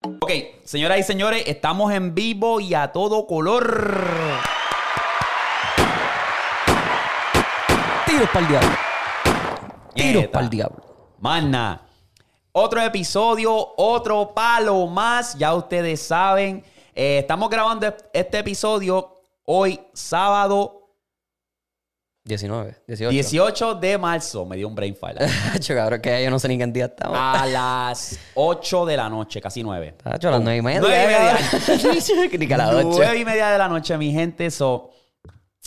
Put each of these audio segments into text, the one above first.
Ok, señoras y señores, estamos en vivo y a todo color. Tiros para el diablo. Tiros para el diablo. Mana. Otro episodio, otro palo más. Ya ustedes saben. Eh, estamos grabando este episodio hoy, sábado 19, 18. 18 de marzo. Me dio un brain fire. Tacho, cabrón, que yo no sé ni qué día estamos. A las 8 de la noche, casi 9. Tacho, a las 9 y media. Nueve y media. ni que a las 8. 9 y media de la noche, mi gente. So,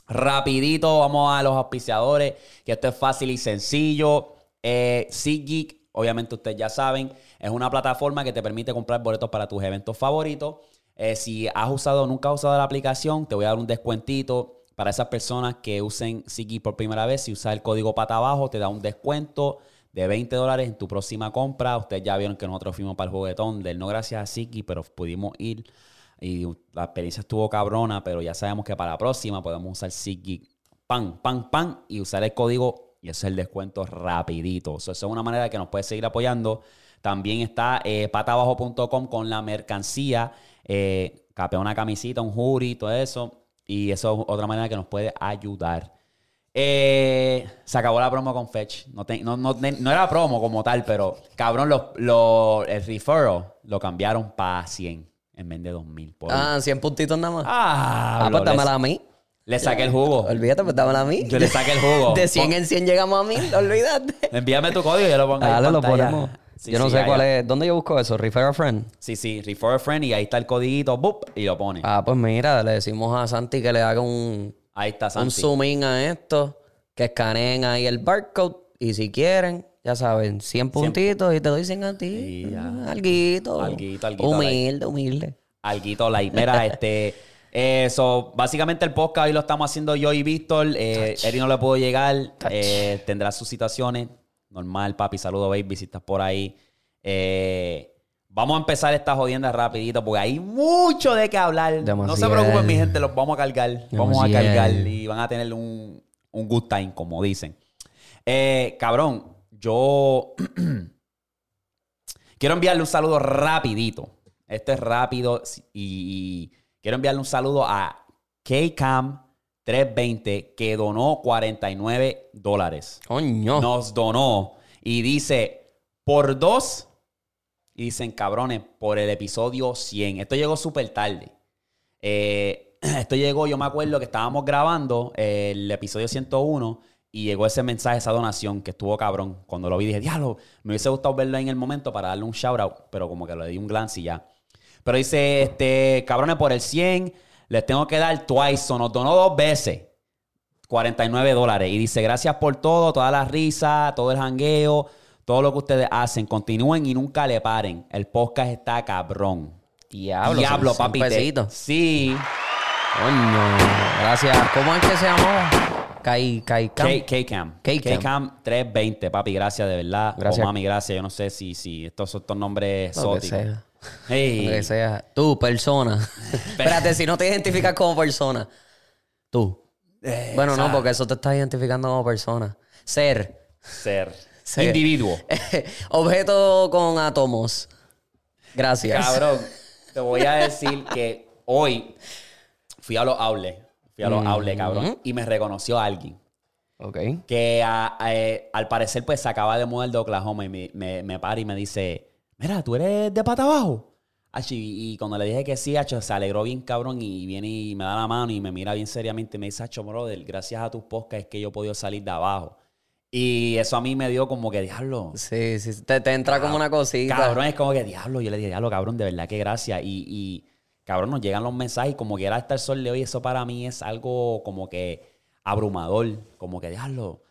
rapidito, vamos a los auspiciadores, que esto es fácil y sencillo. Eh, SeatGeek, obviamente ustedes ya saben, es una plataforma que te permite comprar boletos para tus eventos favoritos. Eh, si has usado, nunca has usado la aplicación, te voy a dar un descuentito para esas personas que usen SeatGeek por primera vez. Si usas el código pata abajo, te da un descuento de 20 dólares en tu próxima compra. Ustedes ya vieron que nosotros fuimos para el juguetón del no gracias a SeatGeek, pero pudimos ir y la experiencia estuvo cabrona, pero ya sabemos que para la próxima podemos usar SeatGeek. Pan, pan, pan y usar el código y ese es el descuento rapidito. So, eso es una manera que nos puede seguir apoyando. También está eh, patabajo.com con la mercancía. Eh, capea una camisita, un hoodie, todo eso. Y eso es otra manera que nos puede ayudar. Eh, se acabó la promo con Fetch. No, te- no, no- no era promo como tal, pero cabrón, los- los- el referral lo cambiaron para 100 en vez de 2000. Por- Ah, 100 puntitos nada más. Ah, Ah, pues dámela a mí. le saqué el jugo. Olvídate, pues dámela a mí. Yo le saqué el jugo. De 100 en 100 llegamos a 1000, olvídate. Envíame tu código y yo lo pongo ahí Dale, en lo ponemos. Sí, yo no sí, sé cuál es. ¿Dónde yo busco eso? Refer a friend. Sí, sí, refer a friend y ahí está el codiguito, ¡bup! y lo pone. Ah, pues mira, le decimos a Santi que le haga un, ahí está un Santi. zoom in a esto, que escaneen ahí el barcode y si quieren, ya saben, 100 puntitos y te doy 100 a ti. Ah, Alguito. Alguito, alguito, Humilde, humilde. Alguito like. Mira, este. Eso, básicamente el podcast hoy lo estamos haciendo yo y Víctor. Eh, Eri no le pudo llegar. eh, tendrá sus situaciones. Normal, papi. Saludo, baby, si estás por ahí. Eh, vamos a empezar esta jodienda rapidito porque hay mucho de qué hablar. No se preocupen, mi gente, los vamos a cargar. Vamos a cargar y van a tener un, un good time, como dicen. Eh, cabrón, yo quiero enviarle un saludo rapidito. Este es rápido y, y quiero enviarle un saludo a KCAM 320 que donó 49 dólares. Coño. Nos donó y dice por dos y dicen cabrones por el episodio 100. Esto llegó súper tarde. Eh, esto llegó, yo me acuerdo que estábamos grabando eh, el episodio 101 y llegó ese mensaje, esa donación que estuvo cabrón. Cuando lo vi dije, diablo, me hubiese gustado verlo en el momento para darle un shout out, pero como que le di un glance y ya. Pero dice, este, cabrones, por el 100 les tengo que dar twice, o nos donó dos veces. 49 dólares. Y dice, gracias por todo, toda la risa, todo el jangueo, todo lo que ustedes hacen. Continúen y nunca le paren. El podcast está cabrón. Diablo. Diablo, son- papi. Sí. Coño. Gracias. ¿Cómo es que se llamaba? K-Cam. K-Cam. K-Cam 320, papi. Gracias, de verdad. Gracias. O mami, gracias. Yo no sé si, si estos son estos nombres exóticos. Hey. Lo que sea. Tú, persona. Espérate, si no te identificas como persona. Tú. Eh, Bueno, no, porque eso te está identificando como persona. Ser. Ser. Ser. Individuo. Objeto con átomos. Gracias. Cabrón, te voy a decir que hoy fui a los outlets. Fui a los outlets, cabrón. Y me reconoció alguien. Ok. Que a- a- eh, al parecer, pues se acaba de mudar de Oklahoma y me, me, me para y me dice: Mira, tú eres de pata abajo. Y cuando le dije que sí, Acho, se alegró bien cabrón y viene y me da la mano y me mira bien seriamente y me dice, Acho, brother, gracias a tus podcasts es que yo he podido salir de abajo. Y eso a mí me dio como que, diablo, Sí, sí. Te, te entra como una cosita. Cabrón, es como que diablo. Yo le dije, diablo, cabrón, de verdad que gracias. Y, y, cabrón, nos llegan los mensajes y como que era hasta el sol de hoy. Eso para mí es algo como que abrumador. Como que, diablo,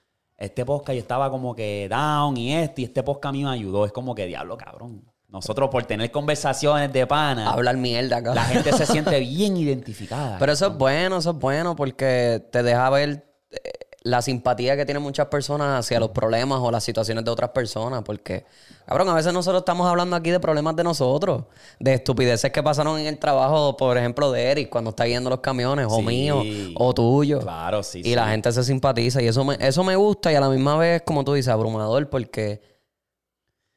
este podcast yo estaba como que down y este, y este podcast a mí me ayudó. Es como que, diablo, cabrón. Nosotros por tener conversaciones de pana, Hablar mierda, cabrón. la gente se siente bien identificada. Pero eso es bueno, eso es bueno porque te deja ver eh, la simpatía que tienen muchas personas hacia los problemas o las situaciones de otras personas. Porque, cabrón, a veces nosotros estamos hablando aquí de problemas de nosotros, de estupideces que pasaron en el trabajo, por ejemplo, de Eric cuando está guiando los camiones, o Sí. mío, o tuyo. Claro, sí, Y sí. la gente se simpatiza y eso me, eso me gusta y a la misma vez, como tú dices, abrumador porque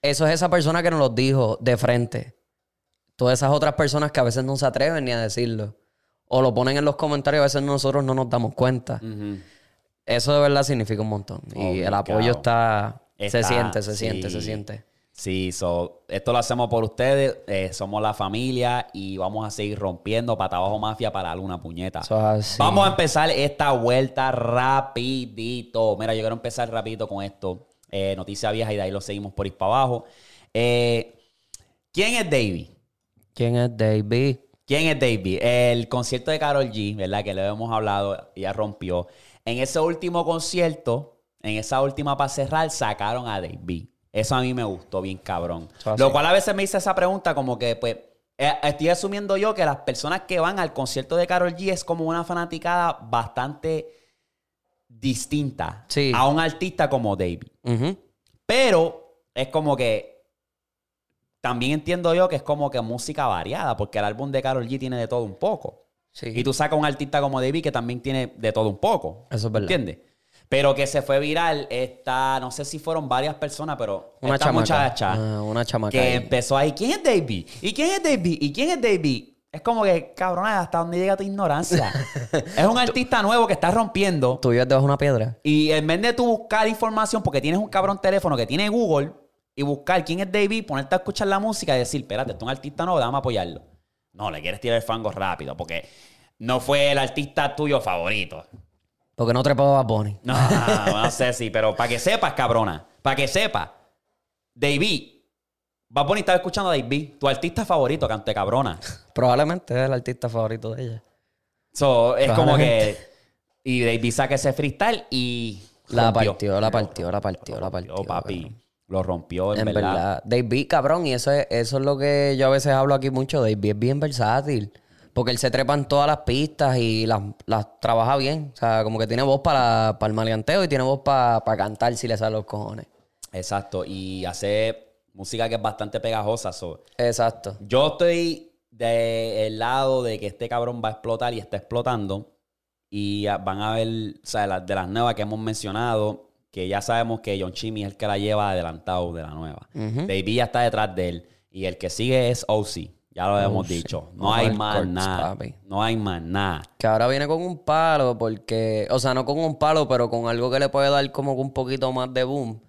eso es esa persona que nos lo dijo de frente. todas esas otras personas que a veces no se atreven ni a decirlo. O lo ponen en los comentarios, a veces nosotros no nos damos cuenta. Eso de verdad significa un montón. Y el Obligado. apoyo está, se siente, se sí. siente, se siente. Sí, so, esto lo hacemos por ustedes. eh, somos la familia y vamos a seguir rompiendo para abajo mafia para darle una puñeta. Así. Vamos a empezar esta vuelta rapidito. Mira, yo quiero empezar rapidito con esto. Eh, noticia vieja y de ahí lo seguimos por ir para abajo. Eh, ¿Quién es Davey? ¿Quién es Davey? ¿Quién es Davey? El concierto de Carol G, ¿verdad? Que le hemos hablado, ya rompió. En ese último concierto, en esa última para cerrar, sacaron a Davey. Eso a mí me gustó bien cabrón. Lo cual a veces me hice esa pregunta como que, pues, eh, estoy asumiendo yo que las personas que van al concierto de Carol G es como una fanaticada bastante distinta Sí. a un artista como Davey. Pero es como que también entiendo yo que es como que música variada, porque el álbum de Carol G tiene de todo un poco. Sí. Y tú sacas un artista como David que también tiene de todo un poco. Eso es verdad. ¿Entiendes? Pero que se fue viral, esta, no sé si fueron varias personas, pero Una esta chamaca. muchacha Ah, una chamaca. que ahí. empezó ahí, ¿quién es David? ¿Y quién es David? ¿Y quién es David? Es como que, cabrón, hasta dónde llega tu ignorancia. es un artista nuevo que está rompiendo. ¿Tú vives debajo de una piedra? Y en vez de tú buscar información, porque tienes un cabrón teléfono que tiene Google, y buscar quién es David, ponerte a escuchar la música y decir, espérate, esto es un artista nuevo, déjame apoyarlo. No, le quieres tirar el fango rápido, porque no fue el artista tuyo favorito. Porque no trepaba a Bonnie. No, no sé si, pero para que sepas, cabrona, para que sepas, David, Bad Bunny estaba escuchando a David, tu artista favorito, cante cabrona. Probablemente es el artista favorito de ella. So, es como que. Y David saca ese freestyle y. La rompió. partió, la partió, la partió, la partió. papi. cabrón. Lo rompió, en, En verdad. verdad. David, cabrón, y eso es, eso es lo que yo a veces hablo aquí mucho. David es bien versátil. Porque él se trepa en todas las pistas y las, las trabaja bien. O sea, como que tiene voz para, para el maleanteo y tiene voz para, para cantar si le salen los cojones. Exacto. Y hace música que es bastante pegajosa. so. Exacto. Yo estoy del lado de que este cabrón va a explotar y está explotando. Y van a ver, o sea, las- de las nuevas que hemos mencionado, que ya sabemos que John Chimmy es el que la lleva adelantado de la nueva. Baby ya está detrás de él. Y el que sigue es OC. Ya lo hemos dicho. No hay más nada. No hay más nada. Que ahora viene con un palo porque... O sea, no con un palo, pero con algo que le puede dar como un poquito más de boom.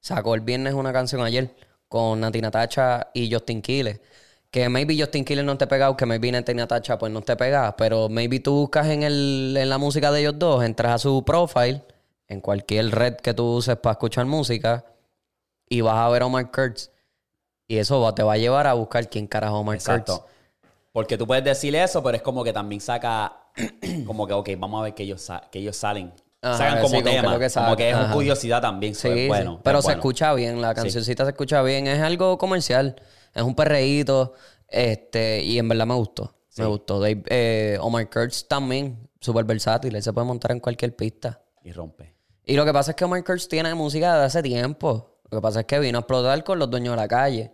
Sacó el viernes una canción ayer con Nati Natacha y Justin Quiles. Que maybe Justin Quiles no te pega, o que maybe Nati Natacha pues no te pega. Pero maybe tú buscas en, el, en la música de ellos dos, entras a su profile, en cualquier red que tú uses para escuchar música, y vas a ver a Omar Kurtz. Y eso va- te va a llevar a buscar quién carajo Omar Exacto. Kurtz. Porque tú puedes decirle eso, pero es como que también saca, como que, ok, vamos a ver que ellos, que ellos salen. Ajá, Sacan como tema. que como que es una curiosidad también. Sí, bueno. pero se bueno. escucha bien, la cancioncita se escucha bien, es algo comercial, es un perreíto, este, y en verdad me gustó, me gustó. Dave- eh, Omar Kurtz también, súper versátil, él se puede montar en cualquier pista. Y rompe. Y lo que pasa es que Omar Kurtz tiene música de hace tiempo, lo que pasa es que vino a explotar con los dueños de la calle,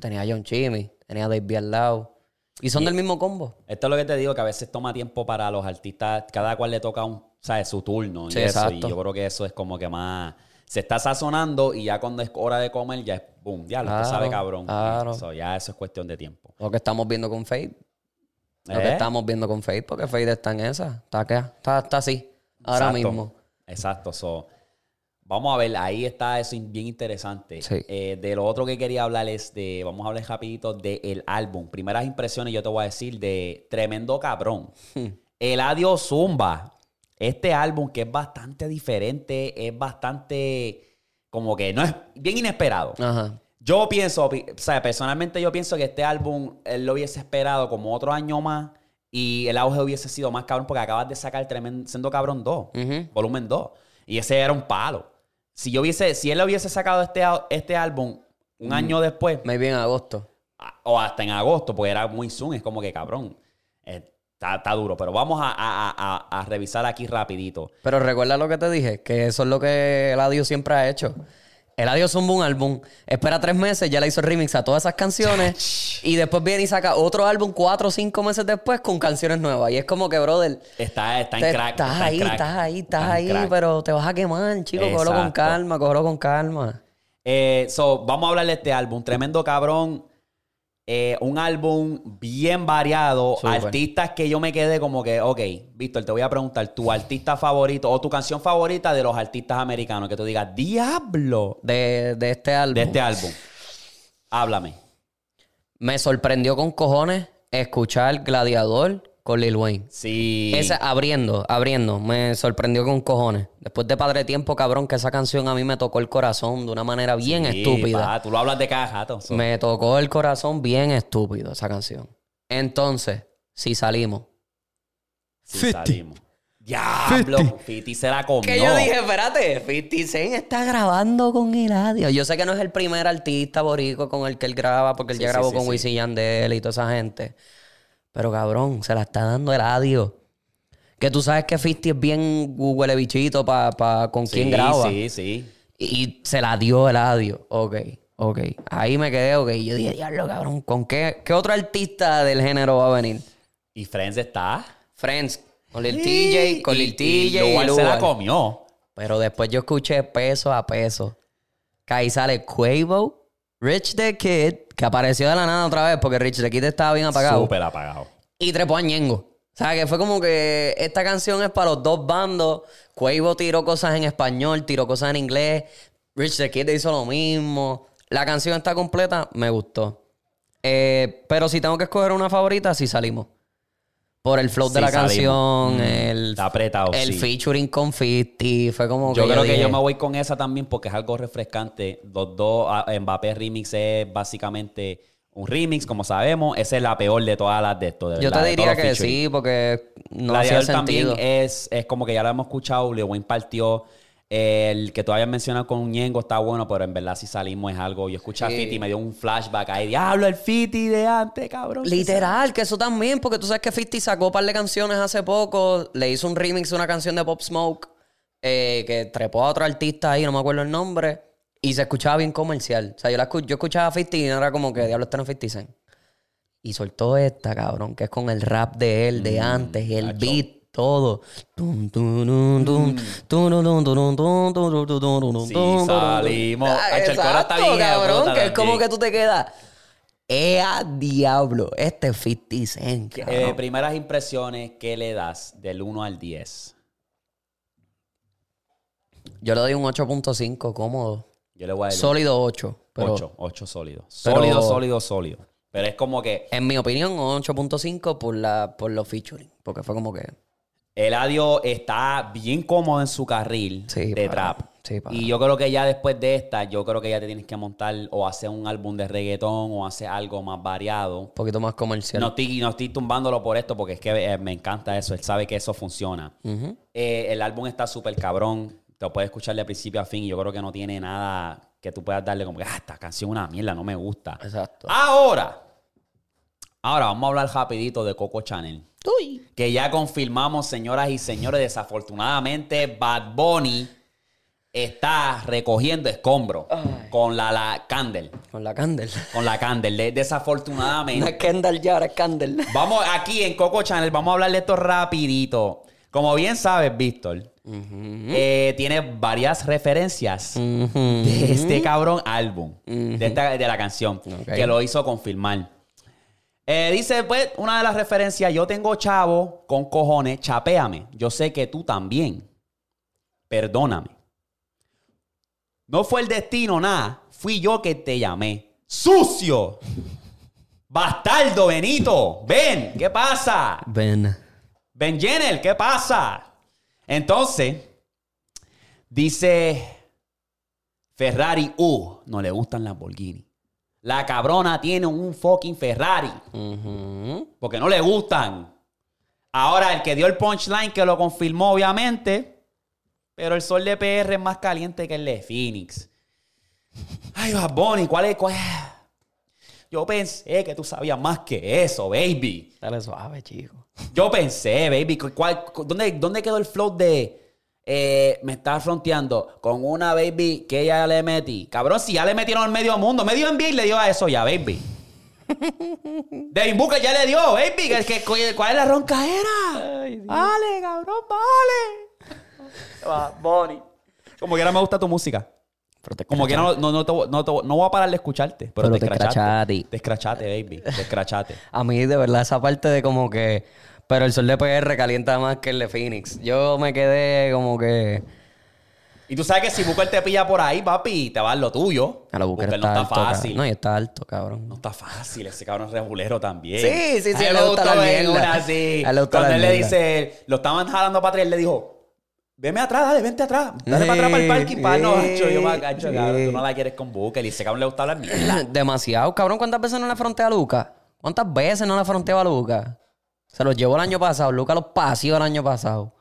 tenía a John Chimmy, tenía a Dave al lado, y son del mismo combo. Esto es lo que te digo, que a veces toma tiempo para los artistas, cada cual le toca un, ¿sabes? su turno. y Sí, eso, exacto. Y yo creo que eso es como que más. Se está sazonando y ya cuando es hora de comer, ya es boom. Ya lo Claro, sabe cabrón. claro. So, ya eso es cuestión de tiempo. Lo que estamos viendo con Fade, lo que ¿Eh? estamos viendo con Fade, porque Fade está en esa, está, acá, está, está así, ahora Exacto. mismo. Exacto. So, vamos a ver, ahí está eso bien interesante. Sí. Eh, de lo otro que quería hablar es de, vamos a hablar rapidito del álbum. Primeras impresiones yo te voy a decir de Tremendo Cabrón. Hmm. El Adiós Zumba. Este álbum que es bastante diferente, es bastante como que no es bien inesperado. Ajá. Yo pienso, pi- o sea, personalmente yo pienso que este álbum él lo hubiese esperado como otro año más y el auge hubiese sido más cabrón porque acabas de sacar tremendo, Siendo Cabrón 2, Ujú. volumen 2. Y ese era un palo. Si yo hubiese, si él hubiese sacado este, este álbum un año después, Maybe en agosto. o hasta en agosto, porque era muy soon, es como que cabrón. eh, Está, está duro, pero vamos a, a- a- a- a revisar aquí rapidito. Pero recuerda lo que te dije, que eso es lo que el Adiós siempre ha hecho. El Adiós zumba un álbum, espera tres meses, ya le hizo el remix a todas esas canciones y después viene y saca otro álbum cuatro o cinco meses después con canciones nuevas. Y es como que, brother, Está, está en te- crack. estás está ahí, crack, estás ahí, estás está ahí, crack. pero te vas a quemar, chico. Cógelo con calma, cógelo con calma. Eh, so, vamos a hablar de este álbum. Tremendo cabrón. Eh, un álbum bien variado, artistas que yo me quedé como que, ok, Víctor, te voy a preguntar, tu artista favorito o tu canción favorita de los artistas americanos, que tú digas, diablo, De, de este álbum. de este álbum. Háblame. Me sorprendió con cojones escuchar Gladiador con Lil Wayne. Sí. Ese abriendo, abriendo, me sorprendió con cojones. Después de Padre Tiempo, cabrón, que esa canción a mí me tocó el corazón de una manera bien Sí, estúpida. pa, tú lo hablas de cada jato. so. Me tocó el corazón bien estúpido esa canción. Entonces, si salimos. Sí, salimos. Diablo, Fiti se la comió. Que yo dije, espérate, 50 Cent está grabando con Eladio. Yo sé que no es el primer artista borico con el que él graba, porque él Sí, ya grabó sí, con sí. Wisin y Yandel y toda esa gente. Pero cabrón, se la está dando Eladio. Que tú sabes que 50 es bien huele bichito pa, pa con Sí, quién graba. Sí, sí. Y se la dio Eladio. Ok, ok. Ahí me quedé, ok. Yo dije, diablo, cabrón, ¿con qué, qué otro artista del género va a venir? Y Friends está. Friends, con Lil TJ, con Y- y TJ y Lugar se la comió. Pero después yo escuché peso a peso. Que ahí sale Quavo, Rich the Kid, que apareció de la nada otra vez porque Rich Kid estaba bien apagado. Súper apagado. Y trepó a Ñengo. O sea, que fue como que esta canción es para los dos bandos. Quavo tiró cosas en español, tiró cosas en inglés. Rich the Kid hizo lo mismo. La canción está completa, me gustó. Eh, pero si tengo que escoger una favorita, sí salimos. Por el flow de la salimos. canción, Mm, el, apretado, el sí. featuring con 50. Fue como Yo que creo que dije, yo me voy con esa también porque es algo refrescante. Los dos, ah, Mbappé Remix es básicamente un remix, como sabemos. Esa es la peor de todas las de esto. de Yo verdad, te diría que featuring. sí, porque no Gladiador hacía sentido. también es, es como que ya lo hemos escuchado. Lil Wayne partió. El que tú habías mencionado con Ñengo está bueno, pero en verdad si salimos es algo. Yo escuché a Sí. Fiti y me dio un flashback ahí. Diablo, el Fiti de antes, cabrón. Literal, que eso también, porque tú sabes que 50 sacó un par de canciones hace poco, le hizo un remix de una canción de Pop Smoke, eh, que trepó a otro artista ahí, no me acuerdo el nombre, y se escuchaba bien comercial. O sea, yo, la yo escuchaba a 50 y no era como que diablo está en 50 Cent. Y soltó esta, cabrón, que es con el rap de él, de antes, el macho. beat, todo. Sí, salimos. Está cabrón, que es como que tú te quedas. ¡Ea diablo! Este es 50 Cent. Eh, primeras impresiones, ¿qué le das del 1 al 10? Yo le doy un 8.5 cómodo. Yo le voy a dar Sólido 8. Pero... 8, 8 sólido. Sólido, pero... sólido, sólido. Pero es como que. En mi opinión, 8.5 por, por los featuring. Porque fue como que. Eladio está bien cómodo en su carril Sí, de para. trap. Sí, y yo creo que ya después de esta, yo creo que ya te tienes que montar o hacer un álbum de reggaetón o hacer algo más variado. Un poquito más comercial. No estoy, no estoy tumbándolo por esto porque es que eh, me encanta eso. Él sabe que eso funciona. Eh, el álbum está súper cabrón. Te lo puedes escuchar de principio a fin. Y yo creo que no tiene nada que tú puedas darle como que, ah, esta canción es una mierda, no me gusta. Exacto. Ahora, ahora vamos a hablar rapidito de Coco Chanel. Que ya confirmamos, señoras y señores, desafortunadamente Bad Bunny está recogiendo escombros con la, la Candle. Con la Candle. Con la Candle. Desafortunadamente. es Kendall ya, ahora es Candle. Vamos aquí en Coco Channel, vamos a hablar de esto rapidito. Como bien sabes, Víctor, eh, tiene varias referencias de este cabrón álbum, de, esta- de la canción, que lo hizo confirmar. Eh, dice, pues, una de las referencias, yo tengo chavo con cojones, chapéame. Yo sé que tú también. Perdóname. No fue el destino, nada. Fui yo que te llamé. ¡Sucio! ¡Bastardo, Benito! ¡Ven! ¿Qué pasa? Ven. Ben Jenner, ¿qué pasa? Entonces, dice Ferrari, uh, no le gustan las Lamborghini. La cabrona tiene un fucking Ferrari, porque no le gustan. Ahora, el que dio el punchline, que lo confirmó, obviamente, pero el sol de PR es más caliente que el de Phoenix. Ay, Bad Bunny, ¿cuál es? cuál es? Yo pensé que tú sabías más que eso, baby. Dale suave, chico. Yo pensé, baby, cu- ¿cuál- cu- dónde, dónde quedó el flow de eh, me está fronteando con una baby que ya le metí? Cabrón, si ya le metieron al medio mundo, medio envío le dio a eso ya, baby. Devin Booker ya le dio, baby. que- que- cu- ¿Cuál es la roncaera? Vale, cabrón, vale. Va, Bonnie. Como que ahora me gusta tu música. Pero te Como que no, no, no, te, no, te- no voy a parar de escucharte, pero, Pero te te escrachaste. escrachaste. Te escrachaste, baby. Te escrachaste. A mí, de verdad, esa parte de como que. Pero el sol de PR calienta más que el de Phoenix. Yo me quedé como que. Y tú sabes que si Booker te pilla por ahí, papi, te va a dar lo tuyo. A lo Booker Booker está, no está alto. cabrón. fácil. No, y está alto, cabrón. No está fácil, ese cabrón es regulero también. Sí, sí, sí, A él le gusta la gustó en mierda. una así. A él le gusta Cuando la él le dice, lo estaban jalando para atrás, él le dijo, veme atrás, dale, vente atrás. Dale para atrás para el parking, pa. No, yo me agacho, cabrón, tú no la quieres con Booker. Y ese cabrón le gusta hablar mierda. Demasiado, cabrón. ¿Cuántas veces no le fronteé a Luca? ¿Cuántas veces no le fronteaba a Luca? Se los llevó el año pasado. Luca los paseó el año pasado.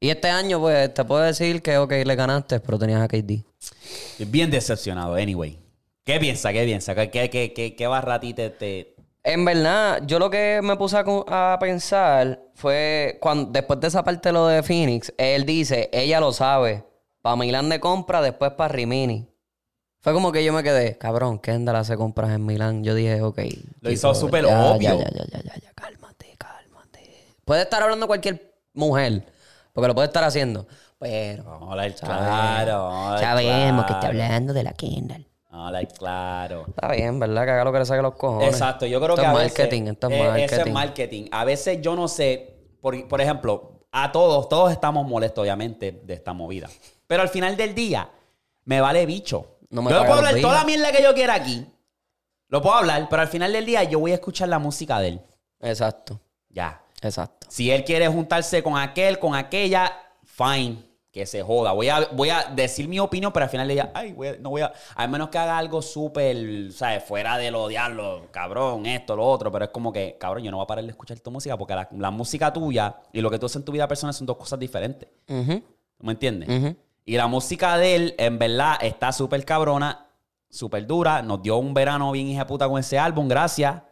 Y este año, pues, te puedo decir que, ok, le ganaste, pero tenías a KD. Estoy bien decepcionado, anyway. ¿Qué piensa? ¿Qué piensa? ¿Qué, qué, qué, qué, barra a ti te, te- En verdad, yo lo que me puse a, a pensar fue cuando después de esa parte de lo de Phoenix, él dice, ella lo sabe, para Milán de compra, después para Rimini. Fue como que yo me quedé, cabrón, Kendall hace compras en Milán. Yo dije, ok. Lo hizo súper obvio. Ya, ya, ya, ya, ya. Puede estar hablando cualquier mujer, porque lo puede estar haciendo, pero... Vamos a hablar claro. vamos a hablar Sabemos que está hablando de la Kendall. Vamos a hablar claro. Está bien, ¿verdad? Que haga lo que le saque los cojones. Exacto, yo creo Esto que es a veces, marketing, esto es eh, marketing. Eso es marketing. A veces yo no sé, por, por ejemplo, a todos, todos estamos molestos, obviamente, de esta movida. Pero al final del día, me vale bicho. No me yo puedo hablar toda la mierda que yo quiera aquí. Lo puedo hablar, pero al final del día yo voy a escuchar la música de él. Exacto, Ya. Exacto. Si él quiere juntarse con aquel, con aquella, fine. Que se joda. Voy a, voy a decir mi opinión, pero al final le diga, ay, voy a- no voy a. Al menos que haga algo súper, ¿sabes? Fuera de lo diablo, cabrón, esto, lo otro. Pero es como que, cabrón, yo no voy a parar de escuchar tu música porque la, la música tuya y lo que tú haces en tu vida personal son dos cosas diferentes. Ujú, ¿Tú me entiendes? Y la música de él, en verdad, está súper cabrona, súper dura. Nos dio un verano bien hija puta con ese álbum, gracias.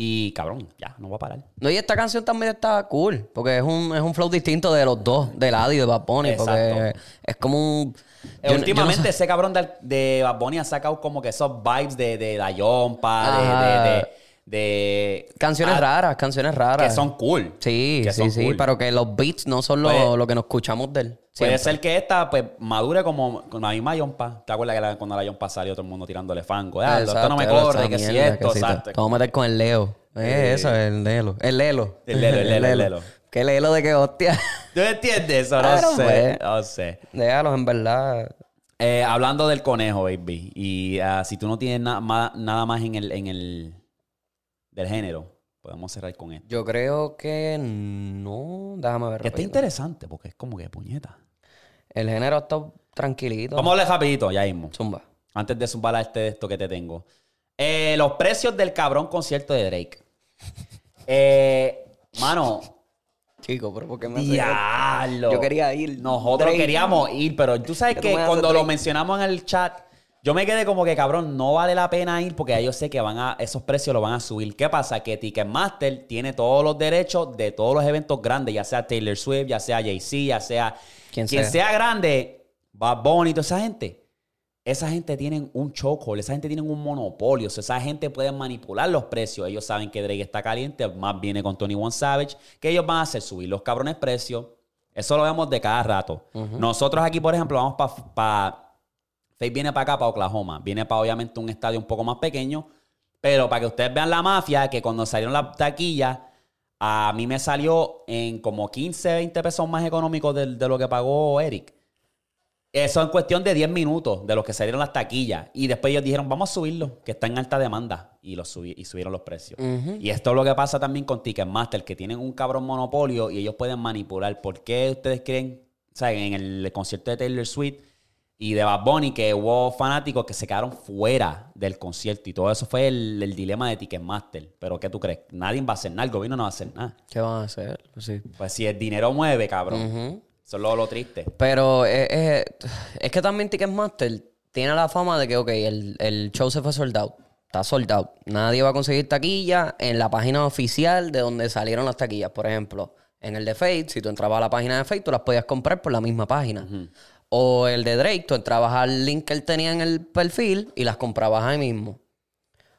Y cabrón, ya, no voy a parar. No, y esta canción también está cool, porque es un, es un flow distinto de los dos, de Adi y de Bad Bunny, porque es como un... Yo no- yo no Últimamente ese cabrón de, de Bad Bunny ha sacado como que esos vibes de, de la yompa, de, de, Canciones ah, raras, canciones raras. Que son cool. Sí, que sí, sí, cool. pero que los beats no son lo, Pues- lo que nos escuchamos de él. Puede siempre. ser que esta pues madure como con la misma yompa. ¿Te acuerdas que la- cuando la yompa salió todo el mundo tirándole fango? Ah, esto no me Exacto, corre, que si mierda, esto, que exacto. Vamos a meter con el Leo. Eh, eso, el Lelo. El Lelo. El Lelo, el Lelo, el Lelo. ¿Qué Lelo de qué hostia? ¿Tú entiendes eso? No Claro, sé, pues. no sé. Déjalos, en verdad. Eh, hablando del conejo, baby. Y ah, si tú no tienes na- nada más en el, en el del género, podemos cerrar con esto. Yo creo que no. Déjame ver. Que está interesante porque es como que puñeta. El género está tranquilito. Vamos a hablar rapidito, ya mismo. Zumba. Antes de zumbar a este de esto que te tengo. Eh, los precios del cabrón concierto de Drake. Eh, mano, Chico, pero ¿por qué me diablo. Yo quería ir. Nosotros Drake. queríamos ir, pero tú sabes ¿Qué tú que cuando lo mencionamos en el chat, yo me quedé como que, cabrón, no vale la pena ir porque ya yo sé que van a, esos precios lo van a subir. ¿Qué pasa? Que Ticketmaster tiene todos los derechos de todos los eventos grandes, ya sea Taylor Swift, ya sea Jay-Z, ya sea Quien quien sea. sea grande, Bad Bunny, toda esa gente. Esa gente tienen un chokehold, esa gente tienen un monopolio. O sea, esa gente puede manipular los precios. Ellos saben que Drake está caliente, más viene con Tony One Savage. que ellos van a hacer? Subir los cabrones precios. Eso lo vemos de cada rato. Nosotros aquí, por ejemplo, vamos para... Faith viene para acá, para Oklahoma. Viene para, obviamente, un estadio un poco más pequeño. Pero para que ustedes vean la mafia, que cuando salieron las taquillas, a mí me salió en como 15, 20 pesos más económico de, de lo que pagó Eric. Eso en cuestión de 10 minutos de los que salieron las taquillas. Y después ellos dijeron, vamos a subirlo, que está en alta demanda. Y, lo subí, y subieron los precios. Y esto es lo que pasa también con Ticketmaster, que tienen un cabrón monopolio y ellos pueden manipular. ¿Por qué ustedes creen, o sea, en el concierto de Taylor Swift y de Bad Bunny, que hubo fanáticos que se quedaron fuera del concierto? Y todo eso fue el, el dilema de Ticketmaster. Pero ¿qué tú crees? Nadie va a hacer nada, el gobierno no va a hacer nada. ¿Qué van a hacer? Sí. Pues si el dinero mueve, cabrón. Ujú. Eso es lo, lo triste. Pero eh, eh, es que también Ticketmaster tiene la fama de que, ok, el, el show se fue sold out. Está sold out. Nadie va a conseguir taquilla en la página oficial de donde salieron las taquillas. Por ejemplo, en el de Fate, si tú entrabas a la página de Fate, tú las podías comprar por la misma página. O el de Drake, tú entrabas al link que él tenía en el perfil y las comprabas ahí mismo.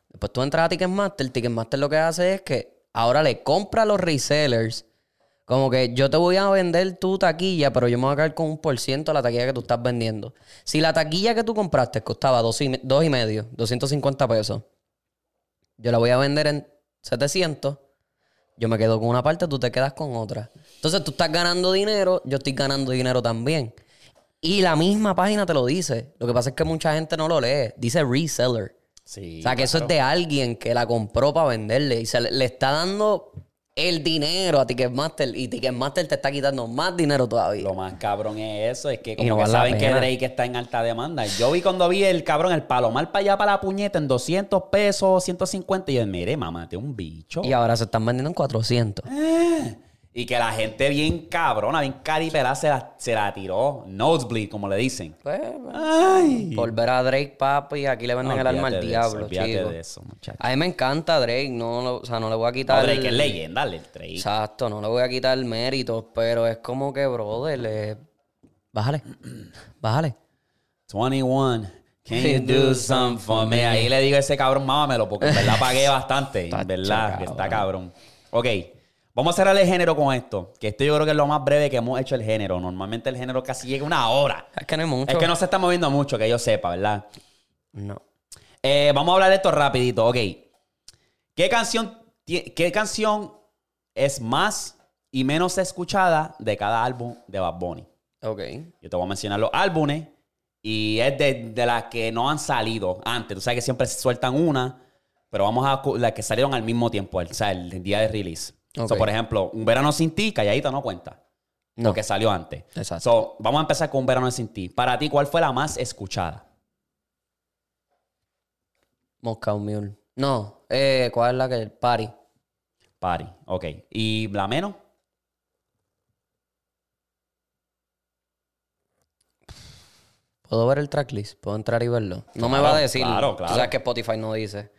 Después tú entras a Ticketmaster, Ticketmaster lo que hace es que ahora le compra a los resellers Como que yo te voy a vender tu taquilla, pero yo me voy a caer con un por ciento de la taquilla que tú estás vendiendo. Si la taquilla que tú compraste costaba dos y, dos y medio, 250 pesos, yo la voy a vender en 700, yo me quedo con una parte, tú te quedas con otra. Entonces tú estás ganando dinero, yo estoy ganando dinero también. Y la misma página te lo dice. Lo que pasa es que mucha gente no lo lee. Dice reseller. Sí. O sea, que eso es de alguien que la compró para venderle y se le, le está dando el dinero a Ticketmaster y Ticketmaster te está quitando más dinero todavía. Lo más cabrón es eso, es que como no que vale saben que. Drake está en alta demanda. Yo vi cuando vi el cabrón, el palomar para allá para la puñeta en 200 pesos, 150, y yo, mire, mamá, te un bicho. Y ahora se están vendiendo en 400. Y que la gente bien cabrona, bien caripelada se la, se la tiró. Nosebleed, como le dicen. Pues, Ay. por ver a Drake, papi, aquí le venden el alma al diablo, eso, chico. de eso, muchacho. A mí me encanta Drake, no, o sea, no le voy a quitar... No, Drake es leyenda, el Drake. Exacto, no le voy a quitar méritos, pero es como que, brother, le... bájale, bájale. 21. Can you do something for me? Ahí le digo a ese cabrón, mámamelo, porque en verdad pagué bastante. En verdad, que está cabrón. Ok, vamos a cerrar el género con esto. Que esto yo creo que es lo más breve que hemos hecho el género. Normalmente el género casi llega una hora. Es que no hay mucho. Es que no se está moviendo mucho, que yo sepa, ¿verdad? No. Eh, vamos a hablar de esto rapidito, ok. ¿Qué canción, ¿Qué canción es más y menos escuchada de cada álbum de Bad Bunny? Ok. Yo te voy a mencionar los álbumes y es de, de las que no han salido antes. Tú sabes que siempre se sueltan una, pero vamos a las que salieron al mismo tiempo, el, o sea, el día de release. So, por ejemplo, Un Verano Sin Ti, calladita no cuenta. No. Porque salió antes. Exacto. So, vamos a empezar con Un Verano Sin Ti. Para ti, ¿cuál fue la más escuchada? Moscow Mule. No, eh, ¿cuál es la que? Party. Party. Ok. ¿Y la menos? ¿Puedo ver el tracklist? ¿Puedo entrar y verlo? No me va a decir. claro, claro. sabes que Spotify no dice.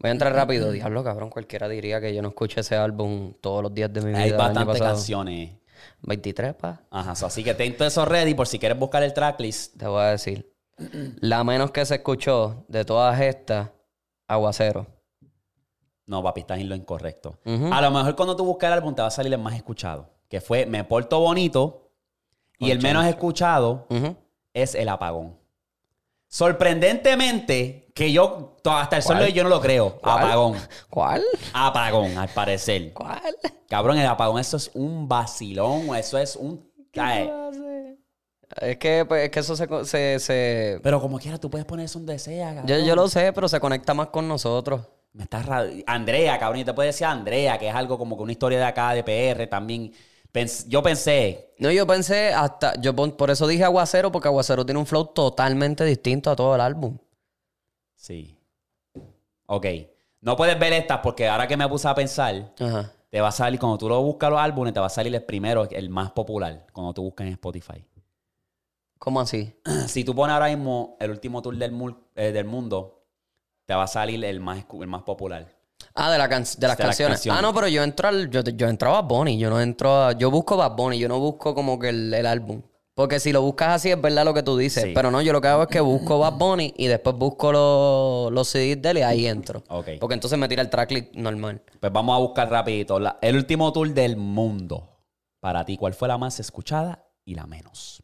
Voy a entrar rápido. Diablo, cabrón. Cualquiera diría que yo no escuché ese álbum todos los días de mi vida. Hay bastantes canciones. 23, pa. Ajá. so, así que ten todo eso ready por si quieres buscar el tracklist. Te voy a decir. La menos que se escuchó de todas estas, Aguacero. No, papi, estás en lo incorrecto. A lo mejor cuando tú buscas el álbum te va a salir el más escuchado. Que fue Me Porto Bonito. Y el menos escuchado es El Apagón. Sorprendentemente, que yo hasta el sol de hoy yo no lo creo. ¿Cuál? Apagón. ¿Cuál? Apagón, al parecer. ¿Cuál? Cabrón, el apagón, eso es un vacilón. Eso es un. Ay, Es que, pues, es que eso se, se, se- Pero como quiera, tú puedes poner eso donde sea, cabrón. Yo, yo lo sé, pero se conecta más con nosotros. Me estás ra- Andrea, cabrón, y te puede decir Andrea, que es algo como que una historia de acá, de PR también. Pens- yo pensé, No, yo pensé hasta... Yo pon- por eso dije Aguacero, porque Aguacero tiene un flow totalmente distinto a todo el álbum. Sí. Ok. No puedes ver estas porque ahora que me puse a pensar, Ajá. te va a salir, cuando tú lo buscas los álbumes, te va a salir el primero, el más popular, cuando tú buscas en Spotify. ¿Cómo así? Si tú pones ahora mismo el último tour del, mul- eh, del mundo, te va a salir el más, el más popular. Ah, de, la can- de las De las canciones. canciones. Ah, no, pero yo entro al, yo, yo entro a Bad Bunny. Yo no entro a, Yo busco Bad Bunny. Yo no busco como que el, el álbum. Porque si lo buscas así es verdad lo que tú dices. Sí. Pero no, yo lo que hago es que busco Bad Bunny y después busco los, los CDs de él y ahí entro. Ok. Porque entonces me tira el tracklist normal. Pues vamos a buscar rapidito. La- el último tour del mundo. Para ti, ¿cuál fue la más escuchada y la menos?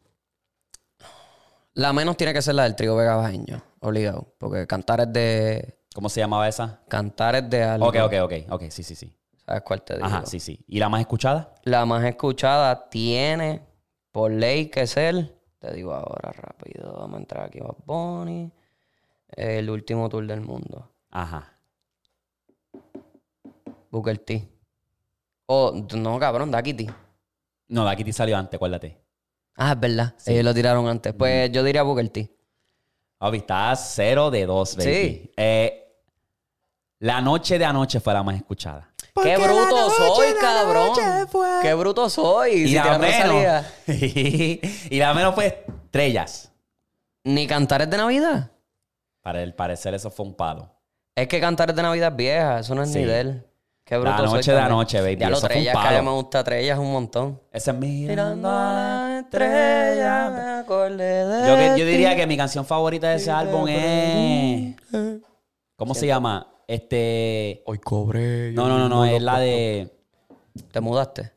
La menos tiene que ser la del trío Vega Bajeño. Obligado. Porque cantar es de... ¿Cómo se llamaba esa? Cantar es de algo. Ok, ok, ok. Ok, sí, sí, sí. ¿Sabes cuál te digo? Ajá, sí, sí. ¿Y la más escuchada? La más escuchada tiene por ley que ser. Te digo ahora rápido. Vamos a entrar aquí. Bad Bunny. El último tour del mundo. Ajá. Booker T. Oh, no, cabrón, Ducky T. No, la Kitty salió antes, acuérdate. Ah, es verdad. Ellos lo tiraron antes. Pues yo diría Booker T. Papi, estás cero de dos, baby. Sí. Eh, la noche de anoche fue la más escuchada. ¡Qué bruto soy, cabrón! ¡Qué bruto soy! Y Si la menos. y la menos fue estrellas. Ni Cantares de Navidad. Para el parecer, eso fue un palo. Es que Cantares de Navidad es vieja. Eso no es Sí. ni de él. ¡Qué La bruto soy! noche de también. anoche, baby, Ya lo eso fue un Trellas, que a mí palo. me gusta Trellas un montón. Ese es mi Mirando a la estrella, me acordé de Yo, diría que mi canción favorita de ese álbum es. ¿Cómo se llama? Este. Hoy cobré. No, no, no, no. Es la de. ¿Te mudaste?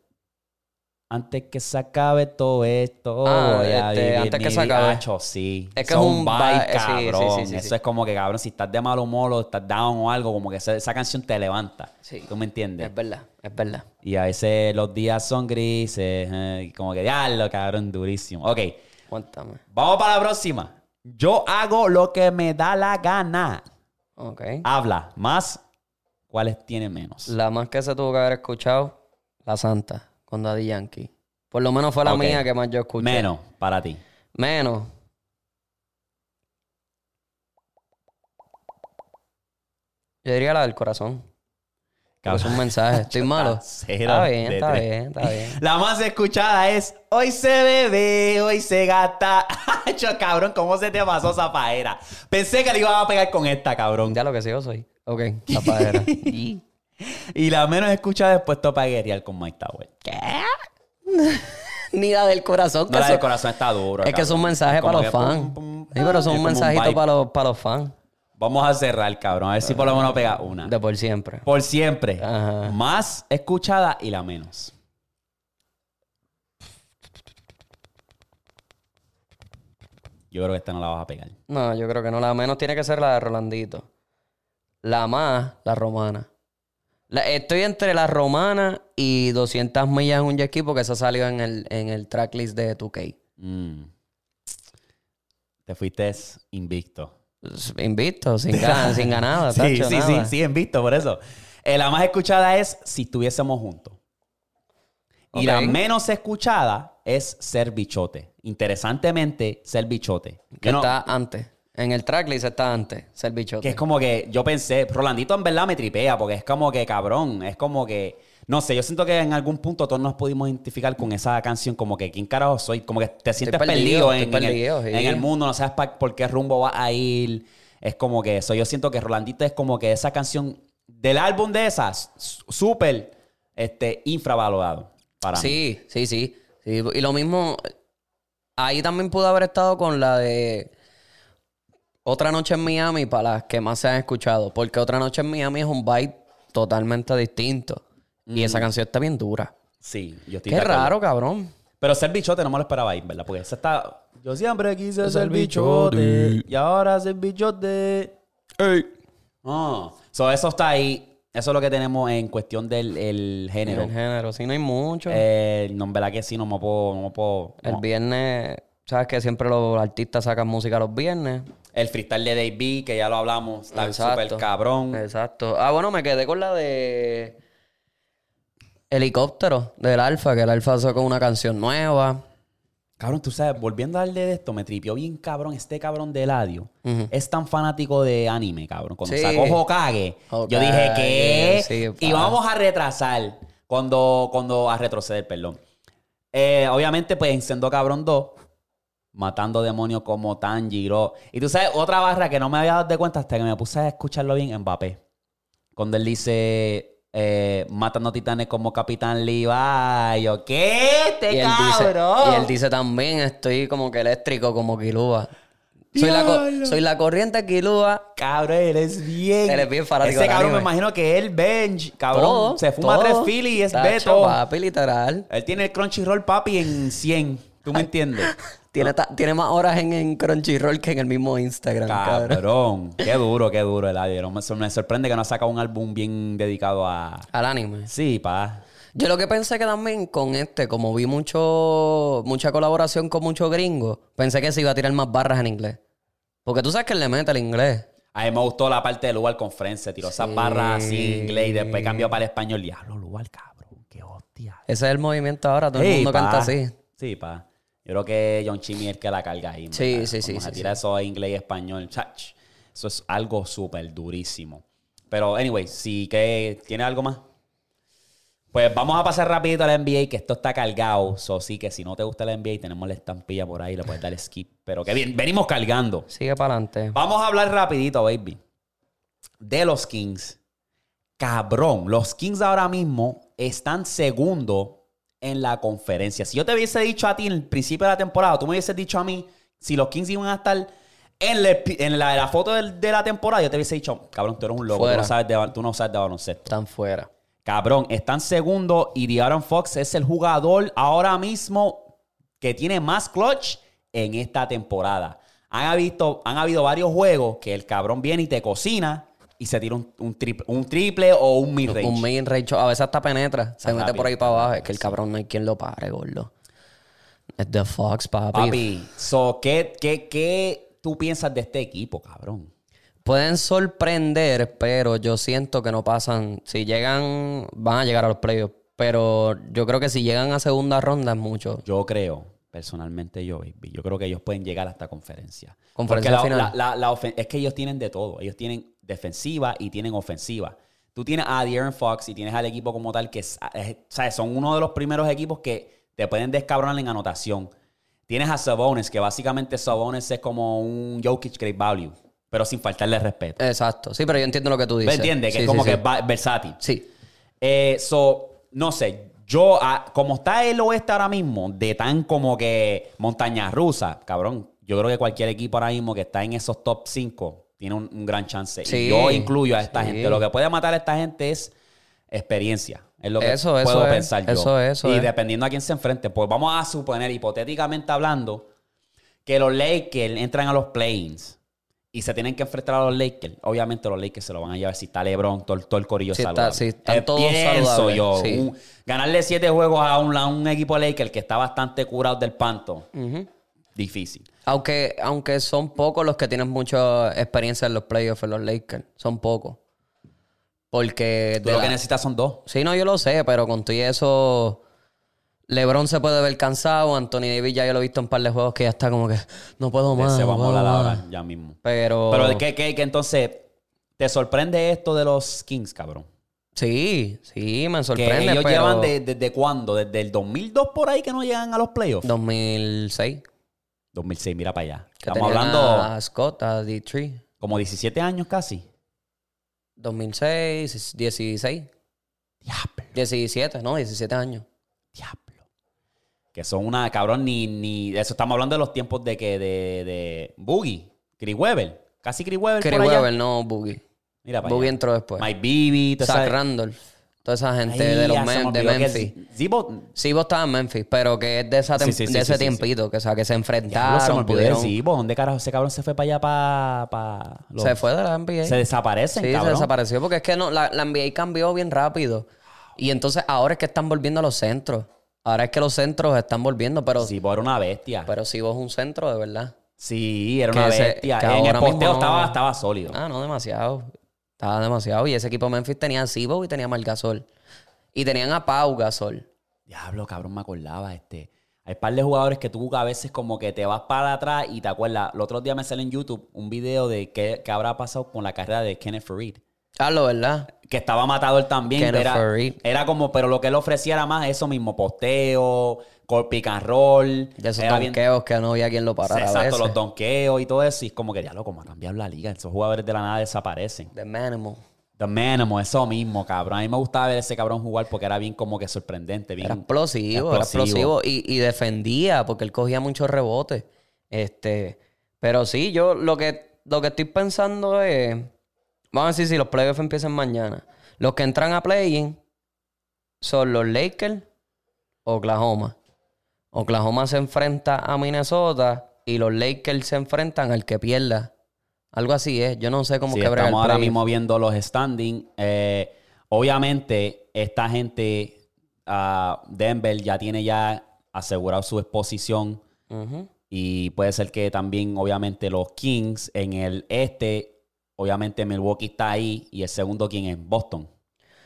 Antes que se acabe todo esto. Ah, este, vivir antes que se acabe. Acho, sí. Es que Eso es un vibe, eh, sí, sí, cabrón. sí, sí, Eso sí. es como que, cabrón, si estás de mal humor o estás down o algo, como que esa, esa canción te levanta. Sí. ¿Tú me entiendes? Es verdad, es verdad. Y a veces los días son grises, eh, como que diablo, cabrón, durísimo. Ok, Cuéntame. vamos para la próxima. Yo hago lo que me da la gana. Ok. Habla más, ¿cuáles tiene menos? La más que se tuvo que haber escuchado, La Santa, con Daddy Yankee. Por lo menos fue la mía que más yo escuché. Menos para ti. Menos. Yo diría la del corazón. Porque es un mensaje. Estoy malo. Está bien, está bien, está bien. La más escuchada es Hoy se bebe, hoy se gata. Hacho, cabrón, ¿cómo se te pasó esa paera? Pensé que le iba a pegar con esta, cabrón. Ya lo que sí yo soy. Ok, la padera. Y la menos escuchada es Puesto para guerrear con Mike Tower. Ni la del corazón. No, que la del corazón está duro. es que es un mensaje Como para los fans. pum, pum, Sí, pero es un mensajito para los, para los fans. Vamos a cerrar, cabrón. A ver si por lo menos pega una. De por siempre. Por siempre. Ajá. Más escuchada y la menos. Yo creo que esta no la vas a pegar. No, yo creo que no. La menos tiene que ser la de Rolandito. La más, la romana. La- estoy entre la romana y 200 millas en un jet porque eso salió en el, en el tracklist de 2K. Mm. Te fuiste invicto. Invicto, sin, ganas, sin ganada. Sí, tacho, sí, nada. sí, sí, invicto, por eso. Eh, la más escuchada es Si estuviésemos juntos. Y la menos escuchada es Ser bichote. Interesantemente, Ser bichote. Que no- está antes. En el tracklist está antes. Ser bichote. Que es como que yo pensé, Rolandito en verdad me tripea, porque es como que cabrón, es como que, no sé, yo siento que en algún punto todos nos pudimos identificar con esa canción, como que quién carajo soy, como que te sientes perdido, perdido, en, el, sí. en el mundo, no sabes pa- por qué rumbo vas a ir. Es como que eso, yo siento que Rolandito es como que esa canción del álbum de esas, súper este, infravalorado para mí. Sí, sí, sí, sí. Y lo mismo, ahí también pudo haber estado con la de Otra Noche en Miami para las que más se han escuchado. Porque Otra Noche en Miami es un vibe totalmente distinto. Y esa canción está bien dura. Sí, yo estoy Qué raro, cabrón. Pero ser bichote no me lo esperaba ahí, ¿verdad? Porque esa está. Yo siempre quise ser Ser bichote. bichote. Y ahora ser bichote. Ah. So, eso está ahí. Eso es lo que tenemos en cuestión del el género. El género, sí, no hay mucho. Eh, no, en verdad que sí, no me puedo. No me puedo el viernes, sabes que siempre los artistas sacan música los viernes. El freestyle de Dave B, que ya lo hablamos, está súper cabrón. Exacto. Ah, bueno, me quedé con la de Helicóptero del Alfa, que el Alfa sacó una canción nueva. Cabrón, tú sabes, volviendo a darle de esto, me tripió bien cabrón. Este cabrón de Eladio Ujú. es tan fanático de anime, cabrón. Cuando Sí. sacó Hokage, yo dije que. sí, y pa. vamos a retrasar. Cuando, cuando a retroceder, perdón. Eh, obviamente, pues en Sendo Cabrón 2, matando demonios como Tanjiro. Y tú sabes, otra barra que no me había dado de cuenta hasta que me puse a escucharlo bien, Mbappé. Cuando él dice. Eh, matando titanes como Capitán Levi. Yo, ¿qué? Este y, dice, cabrón. y él dice también, estoy como que eléctrico, como Kilua. Soy la, soy la corriente Kilua. Cabrón, él es bien. Él es bien fanático Ese cabrón me imagino que él bench, cabrón. Todo, se fuma todo. tres Philly y es Tacho, Beto. papi, literal. Él tiene el Crunchyroll papi en 100. ¿Tú me entiendes? Tiene, ta- tiene más horas en, en Crunchyroll que en el mismo Instagram, cabrón. Cabrón. Qué duro, qué duro el audio. Me, me sorprende que no ha sacado un álbum bien dedicado a. Al anime. Sí, pa. Yo lo que pensé que también con este, como vi mucho mucha colaboración con muchos gringos, pensé que se iba a tirar más barras en inglés. Porque tú sabes que él le mete el inglés. A mí me gustó la parte de Lugar con. Se tiró esas barras así en inglés y después cambió para el español. Diablo, Lugar, cabrón. Qué hostia. Ese es el movimiento ahora, todo el mundo pa. canta así. Sí, pa. Yo creo que John Chimmy es el que la carga ahí. Sí, ¿verdad? sí, sí, Como se sí, tira eso en inglés y español. chach, Eso es algo súper durísimo. Pero, anyway, si que tiene algo más. Pues vamos a pasar rapidito al NBA, que esto está cargado. So, sí, que si no te gusta el NBA, tenemos la estampilla por ahí, le puedes dar skip. Pero que bien, venimos cargando. Sigue para adelante. Vamos a hablar rapidito, baby. De los Kings. Cabrón, los Kings ahora mismo están segundo en la conferencia. Si yo te hubiese dicho a ti en el principio de la temporada, tú me hubieses dicho a mí si los Kings iban a estar en, la, en la, la foto de la temporada, yo te hubiese dicho, cabrón, tú eres un loco, tú no, sabes de, tú no sabes de baloncesto. Están fuera. Cabrón, están segundo y De'Aaron Fox es el jugador ahora mismo que tiene más clutch en esta temporada. Han, habido, han habido varios juegos que el cabrón viene y te cocina y se tira un, un triple, un triple o un mid-range. Un main range, a veces hasta penetra. Se mete por ahí para abajo. Es que el cabrón no hay quien lo pare, gordo. Es The Fox, papi. Papi, so, ¿qué, qué, qué tú piensas de este equipo, cabrón? Pueden sorprender, pero yo siento que no pasan. Si llegan, van a llegar a los playoffs. Pero yo creo que si llegan a segunda ronda es mucho. Yo creo, personalmente yo, baby, yo creo que ellos pueden llegar hasta conferencia. Conferencia Porque final. la- la- es que ellos tienen de todo. Ellos tienen defensiva y tienen ofensiva. Tú tienes a De'Aaron Fox y tienes al equipo como tal que es- es- ¿sabes? son uno de los primeros equipos que te pueden descabronar en anotación. Tienes a Sabonis, que básicamente Sabonis es como un Jokic Great Value, pero sin faltarle respeto. Exacto. Sí, pero yo entiendo lo que tú ¿Me dices. entiendes? Que Sí, es como sí, que sí. es versátil. Sí. Eh, so, no sé, yo, ah, como está el oeste ahora mismo, de tan como que montaña rusa, cabrón, yo creo que cualquier equipo ahora mismo que está en esos top 5 tiene un, un gran chance. Sí, y yo incluyo a esta sí. gente. Lo que puede matar a esta gente es experiencia. Es lo que Eso, eso puedo es, pensar yo. eso es, eso y es. dependiendo a quién se enfrente, pues vamos a suponer, hipotéticamente hablando, que los Lakers entran a los play-ins y se tienen que enfrentar a los Lakers. Obviamente los Lakers se lo van a llevar si está LeBron, todo, todo el corillo Sí, está- saludable. sí, están Eh, todos pienso saludables, yo. sí. un- ganarle siete juegos a un, a un equipo Lakers que está bastante curado del panto. Difícil. Aunque, aunque son pocos los que tienen mucha experiencia en los playoffs en los Lakers. Son pocos. Porque... Tú de lo la- que necesitas son dos. Sí, no, yo lo sé, pero con todo y eso... LeBron se puede ver cansado. Anthony Davis ya yo lo he visto en un par de juegos que ya está como que... No puedo más. se no vamos a más". ahora, ya mismo. Pero... Pero ¿qué, qué, qué entonces te sorprende esto de los Kings, cabrón? Sí, sí, me Que sorprende, ellos pero... llevan de- desde cuándo? Desde el 2002 por ahí que no llegan a los playoffs. 2006. 2006, mira para allá. Estamos hablando A Scott, a D3. como 17 años casi. 2006, 16. Diablo, 17, no, 17 años. diablo. Que son una, cabrón, ni, ni... Eso estamos hablando de los tiempos de que de, de Boogie, Chris Weber. Casi Chris Weber Chris por allá. Weber, no Boogie. Mira para Boogie allá. entró después. Mike Bibby, Zach Randolph. Toda esa gente Ay, de los ya se me Mem- de Memphis. Zibo- Sí, vos estabas en Memphis, pero que es de, esa Sí, sí, sí, de ese sí, sí, sí. tiempito, que, o sea, que se se enfrentaron, olvidó de pudieron- Zibo. ¿Dónde carajo ese cabrón se fue para allá para... para los- Se fue de la NBA. Se desaparecen, sí, cabrón. se desapareció porque es que no, la, la NBA cambió bien rápido. Y entonces ahora es que están volviendo a los centros. Ahora es que los centros están volviendo, pero, Zibo era una bestia. pero si vos un centro, de verdad. Sí, era Que una ese- bestia. que en el posteo no- estaba, estaba sólido. Ah, no, demasiado. Estaba demasiado. Y ese equipo de Memphis tenía a Zibo y tenía a Margasol. Y tenían a Pau Gasol. Diablo, cabrón, me acordaba. Este. Hay par de jugadores que tú a veces como que te vas para atrás y te acuerdas. El otro día me sale en YouTube un video de qué, qué habrá pasado con la carrera de Kenneth Farid. Carlos, ¿verdad? Que estaba matador también. Kenneth era, era como, pero lo que él ofrecía era más eso mismo, posteo, pick and roll. De esos bien- donkeos que no había quien lo parara a Exacto, veces. los donkeos y todo eso. Y es como que, diablo, como ha cambiado la liga. Esos jugadores de la nada desaparecen. The Manimal. The Manimo, eso mismo, cabrón. A mí me gustaba ver ese cabrón jugar porque era bien como que sorprendente. Bien Era explosivo, era explosivo. Y, y defendía porque él cogía muchos rebotes. Este, pero sí, yo lo que, lo que estoy pensando es, vamos a decir si los playoffs empiezan mañana. Los que entran a play-in son los Lakers, Oklahoma. Oklahoma se enfrenta a Minnesota y los Lakers se enfrentan al que pierda. Algo así es. Yo no sé cómo Sí, que brega el estamos ahora mismo viendo los standings. Eh, obviamente, esta gente, ah, Denver ya tiene ya asegurado su exposición. Y puede ser que también, obviamente, los Kings en el este, obviamente Milwaukee está ahí. Y el segundo, ¿quién es? Boston.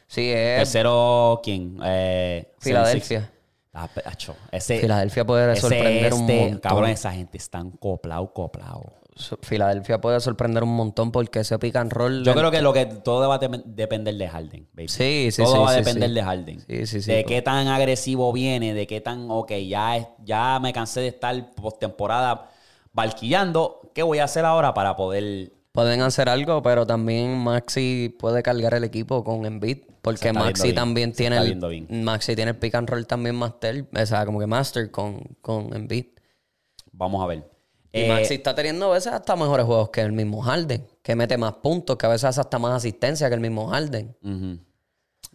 Sí, es Tercero, ¿quién? Eh, Filadelfia. Ah, acho, ese, Filadelfia puede sorprender un este, montón. Cabrón, esa gente están coplao. So- Filadelfia puede sorprender un montón porque ese pick and roll. Yo creo que lo que todo va a dep- depender de Harden, baby. Sí, sí, todo sí, va a depender sí. de Harden. Sí, sí, sí, De qué tan agresivo viene, de qué tan, ok, ya, ya me cansé de estar postemporada barquillando. ¿Qué voy a hacer ahora para poder Pueden hacer algo, pero también Maxi puede cargar el equipo con Embiid. Porque Maxi bien, también se tiene el, bien. Maxi tiene el pick and roll también master. O sea, como que master con, con Embiid. Vamos a ver. Y Eh, Maxi está teniendo a veces hasta mejores juegos que el mismo Harden. Que mete más puntos, que a veces hace hasta más asistencia que el mismo Harden.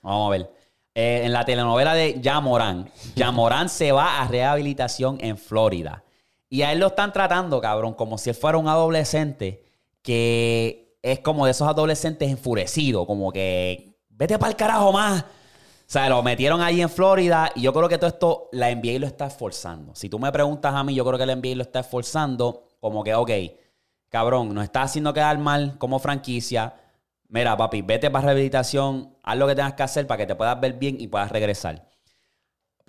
Vamos a ver. Eh, en la telenovela de Yamorán, Yamorán se va a rehabilitación en Florida. Y a él lo están tratando, cabrón, como si él fuera un adolescente que es como de esos adolescentes enfurecidos, como que vete para el carajo más. O sea, lo metieron ahí en Florida y yo creo que todo esto la NBA lo está esforzando. Si tú me preguntas a mí, yo creo que la NBA lo está esforzando como que, ok, cabrón, nos está haciendo quedar mal como franquicia. Mira, papi, vete para rehabilitación, haz lo que tengas que hacer para que te puedas ver bien y puedas regresar.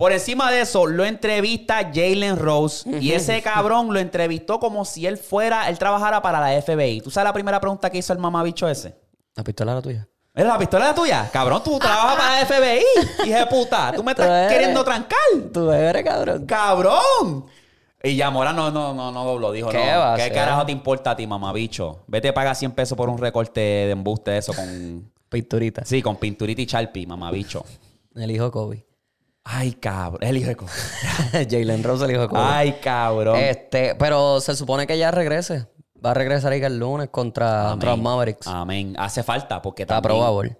Por encima de eso, lo entrevista Jalen Rose y ese cabrón lo entrevistó como si él fuera, él trabajara para la FBI. ¿Tú sabes la primera pregunta que hizo el mamabicho ese? La pistola era tuya. ¿Es la pistola la tuya? Cabrón, tú trabajas para la FBI. Hija de puta, tú me estás eres. queriendo trancar. Tú eres, cabrón. ¡Cabrón! Y ya Mora no, no, no, no dobló. Dijo, ¿Qué no, va a ¿qué carajo te importa a ti, mamabicho? Vete paga 100 pesos por un recorte de embuste de eso con... Pinturita. Sí, con pinturita y charpi, mamabicho. El hijo Kobe. Ay, cabrón. El hijo de... co- Jalen Rose, el hijo de Kobe. Ay, cabrón. Este, pero se supone que ya regrese. Va a regresar ahí el lunes contra, contra los. Mavericks. Amén. Hace falta porque Está también... probable.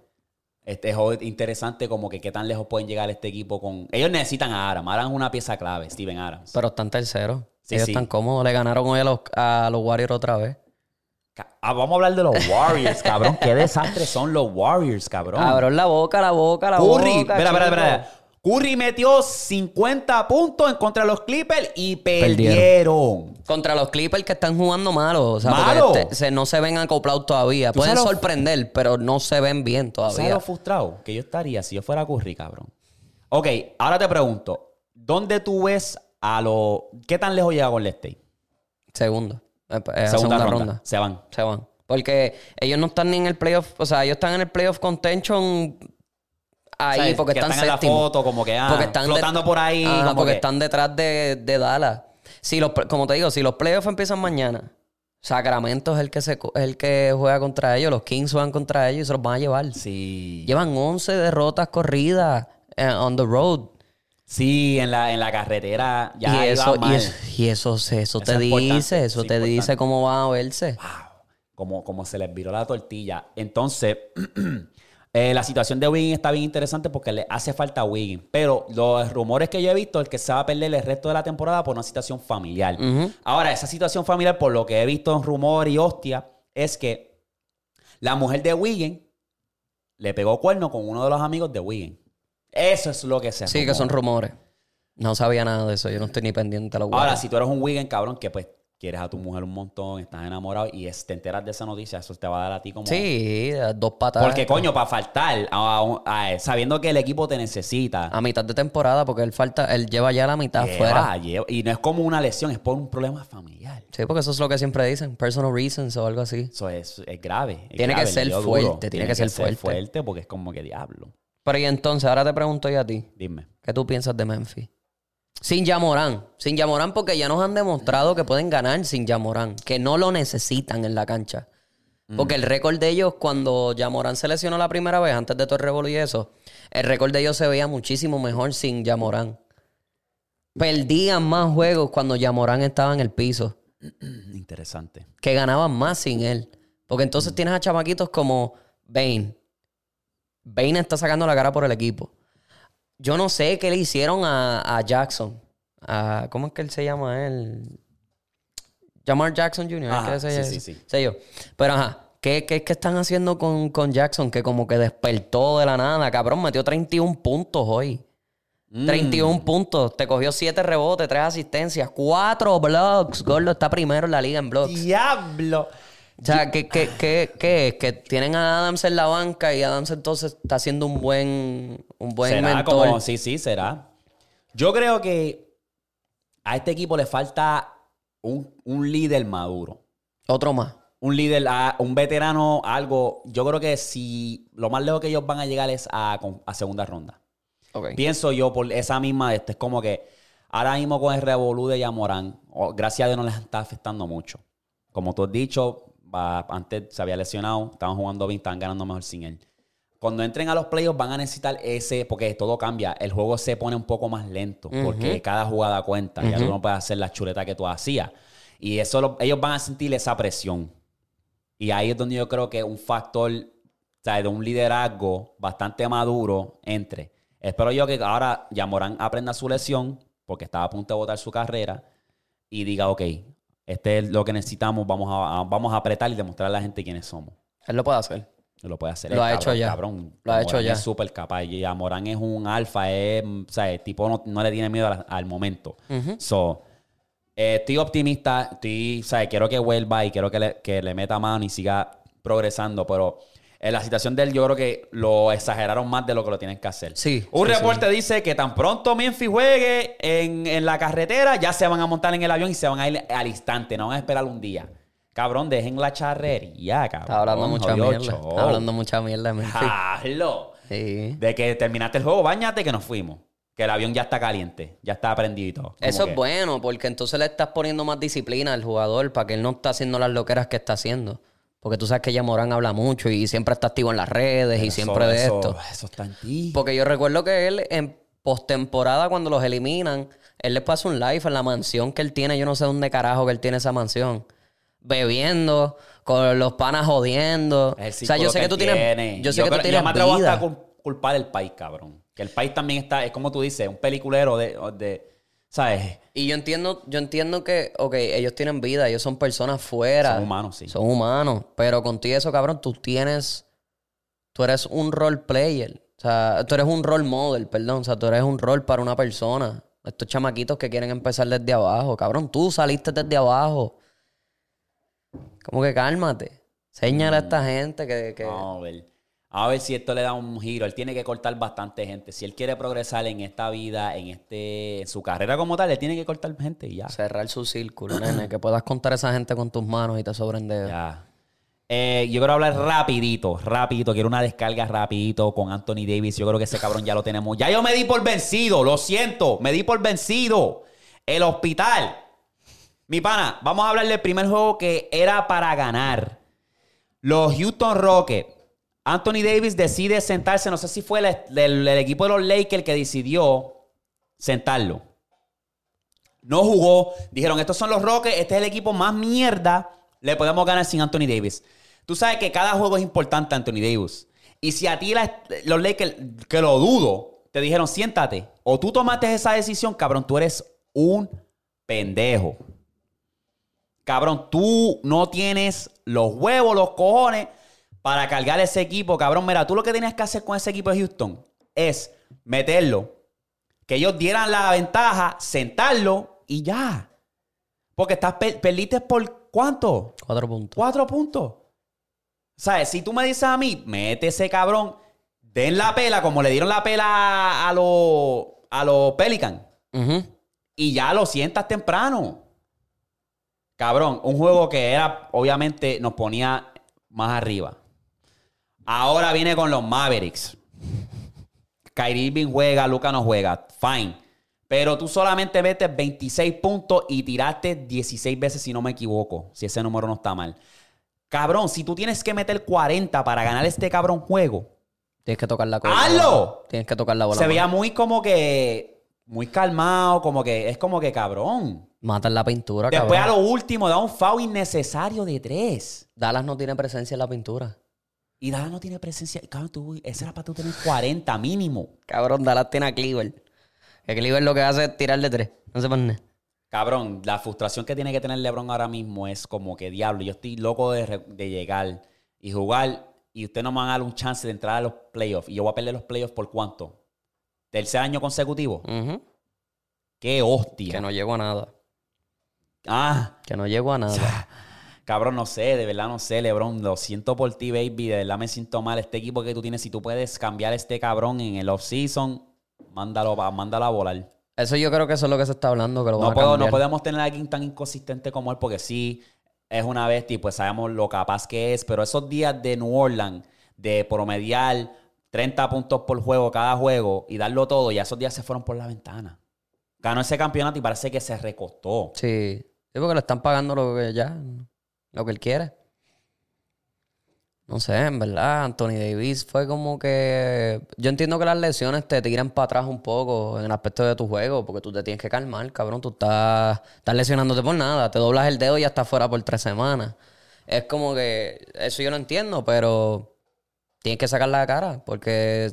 Este es interesante como que qué tan lejos pueden llegar este equipo con... Ellos necesitan a Adams. Adams es una pieza clave, Steven Adams. Pero están terceros. Sí, Ellos sí. están cómodos. Le ganaron hoy a los, a los Warriors otra vez. Ah, vamos a hablar de los Warriors, cabrón. Qué desastre son los Warriors, cabrón. Cabrón, la boca, la boca, la Curry, boca. espera, espera, chico. espera. Curry metió 50 puntos en contra de los Clippers y perdieron. Perdieron. Contra los Clippers que están jugando malo. O sea, Malo. este- se, no se ven acoplados todavía. ¿Tú Pueden sabes lo- sorprender, pero no se ven bien ¿Sabes todavía. lo frustrado que yo estaría si yo fuera Curry, cabrón? Ok, ahora te pregunto. ¿Dónde tú ves a los... ¿Qué tan lejos llega con State? Segundo. Eh, eh, Segunda, segunda, ronda. ronda. Se van. Se van. Porque ellos no están ni en el playoff. O sea, ellos están en el playoff contention ahí porque Que están, están en la foto como que, ah, Porque están de- flotando por ahí, como porque que- están detrás de, de Dallas. Si los, como te digo, si los playoffs empiezan mañana, Sacramento es el que se es el que juega contra ellos, los Kings juegan contra ellos y se los van a llevar. Sí. Llevan 11 derrotas corridas eh, on the road. Sí, en la, en la carretera ya y, eso, mal. y eso, y eso, se- eso Eso te es dice, eso eso es te dice cómo van a verse. como, como se les viró la tortilla. Entonces, eh, la situación de Wiggins está bien interesante porque le hace falta a Wiggins. Pero los rumores que yo he visto es que se va a perder el resto de la temporada por una situación familiar. Ahora, esa situación familiar, por lo que he visto en rumor y hostia, es que la mujer de Wiggins le pegó cuerno con uno de los amigos de Wiggins. Eso es lo que se Sí, que son rumores. No sabía nada de eso, yo no estoy ni pendiente a los Ahora, si tú eres un Wiggins, cabrón, que pues quieres a tu mujer un montón, estás enamorado y es- te enteras de esa noticia, eso te va a dar a ti como... Sí, dos patadas. Porque, coño, para faltar, a- a- a- sabiendo que el equipo te necesita. A mitad de temporada, porque él falta, él lleva ya la mitad lleva, fuera. lleva- y no es como una lesión, es por un problema familiar. Sí, porque eso es lo que siempre dicen, personal reasons o algo así. Eso es, es grave. es Tiene que grave, ser le dio fuerte, tiene que ser fuerte. fuerte porque es como que diablo. Pero y entonces, ahora te pregunto yo a ti, Dime. ¿qué tú piensas de Memphis? Sin Yamorán, sin Yamorán porque ya nos han demostrado que pueden ganar sin Yamorán, que no lo necesitan en la cancha. Porque el récord de ellos, cuando Yamorán se lesionó la primera vez, antes de revolú y eso, el récord de ellos se veía muchísimo mejor sin Yamorán. Perdían más juegos cuando Yamorán estaba en el piso. Interesante. que ganaban más sin él. Porque entonces tienes a chamaquitos como Bane. Bane está sacando la cara por el equipo. Yo no sé qué le hicieron a, a Jackson. A- ¿Cómo es que él se llama él? Jamar Jackson Jr. ¿es Ajá, sí, sí, sí. sé yo. Pero ajá, ¿qué, qué, qué están haciendo con, con Jackson? Que como que despertó de la nada. Cabrón, metió 31 puntos hoy. Mm. 31 puntos. Te cogió 7 rebotes, 3 asistencias, 4 blocks. Gordo está primero en la liga en blocks. ¡Diablo! O sea, ¿qué, qué, qué, qué es? Que tienen a Adams en la banca y Adams entonces está haciendo un buen, un buen será mentor. como, sí, sí, será. Yo creo que a este equipo le falta un, un líder maduro. Otro más. Un líder, a- un veterano, algo. Yo creo que si lo más lejos que ellos van a llegar es a, a segunda ronda. Pienso yo por esa misma, este, es como que ahora mismo con el revolú de Yamorán, o- gracias a Dios no les está afectando mucho. Como tú has dicho, va- antes se había lesionado, estaban jugando bien, estaban ganando mejor sin él. Cuando entren a los playoffs van a necesitar ese, porque todo cambia, el juego se pone un poco más lento, porque cada jugada cuenta, ya tú no puedes hacer la chuleta que tú hacías. Y eso lo- ellos van a sentir esa presión. Y ahí es donde yo creo que un factor sea, de un liderazgo bastante maduro entre. Espero yo que ahora Yamorán aprenda su lección, porque estaba a punto de votar su carrera, y diga, ok, este es lo que necesitamos, vamos a, a- vamos a apretar y demostrar a la gente quiénes somos. Él lo puede hacer. Lo puede hacer. Lo El ha hecho ya. Cabrón. Lo ha hecho Morán ya. Es súper capaz. Y a Morán es un alfa. Es, o sea, el tipo no, no le tiene miedo al, al momento. So, eh, estoy optimista. Estoy, o sea, quiero que vuelva y quiero que le, que le meta mano y siga progresando. Pero en la situación de él, yo creo que lo exageraron más de lo que lo tienen que hacer. Sí, Un sí, reporte dice que tan pronto Memphis juegue en, en la carretera, ya se van a montar en el avión y se van a ir al instante. No van a esperar un día. Cabrón, dejen la charrería, cabrón. Está hablando mucha mierda. Está hablando mucha mierda. Hazlo. Sí. De que terminaste el juego, bañate que nos fuimos. Que el avión ya está caliente, ya está prendido y todo. Eso que- es bueno, porque entonces le estás poniendo más disciplina al jugador para que él no está haciendo las loqueras que está haciendo. Porque tú sabes que ya Morán habla mucho y siempre está activo en las redes y Eso- siempre de esto. Eso está en ti. Porque yo recuerdo que él en postemporada, cuando los eliminan, él le pasa un live en la mansión que él tiene. Yo no sé dónde carajo que él tiene esa mansión. Bebiendo, con los panas jodiendo. O sea, yo sé que tú tienes. tiene. Yo sé que creo- tú tienes Yo me atrevo vida. hasta culpar el país, cabrón. Que el país también está, es como tú dices, un peliculero de, de ¿sabes? Y yo entiendo, yo entiendo que, ok, ellos tienen vida, ellos son personas fuera. Son humanos, sí. Son humanos. Pero contigo eso, cabrón, tú tienes. Tú eres un role player. O sea, tú eres un role model, perdón. O sea, tú eres un rol para una persona. Estos chamaquitos que quieren empezar desde abajo. Cabrón, tú saliste desde abajo. Como que cálmate. Señala a esta gente que. que- Vamos a ver. A ver si esto le da un giro. Él tiene que cortar bastante gente. Si él quiere progresar en esta vida, en este, en su carrera como tal, él tiene que cortar gente y ya. Cerrar su círculo, nene. Que puedas contar a esa gente con tus manos y te sobren dedos. Ya. Eh, yo quiero hablar rapidito, rapidito. Quiero una descarga rapidito con Anthony Davis. Yo creo que ese cabrón ya lo tenemos. Ya yo me di por vencido, lo siento. Me di por vencido. El hospital. Mi pana, vamos a hablar del primer juego que era para ganar. Los Houston Rockets. Anthony Davis decide sentarse. No sé si fue el, el- el equipo de los Lakers que decidió sentarlo. No jugó. Dijeron, estos son los Rockets, este es el equipo más mierda. Le podemos ganar sin Anthony Davis. Tú sabes que cada juego es importante, Anthony Davis. Y si a ti los Lakers, que lo dudo, te dijeron, siéntate. O tú tomaste esa decisión, cabrón, tú eres un pendejo. Cabrón, tú no tienes los huevos, los cojones para cargar ese equipo. Cabrón, mira, tú lo que tienes que hacer con ese equipo de Houston es meterlo, que ellos dieran la ventaja, sentarlo y ya. Porque estás per- perdiste por cuánto? Cuatro puntos. Cuatro puntos. ¿Sabes? Si tú me dices a mí, mete ese cabrón, den la pela como le dieron la pela a los a los Pelican y ya lo sientas temprano. Cabrón, un juego que era, obviamente, nos ponía más arriba. Ahora viene con los Mavericks. Kyrie Irving juega, Luca no juega. Fine. Pero tú solamente metes 26 puntos y tiraste 16 veces, si no me equivoco. Si ese número no está mal. Cabrón, si tú tienes que meter 40 para ganar este cabrón juego, Tienes que tocar la bola. ¡Hazlo! Tienes que tocar la bola. se veía muy como que. Muy calmado, como que. Es como que cabrón. Mata en la pintura, Después a cabrón. lo último da un foul innecesario de tres. Dallas no tiene presencia en la pintura. Y Dallas no tiene presencia. Cabrón, tú, ese era para tú tener 40 mínimo. Cabrón, Dallas tiene a Cleaver. Que Cleaver lo que hace es tirar de tres. No se pone. Cabrón, la frustración que tiene que tener LeBron ahora mismo es como que diablo. Yo estoy loco de, llegar y jugar. Y usted no me van a dar un chance de entrar a los playoffs. Y yo voy a perder los playoffs por cuánto? ¿Tercer año consecutivo? Ujú. ¡Qué hostia! Que no llego a nada. Ah, Que no llego a nada. Cabrón, no sé, de verdad no sé, Lebron. Lo siento por ti, baby. De verdad me siento mal. Este equipo que tú tienes, si tú puedes cambiar a este cabrón en el off-season, mándalo, mándalo a volar. Eso yo creo que eso es lo que se está hablando. Que lo van No, a puedo, no cambiar. podemos tener a alguien tan inconsistente como él, porque sí es una bestia y pues sabemos lo capaz que es. Pero esos días de New Orleans, de promediar 30 puntos por juego cada juego y darlo todo, ya esos días se fueron por la ventana. Ganó ese campeonato y parece que se recostó. Sí. Sí, porque le están pagando lo que ya. Lo que él quiere. No sé, en verdad, Anthony Davis fue como que. Yo entiendo que las lesiones te tiran para atrás un poco en el aspecto de tu juego, porque tú te tienes que calmar, cabrón. Tú estás, estás lesionándote por nada. Te doblas el dedo y ya estás fuera por tres semanas. Es como que. Eso yo lo entiendo, pero. tienes que sacar la cara porque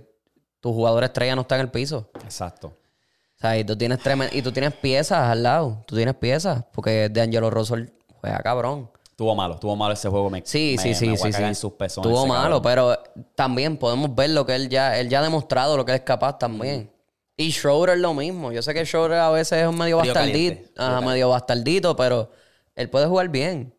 tu jugador estrella no está en el piso. Exacto. O sea, y tú tienes tremen- y tú tienes piezas al lado. Tú tienes piezas. Porque de Angelo Russell juega cabrón. Tuvo malo, tuvo malo ese juego. Me, Sí, me- sí, sí, me sí. sí. en sus pezones Estuvo malo, cabrón. pero también podemos ver lo que él ya, él ya ha demostrado, lo que él es capaz también. Y Schroeder lo mismo. Yo sé que Schroeder a veces es un medio Frío bastardito, caliente, frío ajá, medio bastardito, pero él puede jugar bien.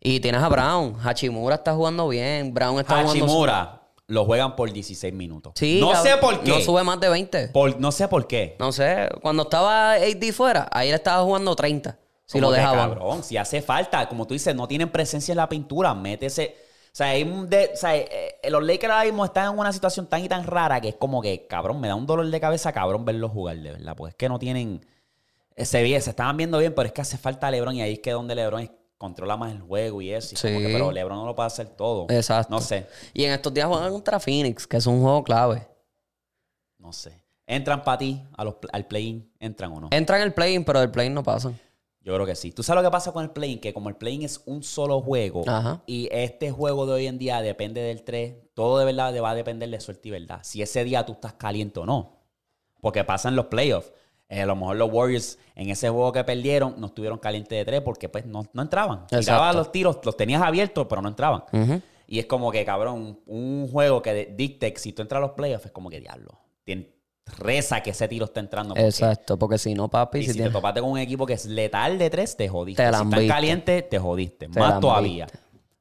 Y tienes a Brown. Hachimura está jugando bien. Brown está jugando. Hachimura lo juegan por 16 minutos. Sí, no sé por qué. No sube más de 20. Por- no sé por qué. No sé. Cuando estaba AD fuera, ahí él estaba jugando 30. Si Como lo dejaban. Cabrón, si hace falta, como tú dices, no tienen presencia en la pintura, métese. O sea, hay un de- o sea, eh, eh, los Lakers ahora mismo están en una situación tan y tan rara que es como que, cabrón, me da un dolor de cabeza, cabrón, verlos jugar, de verdad. Porque es que no tienen. eh, Se, se estaban viendo bien, pero es que hace falta LeBron y ahí es que donde LeBron es- controla más el juego y eso. y como Sí. que, pero LeBron no lo puede hacer todo. Exacto. No sé, Y en estos días juegan contra Phoenix, que es un juego clave. no sé. ¿Entran para ti a los, al play-in? ¿Entran o no? Entran en el play-in, pero del play-in no pasan. Yo creo que sí. ¿Tú sabes lo que pasa con el play-in? Que como el play-in es un solo juego Ajá. y este juego de hoy en día depende del 3, todo de verdad va a depender de suerte y verdad. Si ese día tú estás caliente o no. Porque pasan los playoffs. Eh, a lo mejor los Warriors en ese juego que perdieron no estuvieron calientes de 3 porque pues no, no entraban. Tirabas los tiros, los tenías abiertos, pero no entraban. Y es como que, cabrón, un juego que dicte que si tú entras a los playoffs es como que diablo. Tien- reza que ese tiro está entrando. porque- Exacto, porque si no, papi, y si si te topaste con un equipo que es letal de tres, te jodiste. Te si están calientes, te jodiste. Te Más todavía.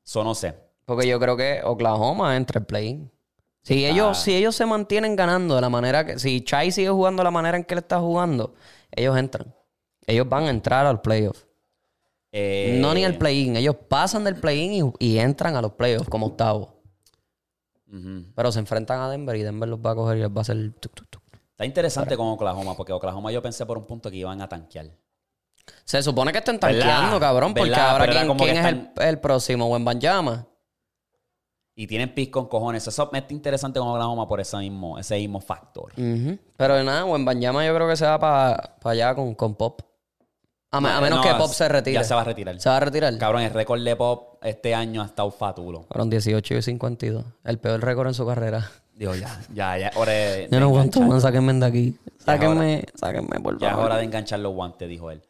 Eso no sé. porque yo creo que Oklahoma entra el play-in. Si ellos, si ellos se mantienen ganando de la manera que. Si Chai sigue jugando de la manera en que él está jugando, ellos entran. Ellos van a entrar al playoff. Eh, No ni al play-in. Ellos pasan del play-in y, y entran a los playoffs como octavo. Pero se enfrentan a Denver y Denver los va a coger y les va a hacer. tuc, tuc, tuc. Está interesante con Oklahoma, porque Oklahoma yo pensé por un punto que iban a tanquear. Se supone que están ¿Verdad? tanqueando, cabrón, porque ¿Verdad? ahora quién, como que quién es el, están- el próximo, Wembanyama. Y tienen pis con cojones. Eso me está interesante con Oklahoma por ese mismo, ese mismo factor. Ujú. Pero nada, Wembanyama yo creo que se va para allá con, con Pop. A, me- a menos No, que Pop se retire. Ya se va a retirar. ¿Se va a retirar? Cabrón, el récord de Pop este año ha estado fatulo. Fueron 18 y 52. El peor récord en su carrera. Digo, ya, ya, ya. Hora de, Yo no aguanto, man. Sáquenme de aquí. Sáquenme, sáquenme, por Ya es favor. hora de enganchar los guantes, dijo él.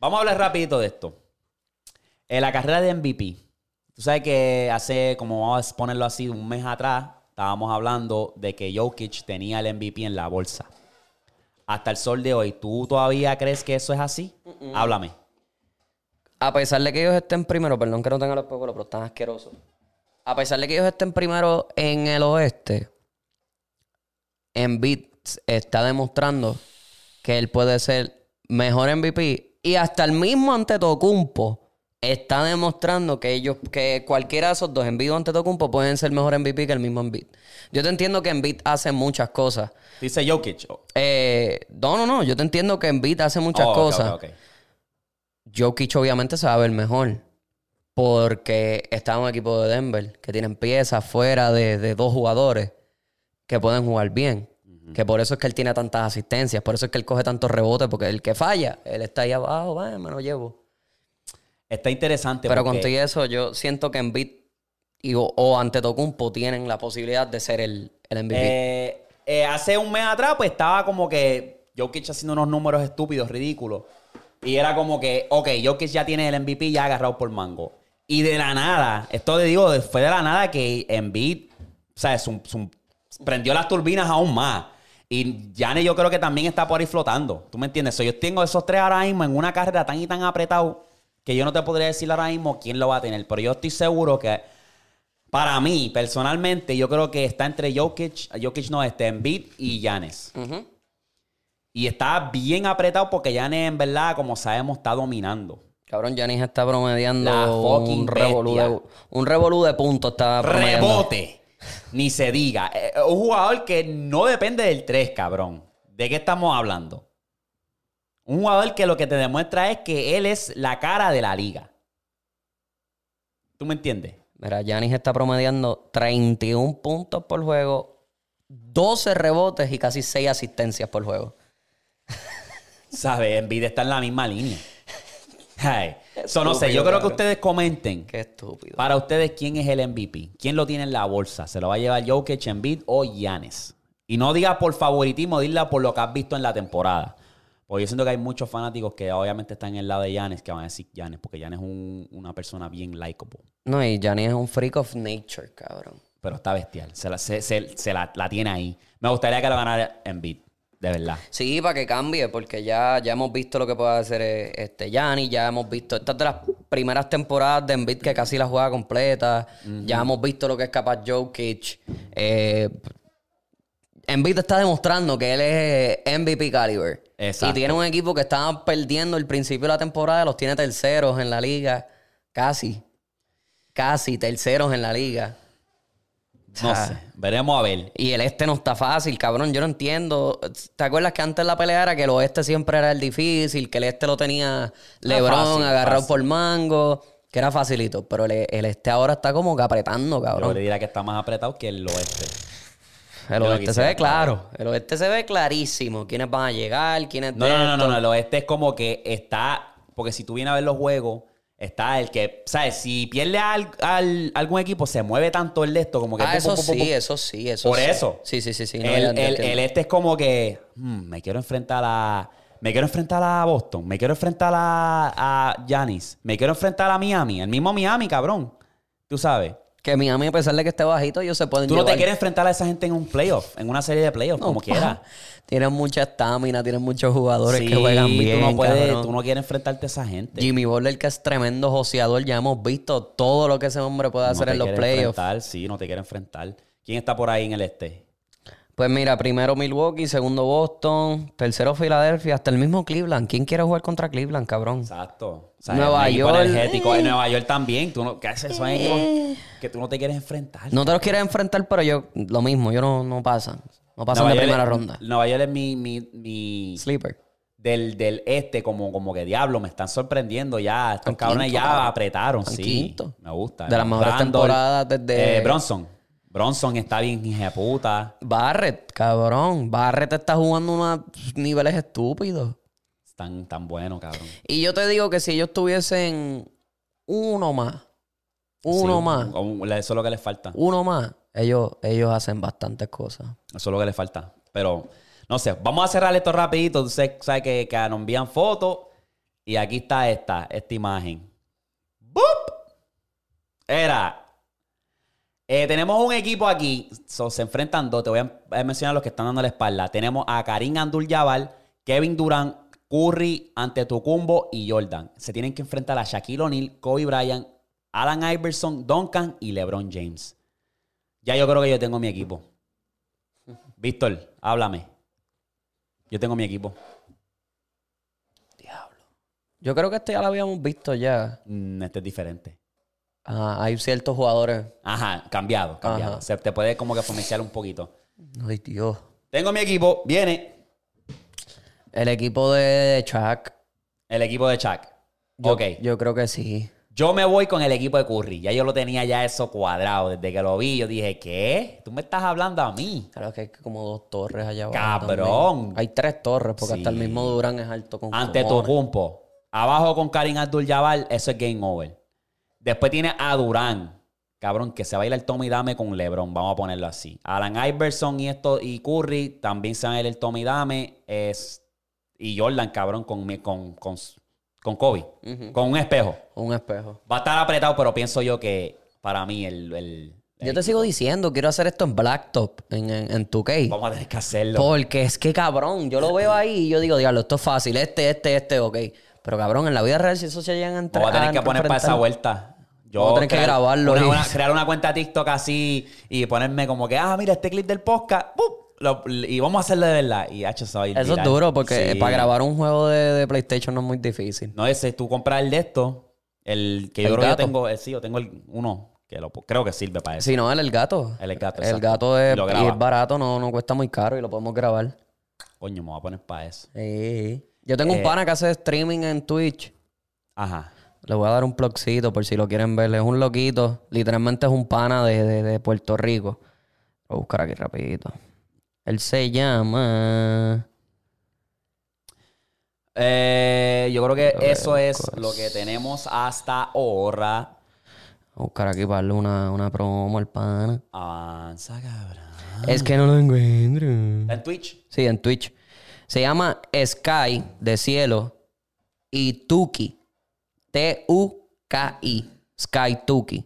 Vamos a hablar rapidito de esto. En la carrera de MVP. Tú sabes que hace, como vamos a ponerlo así, un mes atrás, estábamos hablando de que Jokic tenía el MVP en la bolsa. Hasta el sol de hoy, ¿tú todavía crees que eso es así? Háblame. A pesar de que ellos estén primero, perdón que no tenga los espejuelos, pero están asquerosos. A pesar de que ellos estén primero en el oeste, Embiid está demostrando que él puede ser mejor MVP y hasta el mismo Antetokounmpo está demostrando que ellos que cualquiera de esos dos, Embiid o Antetokounmpo, pueden ser mejor MVP que el mismo Embiid. Yo te entiendo que Embiid hace muchas cosas. Dice Jokic. Oh, Eh, no, no, no, yo te entiendo que Embiid hace muchas oh, cosas. ok, ok. Jokic obviamente se va a ver mejor. Porque está en un equipo de Denver que tienen piezas fuera de, de dos jugadores que pueden jugar bien. Que por eso es que él tiene tantas asistencias. Por eso es que él coge tantos rebotes. Porque el que falla, él está ahí abajo, va, me lo llevo. Está interesante. Pero porque- con todo eso, yo siento que Embiid y, o, o Antetokounmpo tienen la posibilidad de ser el, el MVP. Eh, eh, hace un mes atrás, pues estaba como que Jokic haciendo unos números estúpidos, ridículos. Y era como que, ok, Jokic ya tiene el MVP ya agarrado por mango. Y de la nada, esto te digo, fue de la nada que Embiid, o sea, es un- prendió las turbinas aún más. Y Yane yo creo que también está por ahí flotando. ¿Tú me entiendes? So, yo tengo esos tres ahora mismo en una carrera tan y tan apretado que yo no te podría decir ahora mismo quién lo va a tener. Pero yo estoy seguro que para mí, personalmente, yo creo que está entre Jokic, Jokic no, este, Embiid y. Ujú. Y está bien apretado porque Giannis, en verdad, como sabemos, está dominando. Cabrón, Yanis está promediando un revolú, de, un revolú de puntos. Está promediando. Rebote. Ni se diga. Eh, eh, un jugador que no depende del 3, cabrón. ¿De qué estamos hablando? Un jugador que lo que te demuestra es que él es la cara de la liga. ¿Tú me entiendes? Mira, Yanis está promediando 31 puntos por juego, 12 rebotes y casi 6 asistencias por juego. ¿Sabes? Embiid está en la misma línea. Ay, so, no sé, yo creo que ustedes comenten. Qué estúpido. Para ustedes, ¿quién es el MVP? ¿Quién lo tiene en la bolsa? ¿Se lo va a llevar Jokic, Embiid o Giannis? Y no diga por favoritismo, diga por lo que has visto en la temporada. Porque yo siento que hay muchos fanáticos que obviamente están en el lado de Giannis que van a decir Giannis, porque Giannis es un- una persona bien likable. No, y Gianni es un freak of nature, cabrón. Pero está bestial. Se la, se- se- se la, la tiene ahí. Me gustaría que lo ganara Embiid, de verdad. Sí, para que cambie, porque ya, ya hemos visto lo que puede hacer eh, este Gianni, ya hemos visto, estas de las primeras temporadas de Embiid que casi la juega completa, ya hemos visto lo que es capaz Jokic. Eh, Embiid está demostrando que él es MVP caliber. Exacto. Y tiene un equipo que estaba perdiendo el principio de la temporada, los tiene terceros en la liga, casi, casi terceros en la liga. No Ah. sé. Veremos a ver. Y el este no está fácil, cabrón. Yo no entiendo. ¿Te acuerdas que antes la pelea era que el oeste siempre era el difícil? Que el este lo tenía LeBron fácil, agarrado fácil. por mango. Que era facilito. Pero el, el este ahora está como que apretando, Yo cabrón. le diría que está más apretado que el oeste. El yo oeste se ve claro. El oeste se ve clarísimo. Quiénes van a llegar, quiénes No, no, no, no, no. El oeste es como que está. Porque si tú vienes a ver los juegos, está el que. ¿Sabes? Si pierde al, al- algún equipo, se mueve tanto el de esto, como que. Ah, eso sí, eso sí, eso Por sí. eso. Sí, sí, sí, sí. no, el, este es como que. hmm, me quiero enfrentar a. Me quiero enfrentar a Boston. Me quiero enfrentar a, a Giannis. Me quiero enfrentar a Miami. El mismo Miami, cabrón. Tú sabes. Que Miami, a pesar de que esté bajito, ellos se pueden Tú no te quieres enfrentar a esa gente en un playoff, en una serie de playoffs, como pa. quiera. Tienen mucha estamina, tienen muchos jugadores Sí, que juegan bien. Tú no, puedes, cabrón. tú no quieres enfrentarte a esa gente. Jimmy Butler, que es tremendo joseador, ya hemos visto todo lo que ese hombre puede no hacer te en los quiere playoffs. enfrentar, sí, no te quiere enfrentar. ¿Quién está por ahí en el este? Pues mira, primero Milwaukee, segundo Boston, tercero Filadelfia, hasta el mismo Cleveland. ¿Quién quiere jugar contra Cleveland, cabrón? Exacto. O sea, Nueva York, energético. eh. En Nueva York también. Tú no, ¿Qué haces? Son equipos que tú no te quieres enfrentar. No te los quieres enfrentar, pero yo, lo mismo, yo no, no pasan. No pasan Nueva de York primera es- ronda. Nueva York es mi, mi, mi- Sleeper. del, del este, como, como que diablo, me están sorprendiendo ya. Estos cabrones ya cabrón. apretaron, sí. quinto. Me gusta. De las mejores Randall, temporadas desde- eh, Bronson. Bronson está bien, hija puta. Barrett, cabrón. Barrett está jugando unos niveles estúpidos. Están tan buenos, cabrón. Y yo te digo que si ellos tuviesen uno más, uno Sí, más, eso es lo que les falta. uno más, ellos, ellos hacen bastantes cosas. Eso es lo que le falta. Pero, no sé, vamos a cerrar esto rapidito. Entonces, sabes que, que nos envían fotos. Y aquí está esta, esta imagen. ¡Bup! Era. Eh, tenemos un equipo aquí. So, se enfrentan dos. Te voy a a mencionar los que están dando la espalda. Tenemos a Karim Abdul-Jabbar, Kevin Durant, Curry, Antetokounmpo y Jordan. Se tienen que enfrentar a Shaquille O'Neal, Kobe Bryant, Alan Iverson, Duncan y LeBron James. Ya yo creo que yo tengo mi equipo. Víctor, háblame. Yo tengo mi equipo. Diablo. Yo creo que esto ya lo habíamos visto ya. Mm, Este es diferente. Ah, hay ciertos jugadores. Ajá, cambiado, cambiado. Ajá. Se te puede como que fomentar un poquito. Ay, Dios. Tengo mi equipo, viene El equipo de Chuck. el equipo de Chuck. Yo, ok. Yo creo que sí. Yo me voy con el equipo de Curry. Ya yo lo tenía ya eso cuadrado. Desde que lo vi, yo dije, ¿qué? Tú me estás hablando a mí. Claro que hay como dos torres allá abajo. Cabrón. también. Hay tres torres, porque hasta el mismo Durán es alto con Ante tu cojones. cumpo. Abajo con Karim Abdul-Jabbar, eso es game over. Después tiene a Durán. Cabrón, que se va a ir el Tommy Dame con LeBron, vamos a ponerlo así. Alan Iverson y esto y Curry también se van a ir el Tommy Dame. Es, y Jordan, cabrón, con, con, con, con Kobe. Con un espejo. Un espejo. Va a estar apretado, pero pienso yo que para mí el... el- Yo te sigo diciendo, quiero hacer esto en Blacktop, en, en, en 2K. Vamos a tener que hacerlo. Porque es que, cabrón, yo lo veo ahí y yo digo, diablo, esto es fácil, este, este, este, ok. Pero, cabrón, en la vida real, si eso se llegan a entre- Vamos a tener que poner para esa vuelta. Yo Vamos a tener que grabarlo una- una- crear una cuenta TikTok así y ponerme como que, ah, mira, este clip del podcast. ¡pum! Lo- y vamos a hacerlo de verdad. Y ir Eso es viral. duro porque Sí. para grabar un juego de, de PlayStation no es muy difícil. No, ese, tú compras el de esto, el que yo El creo que yo gato. tengo, eh, sí, yo tengo el, uno que lo, creo que sirve para eso. Si no, el gato. El gato, El exacto. gato es, y graba. es barato, no, no cuesta muy caro y lo podemos grabar. Coño, me voy a poner para eso. Sí. Yo tengo un Eh. pana que hace streaming en Twitch. Ajá. Le voy a dar un plugcito por si lo quieren ver. Es un loquito. Literalmente es un pana de, de- de Puerto Rico. Voy a buscar aquí rapidito. Él se llama... Eh, yo creo que eso es lo que tenemos hasta ahora. Voy a buscar aquí para darle una, una promo al pana. Avanza, cabrón. Es que no lo encuentro. ¿Está en Twitch? Sí, en Twitch. Se llama Sky de cielo y Tuki. T-U-K-I. Sky Tuki.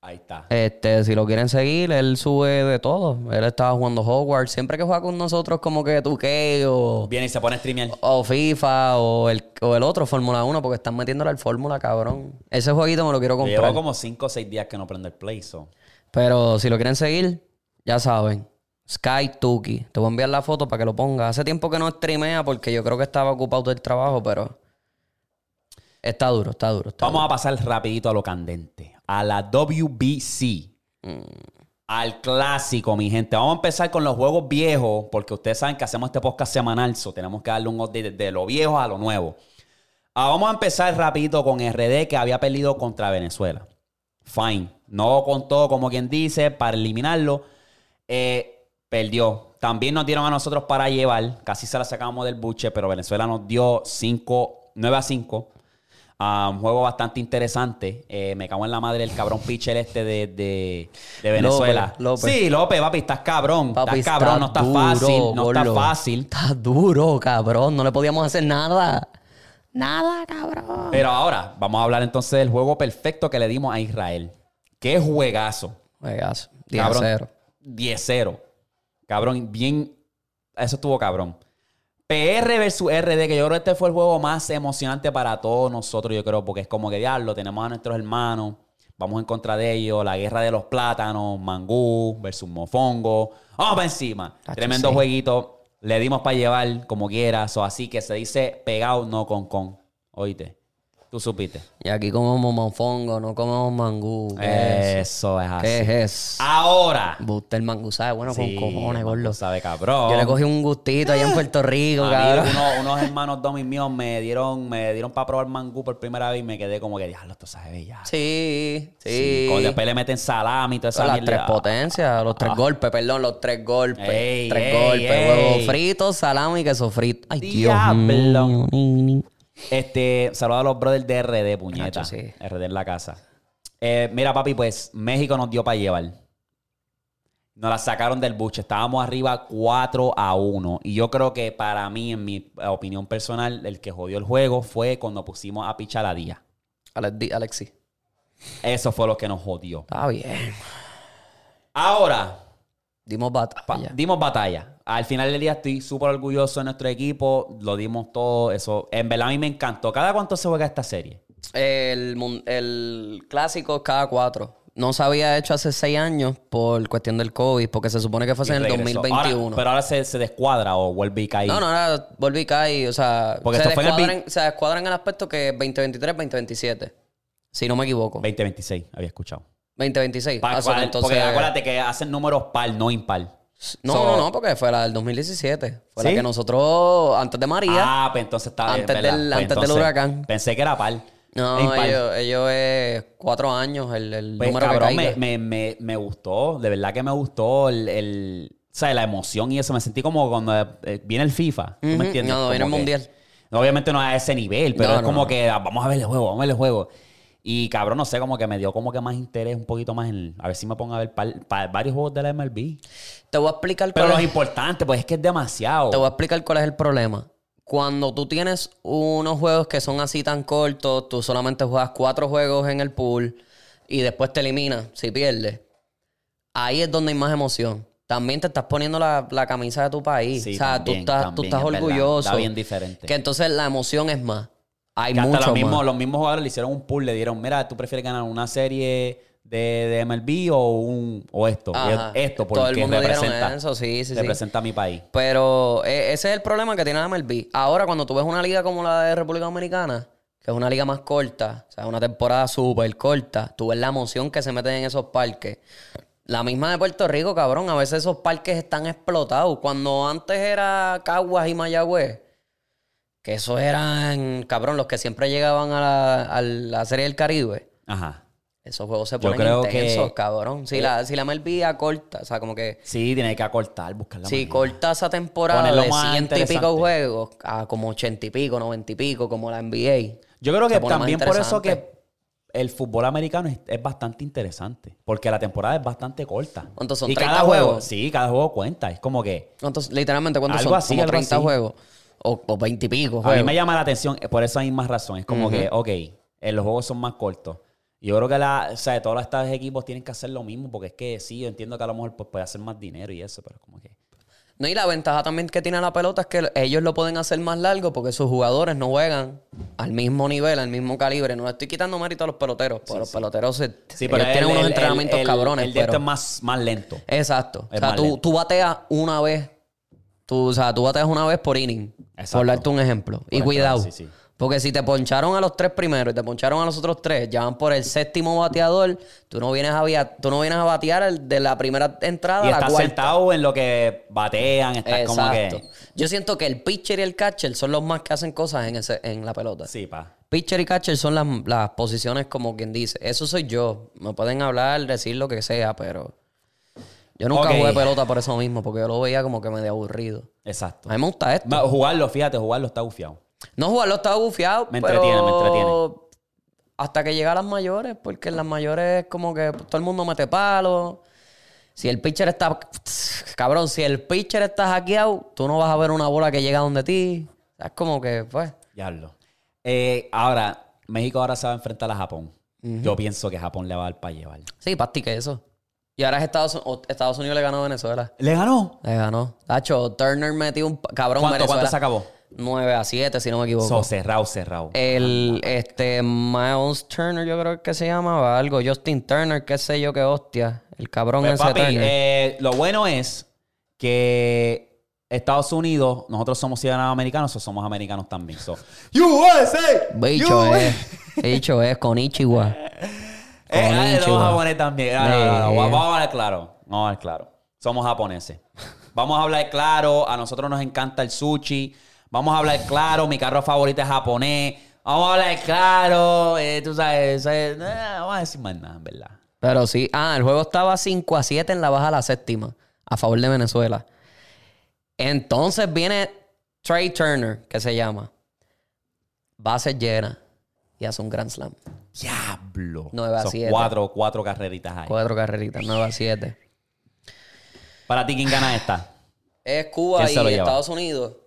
Ahí está. Este, si lo quieren seguir, él sube de todo. Él estaba jugando Hogwarts. Siempre que juega con nosotros, como que 2K o, Viene y se pone a streamear. o FIFA o el, o el otro Fórmula 1, porque están metiéndole al Fórmula, cabrón. Ese jueguito me lo quiero comprar. Llevo como 5 o 6 días que no prendo el play, so. Pero si lo quieren seguir, ya saben. Sky Tuki. Te voy a enviar la foto para que lo ponga. Hace tiempo que no streamea porque yo creo que estaba ocupado del trabajo, pero está duro, está duro. Está Vamos a pasar rapidito a lo candente. A la WBC. Al clásico, mi gente. Vamos a empezar con los juegos viejos, porque ustedes saben que hacemos este podcast semanal, so tenemos que darle un update de, de lo viejo a lo nuevo. Ah, vamos a empezar rapidito con RD, que había perdido contra Venezuela. Fine. No contó, como quien dice, para eliminarlo. Eh, perdió. También nos dieron a nosotros para llevar. Casi se la sacamos del buche, pero Venezuela nos dio 5, 9 a 5. Ah, un juego bastante interesante. Eh, me cago en la madre el cabrón pitcher este de, de- de Venezuela. López, López. Sí, López, papi, estás cabrón. Papi, estás cabrón, no está duro, fácil. No está gordo. fácil. Está duro, cabrón. No le podíamos hacer nada. Nada, cabrón. Pero ahora, vamos a hablar entonces del juego perfecto que le dimos a Israel. Qué juegazo. Juegazo. 10 a Cabrón. 0. 10-0. Cabrón, bien. Eso estuvo cabrón. PR versus RD, que yo creo que este fue el juego más emocionante para todos nosotros, yo creo, porque es como que diablo, tenemos a nuestros hermanos, vamos en contra de ellos, la guerra de los plátanos, Mangú versus Mofongo, vamos para encima. Tacho, Tremendo sí. jueguito, le dimos para llevar como quieras, o así que se dice pegado, no con con. Oíste, tú supiste. Y aquí comemos mofongo, no comemos mangú. ¿Qué es eso? Es así. ¿Qué es eso? Ahora. Gusta el mangú, ¿sabes? Bueno, Sí, con cojones, gordo. sabe cabrón. Yo le cogí un gustito allá en Puerto Rico, cabrón. uno- unos hermanos domis míos me dieron, me dieron para probar mangú por primera vez y me quedé como que, diablo, esto sabe ya. Sí, sí. Sí, Cuando después le meten salami y toda esa Las mierda. tres potencias, los tres golpes, perdón, los tres golpes. Ey, tres ey, golpes, ey. huevo frito, salami y queso frito. Ay, Diablo. Dios mío. Este, saludos a los brothers de RD, puñeta. Nacho, sí. RD en la casa. Eh, mira, papi, pues México nos dio para llevar. Nos la sacaron del buche. Estábamos arriba 4 a 1. Y yo creo que para mí, en mi opinión personal, el que jodió el juego fue cuando pusimos a pichar a Díaz. Alex- Alexi. Eso fue lo que nos jodió. Está bien. Ahora, Dimos bata. Pa- ya. dimos batalla. Al final del día estoy súper orgulloso de nuestro equipo. Lo dimos todo. Eso, en verdad a mí me encantó. ¿Cada cuánto se juega esta serie? El, el clásico es cada cuatro. No se había hecho hace seis años por cuestión del COVID, porque se supone que fuese Y en el regresó. 2021. Ahora- pero ahora se, se descuadra o vuelve y cae. No, no, ahora volví y caí. O sea, Porque se, fue el descuadran, se descuadran en el aspecto que es 2023-2027. Si no me equivoco. 2026, había escuchado. 2026. Pa- Ah, so, cual- entonces- Porque acuérdate que hacen números par, no impar. No, So- no, no, porque fue la del 2017. Fue ¿Sí? la que nosotros, antes de María. Ah, pues entonces está Antes ¿verdad? del- Pues antes del huracán. Pensé que era par. no, ellos, ellos es cuatro años el, el Pues, número cabrón, que me, me, me, me gustó. De verdad que me gustó el, el- o sea, la emoción y eso. Me sentí como cuando eh, viene el FIFA. ¿Tú Ujú. me entiendes? No, viene el Mundial. Obviamente no a ese nivel, pero No, es no, como no. que ah, vamos a ver el juego, vamos a ver el juego. Y cabrón, no sé, como que me dio como que más interés, un poquito más en. A ver si me pongo a ver varios juegos de la MLB. Te voy a explicar Pero cuál los es- importantes, pues es que es demasiado. Te voy a explicar cuál es el problema. Cuando tú tienes unos juegos que son así tan cortos, tú solamente juegas cuatro juegos en el pool y después te eliminas si pierdes. Ahí es donde hay más emoción. También te estás poniendo la, la camisa de tu país. Sí, o sea, también, tú estás, tú estás es verdad. orgulloso. Está bien diferente. Que entonces la emoción es más. Hay Que hasta los mismos, más. los mismos jugadores le hicieron un pool, le dieron, mira, tú prefieres ganar una serie de, de MLB o un o esto. Ajá. Esto, Todo el porque mundo representa, eso, sí, sí, sí. representa a mi país. Pero eh, ese es el problema que tiene la MLB. Ahora, cuando tú ves una liga como la de República Dominicana, que es una liga más corta, o sea, una temporada súper corta, tú ves la emoción que se meten en esos parques. La misma de Puerto Rico, cabrón. A veces esos parques están explotados. Cuando antes era Caguas y Mayagüez, que esos eran, cabrón, los que siempre llegaban a la, a la Serie del Caribe. Ajá. Esos juegos se Yo ponen creo intensos, que- cabrón. Si, la, si la MLB acorta, o sea, como que... Sí, tiene que acortar, buscar la Si manera. corta esa temporada Ponerlo de ciento y pico juegos a como ochenta y pico, noventa y pico, como la NBA. Yo creo que también por eso que el fútbol americano es, es bastante interesante. Porque la temporada es bastante corta. ¿Cuántos son? Y 30 cada juego, sí, cada juego cuenta. Es como que ¿Cuántos, literalmente, ¿cuántos Algo son? así, como algo 30 así. juegos. O, o 20 y pico a mí me llama la atención eh, por esa misma razón. Es como que, ok, eh, los juegos son más cortos. Yo creo que la, o sea, todos estos equipos tienen que hacer lo mismo porque es que sí, yo entiendo que a lo mejor pues, puede hacer más dinero y eso, pero como que... No, y la ventaja también que tiene la pelota es que ellos lo pueden hacer más largo porque sus jugadores no juegan al mismo nivel, al mismo calibre. No le estoy quitando mérito a los peloteros, porque los peloteros se, Sí, ellos pero tienen el- unos entrenamientos el- cabrones. El de pero- es más, más lento. Exacto. Es o sea, tú, tú bateas una vez. Tú, o sea, tú bateas una vez por inning. Exacto. Por darte un ejemplo. y Por cuidado. ejemplo, sí, sí. Porque si te poncharon a los tres primeros y te poncharon a los otros tres, ya van por el séptimo bateador, tú no vienes a, tú no vienes a batear el de la primera entrada Y a la estás cuarta. sentado en lo que batean, estás como Exacto. que... Yo siento que el pitcher y el catcher son los más que hacen cosas en, ese, en la pelota. Sí, pa. Pitcher y catcher son las, las posiciones como quien dice. Eso soy yo. Me pueden hablar, decir lo que sea, pero... Yo nunca Ok. jugué pelota por eso mismo, porque yo lo veía como que medio aburrido. Exacto. A mí me gusta esto. Ma- Jugarlo, fíjate, jugarlo está bufiado. No jugarlo estaba bufiado, Me pero entretiene, me entretiene. Hasta que llega a las mayores, porque en las mayores es como que todo el mundo mete palos. Si el pitcher está... Cabrón, si el pitcher está hackeado, tú no vas a ver una bola que llega donde ti. Es como que, pues... Diablo. Eh, ahora, México ahora se va a enfrentar a Japón. Yo pienso que Japón le va a dar para llevar. Sí, pastique eso. Y ahora es Estados, Unidos le ganó a Venezuela. ¿Le ganó? Le ganó. Tacho, Turner metió un... Cabrón, ¿Cuánto, Venezuela. cuánto se acabó? 9 a 7, si no me equivoco. So, cerrado, cerrado. El, este, Miles Turner, yo creo que se llamaba algo. Justin Turner, qué sé yo, qué hostia. El cabrón Pues, ese papi, Turner. eh, lo bueno es que Estados Unidos, nosotros somos ciudadanos americanos o somos americanos también. So, USA! Bicho es. Bicho es con Ichiwa. Eh, ah, los japoneses también. No, no, no, no. Eh. Vamos a hablar claro. Vamos a hablar claro. Somos japoneses. Vamos a hablar claro. A nosotros nos encanta el sushi. Vamos a hablar claro. Mi carro favorito es japonés. Vamos a hablar claro. eh, tú sabes, eh, no vamos a decir más nada, en verdad. Pero sí. Ah, el juego estaba 5 a 7 en la baja a la séptima. A favor de Venezuela. Entonces viene Trey Turner, que se llama. Base llena. Y hace un Grand Slam. Diablo. Nueve a Son siete. Cuatro, cuatro carreritas ahí. Cuatro carreritas, 9 a 7. Para ti, ¿quién gana esta? Es Cuba ¿Quién y? Estados Unidos.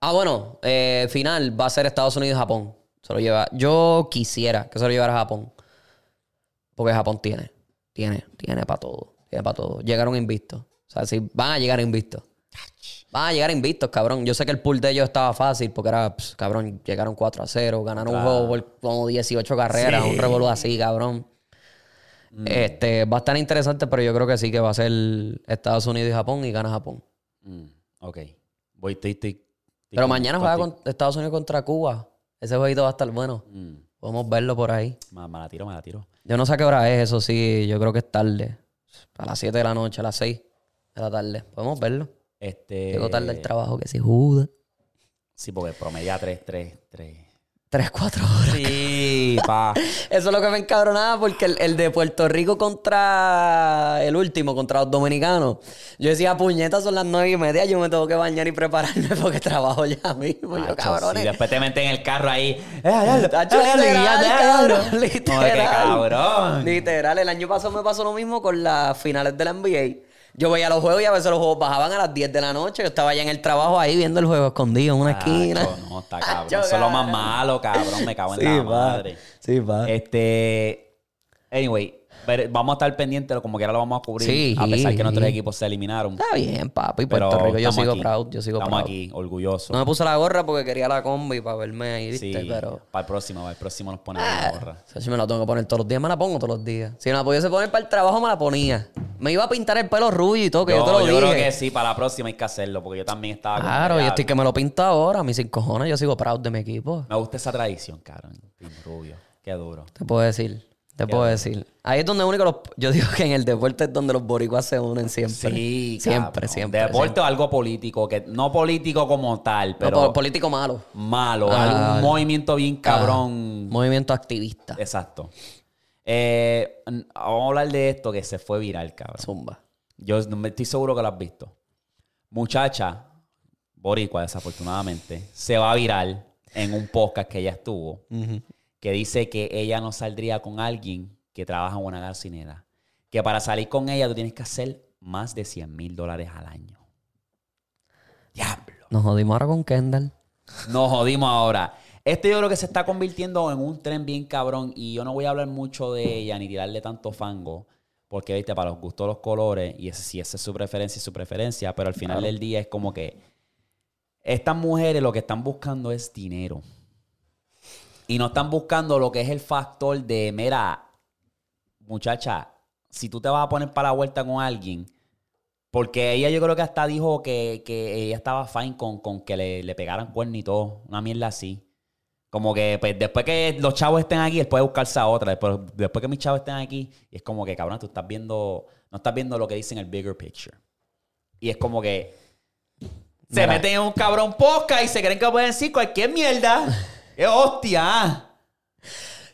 Ah, bueno, eh, final va a ser Estados Unidos y Japón. Se lo lleva. Yo quisiera que se lo llevara a Japón. Porque Japón tiene, tiene, tiene para todo. Tiene para todo. Llegaron invictos. O sea, si van a llegar invictos. Van a llegar invictos, cabrón. Yo sé que el pool de ellos estaba fácil porque era, pss, cabrón, llegaron 4 a 0, ganaron un juego por como 18 carreras, Sí. un revolú así, cabrón. Este, va a estar interesante, pero yo creo que sí que va a ser Estados Unidos y Japón y gana Japón. Mm, ok. Voy, Pero mañana juega con Estados Unidos contra Cuba. Ese jueguito va a estar bueno. Mm, Podemos verlo por ahí. me, me la tiro, me la tiro. Yo no sé a qué hora es, eso sí. Yo creo que es tarde. A las 7 de la noche, a las 6 de la tarde. Podemos verlo. Este, Llego tarde al trabajo, que si juda. Sí, porque promedia 3, 3, 3. 3, 4 horas. Sí, pa. Eso es lo que me encabronaba porque el, el de Puerto Rico contra el último, contra los dominicanos. Yo decía, puñetas, son las nueve y media, yo me tengo que bañar y prepararme porque trabajo ya mismo. Yo, cabrones. sí, después te meten en el carro ahí. Eh, literal, literal. Literal, el año pasado me pasó lo mismo con las finales de la NBA. Yo veía los juegos y a veces los juegos bajaban a las 10 de la noche. Yo estaba ya en el trabajo ahí viendo el juego escondido en una esquina. No, está cabrón. Eso es lo más malo, cabrón. Me cago en Sí, la va. madre. Sí, va. Este. Anyway, pero vamos a estar pendientes, como quiera lo vamos a cubrir. Sí. A pesar que nuestros equipos se eliminaron. Está bien, papi. Pero Puerto Rico, yo estamos sigo aquí. proud. Yo sigo Estamos proud. aquí, orgullosos. No me puse la gorra porque quería la combi para verme ahí, ¿viste? sí, Pero... para el próximo, para el próximo nos ponemos la gorra. O sea, si me la tengo que poner todos los días, me la pongo todos los días. Si me la pudiese poner para el trabajo, me la ponía. Me iba a pintar el pelo rubio y todo, que yo, te lo yo dije. creo que sí, para la próxima hay que hacerlo, porque yo también estaba Claro, que, yo estoy que me lo pinto ahora, mis sin cojones, yo sigo proud de mi equipo. Me gusta esa tradición, cabrón. Rubio. Qué duro. Te puedo decir, te puedo decir. Ahí es donde único los... Yo digo que en el deporte es donde los boricuas se unen siempre. Sí, Siempre, cabrón. siempre. Deporte siempre. o algo político, que no político como tal, pero po- político malo. malo. Ah, algún movimiento bien cabrón. Movimiento activista. Exacto. Eh, vamos a hablar de esto que se fue viral, cabrón. Zumba. Yo me- estoy seguro que lo has visto. Muchacha, boricua desafortunadamente, se va a viral en un podcast que ella estuvo, que dice que ella no saldría con alguien que trabaja en una gasolinera. Que para salir con ella tú tienes que hacer más de 100 mil dólares al año. Diablo. Nos jodimos ahora con Kendall. Nos jodimos ahora. Este yo creo que se está convirtiendo en un tren bien cabrón y yo no voy a hablar mucho de ella ni tirarle tanto fango porque, viste, para los gustos los colores y ese, si esa es su preferencia, es su preferencia, pero al final del día es como que estas mujeres lo que están buscando es dinero y no están buscando lo que es el factor de, mira, muchacha, si tú te vas a poner para la vuelta con alguien, porque ella yo creo que hasta dijo que, que ella estaba fine con, con que le, le pegaran cuerno y todo. Una mierda así. Como que pues, después que los chavos estén aquí, él puede buscarse a otra. Después, después que mis chavos estén aquí, y es como que, cabrón, tú estás viendo, no estás viendo lo que dice en el bigger picture. Y es como que se Mira. meten en un cabrón posca y se creen que pueden decir cualquier mierda. ¡Es hostia!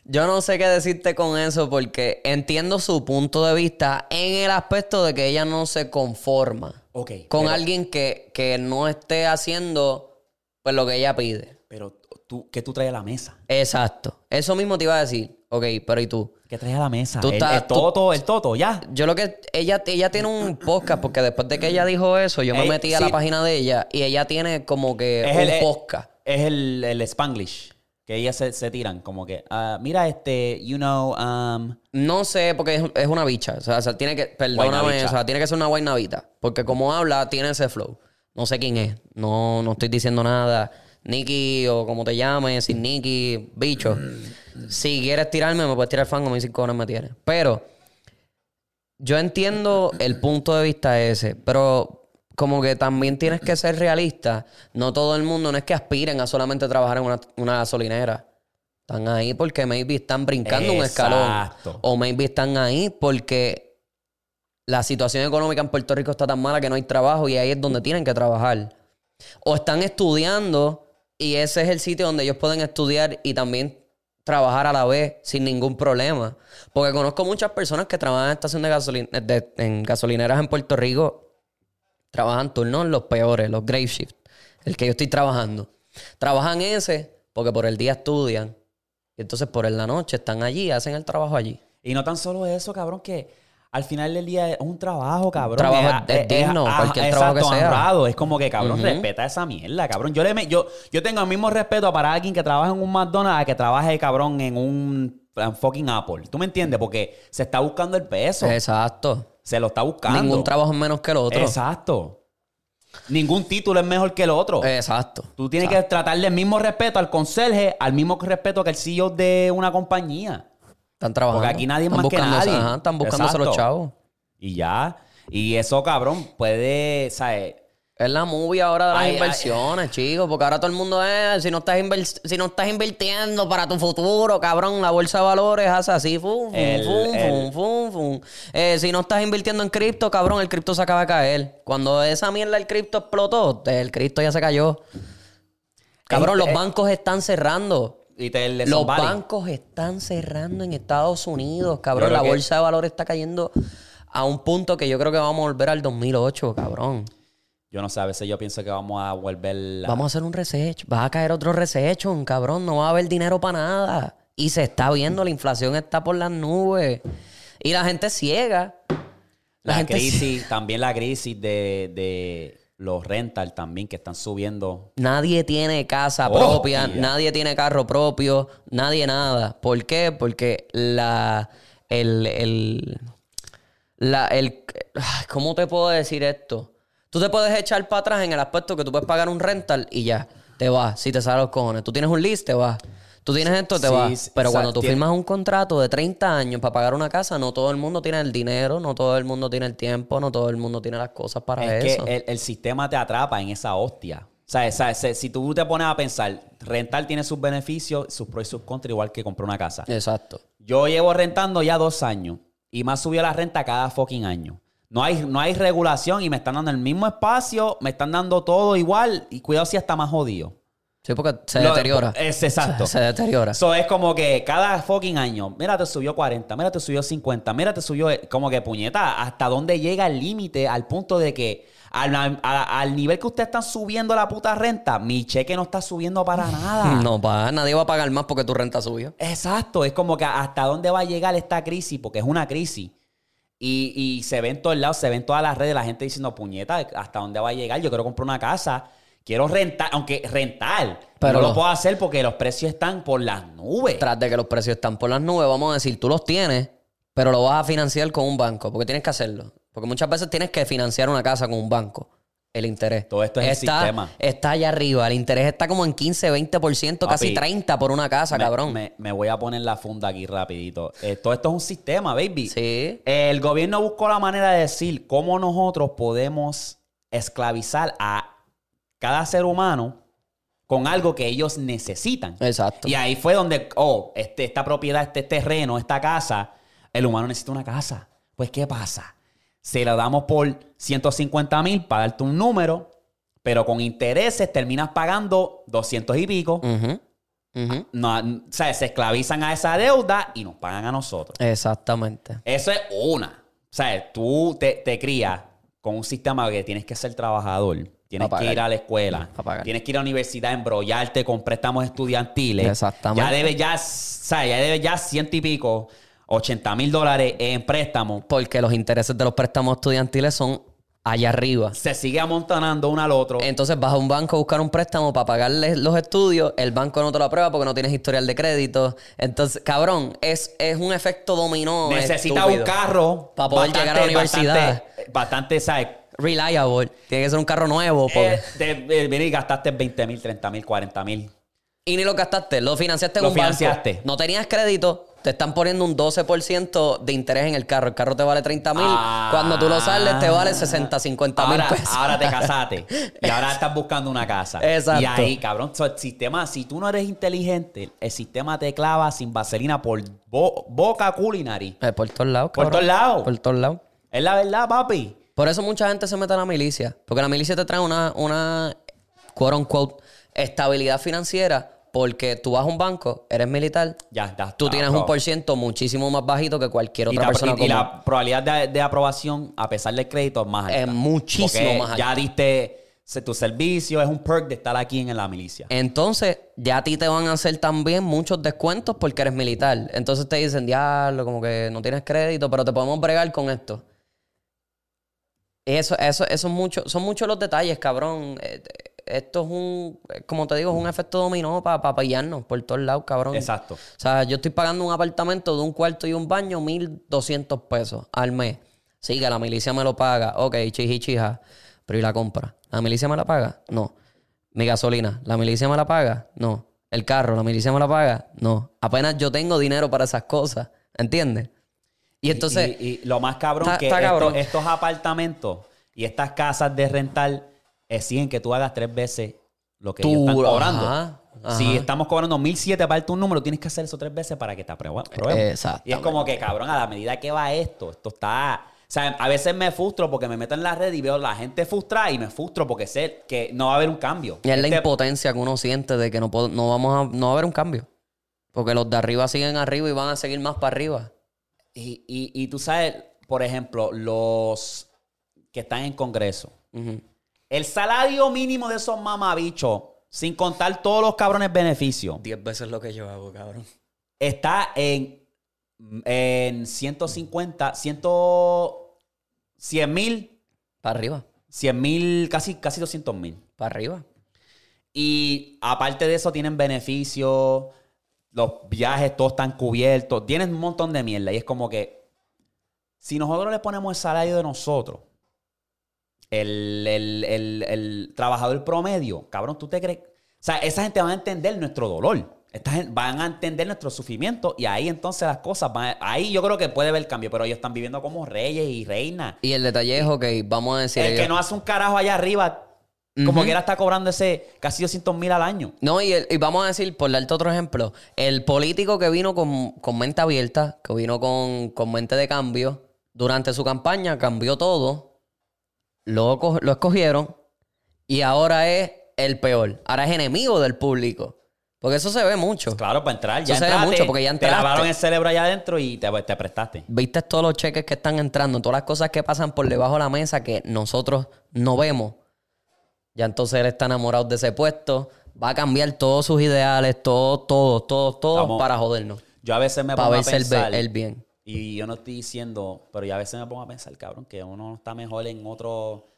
Yo no sé qué decirte con eso porque entiendo su punto de vista en el aspecto de que ella no se conforma Ok. con pero- alguien que, que no esté haciendo pues lo que ella pide. Pero tú, ¿qué tú traes a la mesa? Exacto. Eso mismo te iba a decir. Ok, pero ¿y tú? ¿Qué traes a la mesa? Tú el, estás- el toto, el toto, ya. Yo lo que... Ella, ella tiene un podcast porque después de que ella dijo eso, yo me Ey, metí a sí. la página de ella y ella tiene como que Es un el- eh, podcast. Es el, el Spanglish. Que ellas se, se tiran como que, ah, mira este, you know, um, No sé, porque es, es una bicha. O sea, o sea, tiene que, perdóname, Guaynabita. o sea, tiene que ser una guaynavita. Porque como habla, tiene ese flow. No sé quién es. No, no estoy diciendo nada. Nicky o como te llames, sin Nicky, bicho. si quieres tirarme, me puedes tirar fango, mis cinco cojones me tienes. Pero yo entiendo el punto de vista ese, pero como que también tienes que ser realista. No todo el mundo, no es que aspiren a solamente trabajar en una, una gasolinera. Están ahí porque maybe están brincando un escalón. O maybe están ahí porque la situación económica en Puerto Rico está tan mala que no hay trabajo y ahí es donde tienen que trabajar. O están estudiando y ese es el sitio donde ellos pueden estudiar y también trabajar a la vez sin ningún problema. Porque conozco muchas personas que trabajan en estación de gasolin de- en gasolineras en Puerto Rico. Trabajan turnos los peores, los grave shift. El que yo estoy trabajando. Trabajan ese porque por el día estudian. Y entonces por la noche están allí hacen el trabajo allí. Y no tan solo eso, cabrón, que al final del día es un trabajo, cabrón. trabajo es- es digno, cualquier trabajo que sea. honrado. Es como que, cabrón, respeta esa mierda, cabrón. Yo, le yo, yo tengo el mismo respeto para alguien que trabaja en un McDonald's a que trabaje, cabrón, en un en fucking Apple. ¿Tú me entiendes? Porque se está buscando el peso. Exacto. Se lo está buscando. Ningún trabajo es menos que el otro. Exacto. Ningún título es mejor que el otro. Exacto. Tú tienes que tratarle el mismo respeto al conserje, al mismo respeto que el CEO de una compañía. Están trabajando. Porque aquí nadie es más que nadie. Ajá, están buscándose los Exacto. chavos. Y ya. Y eso, cabrón, puede, ¿sabes? Es la movie ahora de las Ay, ay. inversiones, chicos. Porque ahora todo el mundo es, si no estás si no estás invirtiendo para tu futuro, cabrón, la bolsa de valores hace así, fum, fum, El- fum, el- fum, fum, fum. Eh, si no estás invirtiendo en cripto, cabrón, el cripto se acaba de caer. Cuando esa mierda del cripto explotó, el cripto ya se cayó. Cabrón, los eh. bancos están cerrando. Y te el Los Valley. bancos están cerrando en Estados Unidos, cabrón. La que- bolsa de valores está cayendo a un punto que yo creo que vamos a volver al 2008, cabrón. Yo no sé, a veces yo pienso que vamos a volver. Vamos a hacer un research. Va a caer otro research, cabrón. No va a haber dinero para nada. Y se está viendo, la inflación está por las nubes. Y la gente ciega. La, La gente crisis, también la crisis de, de los rental también que están subiendo. Nadie tiene casa Oh, propia, nadie tiene carro propio, nadie nada. ¿Por qué? Porque la. El. el la, el ¿Cómo te puedo decir esto? Tú te puedes echar para atrás en el aspecto que tú puedes pagar un rental y ya, te vas, si te salen los cojones. Tú tienes un list, te vas. Tú tienes esto, te Sí, vas. Pero o sea, cuando tú tiene- firmas un contrato de 30 años para pagar una casa, no todo el mundo tiene el dinero, no todo el mundo tiene el tiempo, no todo el mundo tiene las cosas para es eso. que el, el sistema te atrapa en esa hostia. O sea, si tú te pones a pensar, rentar tiene sus beneficios, sus pros y sus contras, igual que comprar una casa. Exacto. Yo llevo rentando ya dos años y me ha subido la renta cada fucking año. No hay, no hay regulación y me están dando el mismo espacio, me están dando todo igual y cuidado si está más jodido. Sí, porque se Lo- deteriora. Es exacto. Se, se deteriora. Eso es como que cada fucking año, mira, te subió 40, mira, te subió 50, mira, te subió eh, como que puñeta, hasta dónde llega el límite al punto de que al, a- al nivel que ustedes están subiendo la puta renta, mi cheque no está subiendo para nada. No, pa, nadie va a pagar más porque tu renta subió. Exacto, es como que hasta dónde va a llegar esta crisis, porque es una crisis. Y, y se ve en todos lados, se ve en todas las redes, la gente diciendo, puñeta, ¿hasta dónde va a llegar? Yo quiero comprar una casa, quiero rentar, aunque rentar, Pero no lo puedo hacer porque los precios están por las nubes. Tras de que los precios están por las nubes, vamos a decir, tú los tienes, pero lo vas a financiar con un banco, porque tienes que hacerlo. Porque muchas veces tienes que financiar una casa con un banco. El interés. Todo esto es el sistema. Está allá arriba. El interés está como en 15, 20%, casi Papi, 30% por una casa, me, cabrón. Me, me voy a poner la funda aquí rapidito. Eh, todo esto es un sistema, baby. Sí. El gobierno buscó la manera de decir cómo nosotros podemos esclavizar a cada ser humano con algo que ellos necesitan. Exacto. Y ahí fue donde, oh, este, esta propiedad, este terreno, esta casa, el humano necesita una casa. Pues, ¿qué pasa? Se lo damos por 150 mil para darte un número, pero con intereses terminas pagando 200 y pico. No, o sea, se esclavizan a esa deuda y nos pagan a nosotros. Exactamente. Eso es una. O sea, tú te, te crías con un sistema que tienes que ser trabajador. Tienes que ir a la escuela. Tienes que ir a la universidad, embrollarte con préstamos estudiantiles. Exactamente. Ya debes ya, o sea, ya debes ya ciento y pico, 80 mil dólares en préstamos. Porque los intereses de los préstamos estudiantiles son allá arriba. Se sigue amontonando uno al otro. Entonces vas a un banco a buscar un préstamo para pagarle los estudios, el banco no te lo aprueba porque no tienes historial de crédito. Entonces, cabrón, es, es un efecto dominó. Necesita estúpido. un carro. Pa' poder llegar a la universidad. Bastante, bastante, ¿sabes? Reliable. Tiene que ser un carro nuevo. porque- Eh, te- eh, gastaste 20 mil, 30 mil, 40 mil. Y ni lo gastaste, lo financiaste en Lo un banco. financiaste. No tenías crédito, te están poniendo un 12% de interés en el carro. El carro te vale 30 mil. Ah. Cuando tú lo sales, te vale 60, 50 mil ahora, pesos. ahora te casaste y ahora estás buscando una casa. Exacto. Y ahí, cabrón, so, el sistema, si tú no eres inteligente, el sistema te clava sin vaselina por bo- boca, culo y nariz. Eh, por todos lados, Por todos lados. Por todos lados. Es la verdad, papi. Por eso mucha gente se mete a la milicia. Porque la milicia te trae una, una quote unquote, estabilidad financiera. Porque tú vas a un banco, eres militar, Ya, ya. tú tienes un por ciento muchísimo más bajito que cualquier otra persona y- la probabilidad de, de aprobación, a pesar del crédito, es más alta. Es muchísimo Porque más alta. Ya diste tu servicio, es un perk de estar aquí en la milicia. Entonces, ya a ti te van a hacer también muchos descuentos porque eres militar. Entonces te dicen, diablo, como que no tienes crédito, pero te podemos bregar con esto. Eso, eso, eso es mucho, son muchos los detalles, cabrón. Esto es un, como te digo, es un efecto dominó para pa, pillarnos por todos lados, cabrón. Exacto. O sea, yo estoy pagando un apartamento de un cuarto y un baño, 1.200 pesos al mes. Sí, que la milicia me lo paga. Ok, chiji, chija. Pero ¿y la compra? ¿La milicia me la paga? No. Mi gasolina, ¿la milicia me la paga? No. El carro, ¿la milicia me la paga? No. Apenas yo tengo dinero para esas cosas. ¿Entiendes? Y entonces, Y, y lo más cabrón Está- que está esto- cabrón. estos apartamentos y estas casas de rental exigen que tú hagas tres veces lo que Tú, ellos están cobrando. ajá, ajá. Si estamos cobrando 1007 para un número, tienes que hacer eso tres veces para que te aprueben. aprueben. Exactamente. Y es como que, cabrón, a la medida que va esto, esto está. O sea, a veces me frustro porque me meto en la red y veo la gente frustrada y me frustro porque sé que no va a haber un cambio. y es la Este- impotencia que uno siente de que no, puedo- no vamos a, no va a haber un cambio. Porque los de arriba siguen arriba y van a seguir más para arriba. y, y- y tú sabes, por ejemplo, los que están en Congreso. El salario mínimo de esos mamabichos, sin contar todos los cabrones beneficios, Diez veces lo que yo hago, cabrón. está en, en 150, 100, 100 mil, Para arriba. 100 mil, casi, casi 200 mil. Para arriba. Y aparte de eso, tienen beneficios, los viajes todos están cubiertos, tienen un montón de mierda. Y es como que, si nosotros le ponemos el salario de nosotros, el, el- el- el trabajador promedio, cabrón, ¿tú te crees? O sea, esa gente va a entender nuestro dolor. Esta gente van a entender nuestro sufrimiento y ahí entonces las cosas van a- Ahí yo creo que puede haber cambio, pero ellos están viviendo como reyes y reinas. Y el detalle es, ok, vamos a decir. El que no hace un carajo allá arriba, como Ujú. quiera está cobrando ese casi 200 mil al año. No, y, el- y vamos a decir, por darte otro ejemplo, el político que vino con, con mente abierta, que vino con, con mente de cambio, durante su campaña cambió todo, lo, lo escogieron y ahora es el peor. Ahora es enemigo del público. Porque eso se ve mucho. Claro, para entrar. Ya Eso se ve mucho porque ya Te entraste. lavaron el cerebro allá adentro y te, te prestaste. Viste todos los cheques que están entrando, todas las cosas que pasan por debajo de la mesa que nosotros no vemos. Ya entonces él está enamorado de ese puesto. Va a cambiar todos sus ideales, todo, todo, todo, todo Vamos. para jodernos. Yo a veces me Para pongo a pensar... be- el bien. Y yo no estoy diciendo, pero yo a veces me pongo a pensar, cabrón, que uno está mejor en otro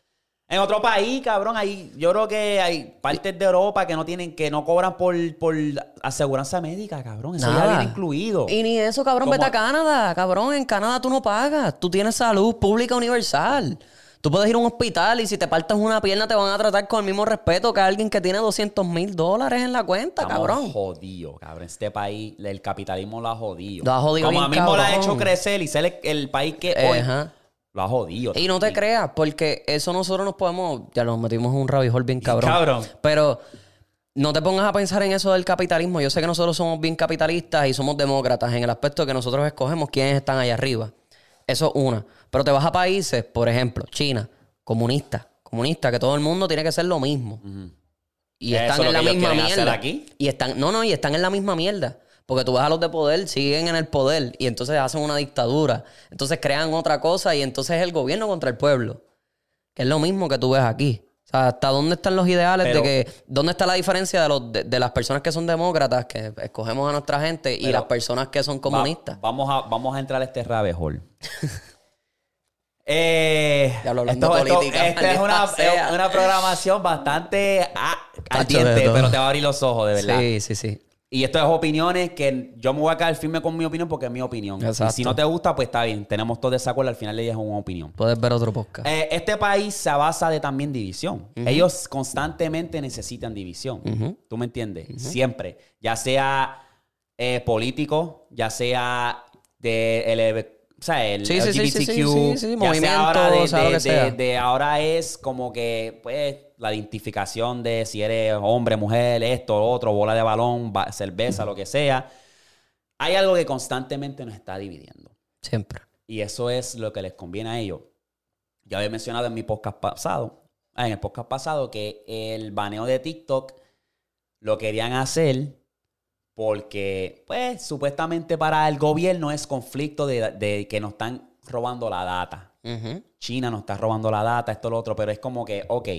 en otro país, cabrón. Hay, yo creo que hay partes de Europa que no tienen, que no cobran por, por aseguranza médica, cabrón. Eso ya Nada. viene incluido. Y ni eso, cabrón, vete a Canadá. Cabrón, en Canadá tú no pagas. Tú tienes salud pública universal. Tú puedes ir a un hospital y si te partas una pierna te van a tratar con el mismo respeto que alguien que tiene 200 mil dólares en la cuenta, Estamos cabrón. jodidos, cabrón. Este país, el capitalismo lo ha jodido. Lo ha jodido Como a mismo lo ha cabrón. hecho crecer y ser el, el país que hoy ajá. lo ha jodido. Y no te también. creas, porque eso nosotros nos podemos. Ya nos metimos en un rabbit hole bien cabrón. Cabrón. Pero no te pongas a pensar en eso del capitalismo. Yo sé que nosotros somos bien capitalistas y somos demócratas en el aspecto de que nosotros escogemos quiénes están allá arriba. Eso es una. Pero te vas a países, por ejemplo, China, comunista, comunista, que todo el mundo tiene que ser lo mismo. Y están en la misma mierda. aquí. Y están, no, no, y están en la misma mierda. Porque tú ves a los de poder, siguen en el poder y entonces hacen una dictadura. Entonces crean otra cosa y entonces es el gobierno contra el pueblo. Que es lo mismo que tú ves aquí. O sea, ¿hasta dónde están los ideales Pero- de que... ¿Dónde está la diferencia de, los, de, de las personas que son demócratas, que escogemos a nuestra gente, y las personas que son comunistas? Va- vamos, a, vamos a entrar a este rabbit hole. Eh, Ya esto, esto- política, esta es una, es una programación bastante ardiente, todo. pero te va a abrir los ojos, de verdad. Sí, sí, sí. Y esto es opiniones que yo me voy a quedar firme con mi opinión porque es mi opinión. Y si no te gusta, pues está bien. Tenemos todos desacuerdo. Al final día es una opinión. Puedes ver otro podcast. Eh, este país se basa de también división. Ellos constantemente necesitan división. ¿Tú me entiendes? Siempre. Ya sea eh, político, ya sea de el, o sea, el Sí, sí, sí, sí, LGBTQ, sí, sí, sí, ya movimiento, de, ahora es como que pues la identificación de si eres hombre, mujer, esto, otro, bola de balón, ba- cerveza, lo que sea. Hay algo que constantemente nos está dividiendo. Siempre. Y eso es lo que les conviene a ellos. Ya había mencionado en mi podcast pasado, en el podcast pasado, que el baneo de TikTok lo querían hacer porque, pues, supuestamente para el gobierno es conflicto de, de que nos están robando la data. China nos está robando la data, esto, lo otro, pero es como que, ok.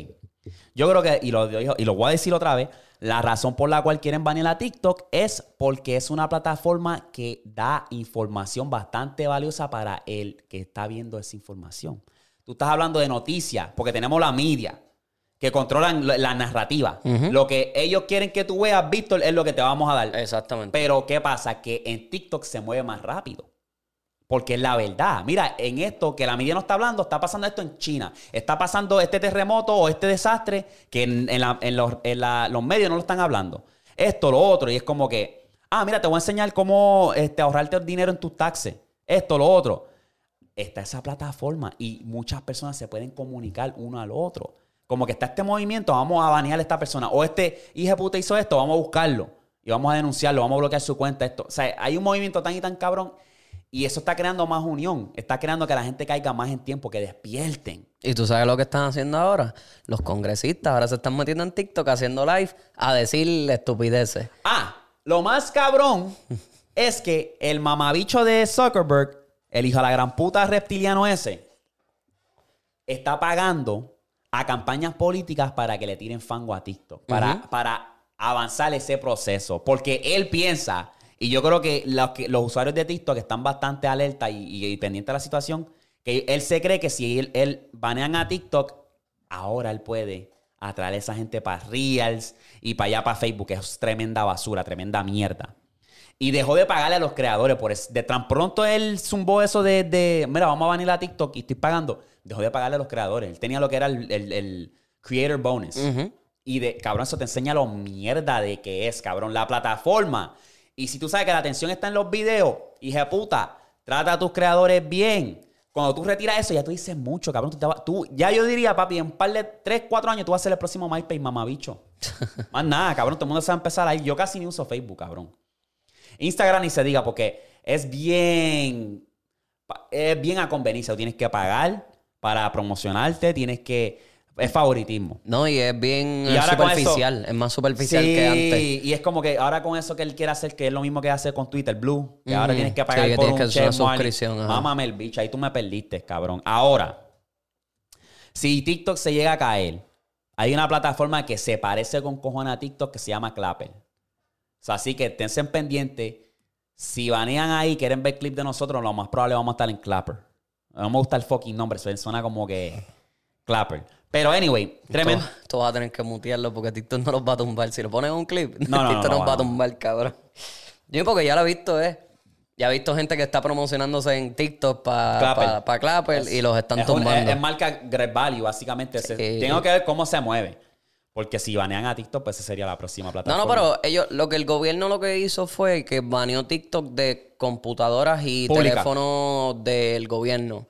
Yo creo que, y lo, y lo voy a decir otra vez, la razón por la cual quieren banear a TikTok es porque es una plataforma que da información bastante valiosa para el que está viendo esa información. Tú estás hablando de noticias, porque tenemos la media que controlan la, la narrativa. Lo que ellos quieren que tú veas, Víctor, es lo que te vamos a dar. Exactamente. Pero ¿qué pasa? Que en TikTok se mueve más rápido. Porque es la verdad. Mira, en esto que la media no está hablando, está pasando esto en China. Está pasando este terremoto o este desastre que en, en la- en los, en la- los medios no lo están hablando. Esto, lo otro. Y es como que, ah, mira, te voy a enseñar cómo este, ahorrarte dinero en tus taxes. Esto, lo otro. Está esa plataforma y muchas personas se pueden comunicar uno al otro. Como que está este movimiento, vamos a banear a esta persona. O este hijo de puta hizo esto, vamos a buscarlo. Y vamos a denunciarlo, vamos a bloquear su cuenta. Esto. O sea, hay un movimiento tan y tan cabrón. Y eso está creando más unión. Está creando que la gente caiga más en tiempo, que despierten. ¿Y tú sabes lo que están haciendo ahora? Los congresistas ahora se están metiendo en TikTok haciendo live a decir estupideces. Ah, lo más cabrón es que el mamabicho de Zuckerberg, el hijo de la gran puta reptiliano ese, está pagando a campañas políticas para que le tiren fango a TikTok, para, para avanzar ese proceso. Porque él piensa, y yo creo que los, que- los usuarios de TikTok están bastante alerta y, y- y pendientes de la situación, que él se cree que si él, él banean a TikTok, ahora él puede atraer a esa gente para Reels y para allá para Facebook, que es tremenda basura, tremenda mierda. Y dejó de pagarle a los creadores por eso. De tan pronto él zumbó eso de, de, mira, vamos a banear a TikTok y estoy pagando. Dejó de pagarle a los creadores. Él tenía lo que era el, el- el Creator Bonus. Y de, cabrón, eso te enseña lo mierda de que es, cabrón, la plataforma. Y si tú sabes que la atención está en los videos, hija puta, trata a tus creadores bien. Cuando tú retiras eso, ya tú dices mucho, cabrón. Tú, ya yo diría, papi, en un par de 3, 4 años tú vas a ser el próximo MySpace, mamabicho. Más nada, cabrón. Todo el mundo se va a empezar ahí. Yo casi ni uso Facebook, cabrón. Instagram ni se diga porque es bien, es bien a conveniencia. Tú Tienes que pagar para promocionarte, tienes que Es favoritismo. No, y es bien Y ahora superficial. Es más superficial que antes. y es como que ahora con eso que él quiere hacer, que es lo mismo que hace con Twitter Blue, que ahora tienes que Sí, pagar que por un que una suscripción. Mámame el bicho, ahí tú me perdiste, cabrón. Ahora, si TikTok se llega a caer, hay una plataforma que se parece con cojones a TikTok que se llama Clapper. O sea, así que tense en pendiente. Si banean ahí, quieren ver clip de nosotros, lo más probable vamos a estar en Clapper. No me gusta el fucking nombre, suena como que Clapper. Pero anyway, tremendo. Tú, vas a tener que mutearlo porque TikTok no los va a tumbar. Si lo pones en un clip, No, no, no, TikTok no, nos va a tumbar, cabrón. Yo porque ya lo he visto, eh. Ya he visto gente que está promocionándose en TikTok para Clapper. pa, Clapper y los están es, un- tumbando. es- es marca Great Value, básicamente. Se- tengo que ver cómo se mueve. Porque si banean a TikTok, pues esa sería la próxima No, plataforma. no, pero ellos, lo que el gobierno lo que hizo fue que baneó TikTok de computadoras y Pública. teléfonos del gobierno.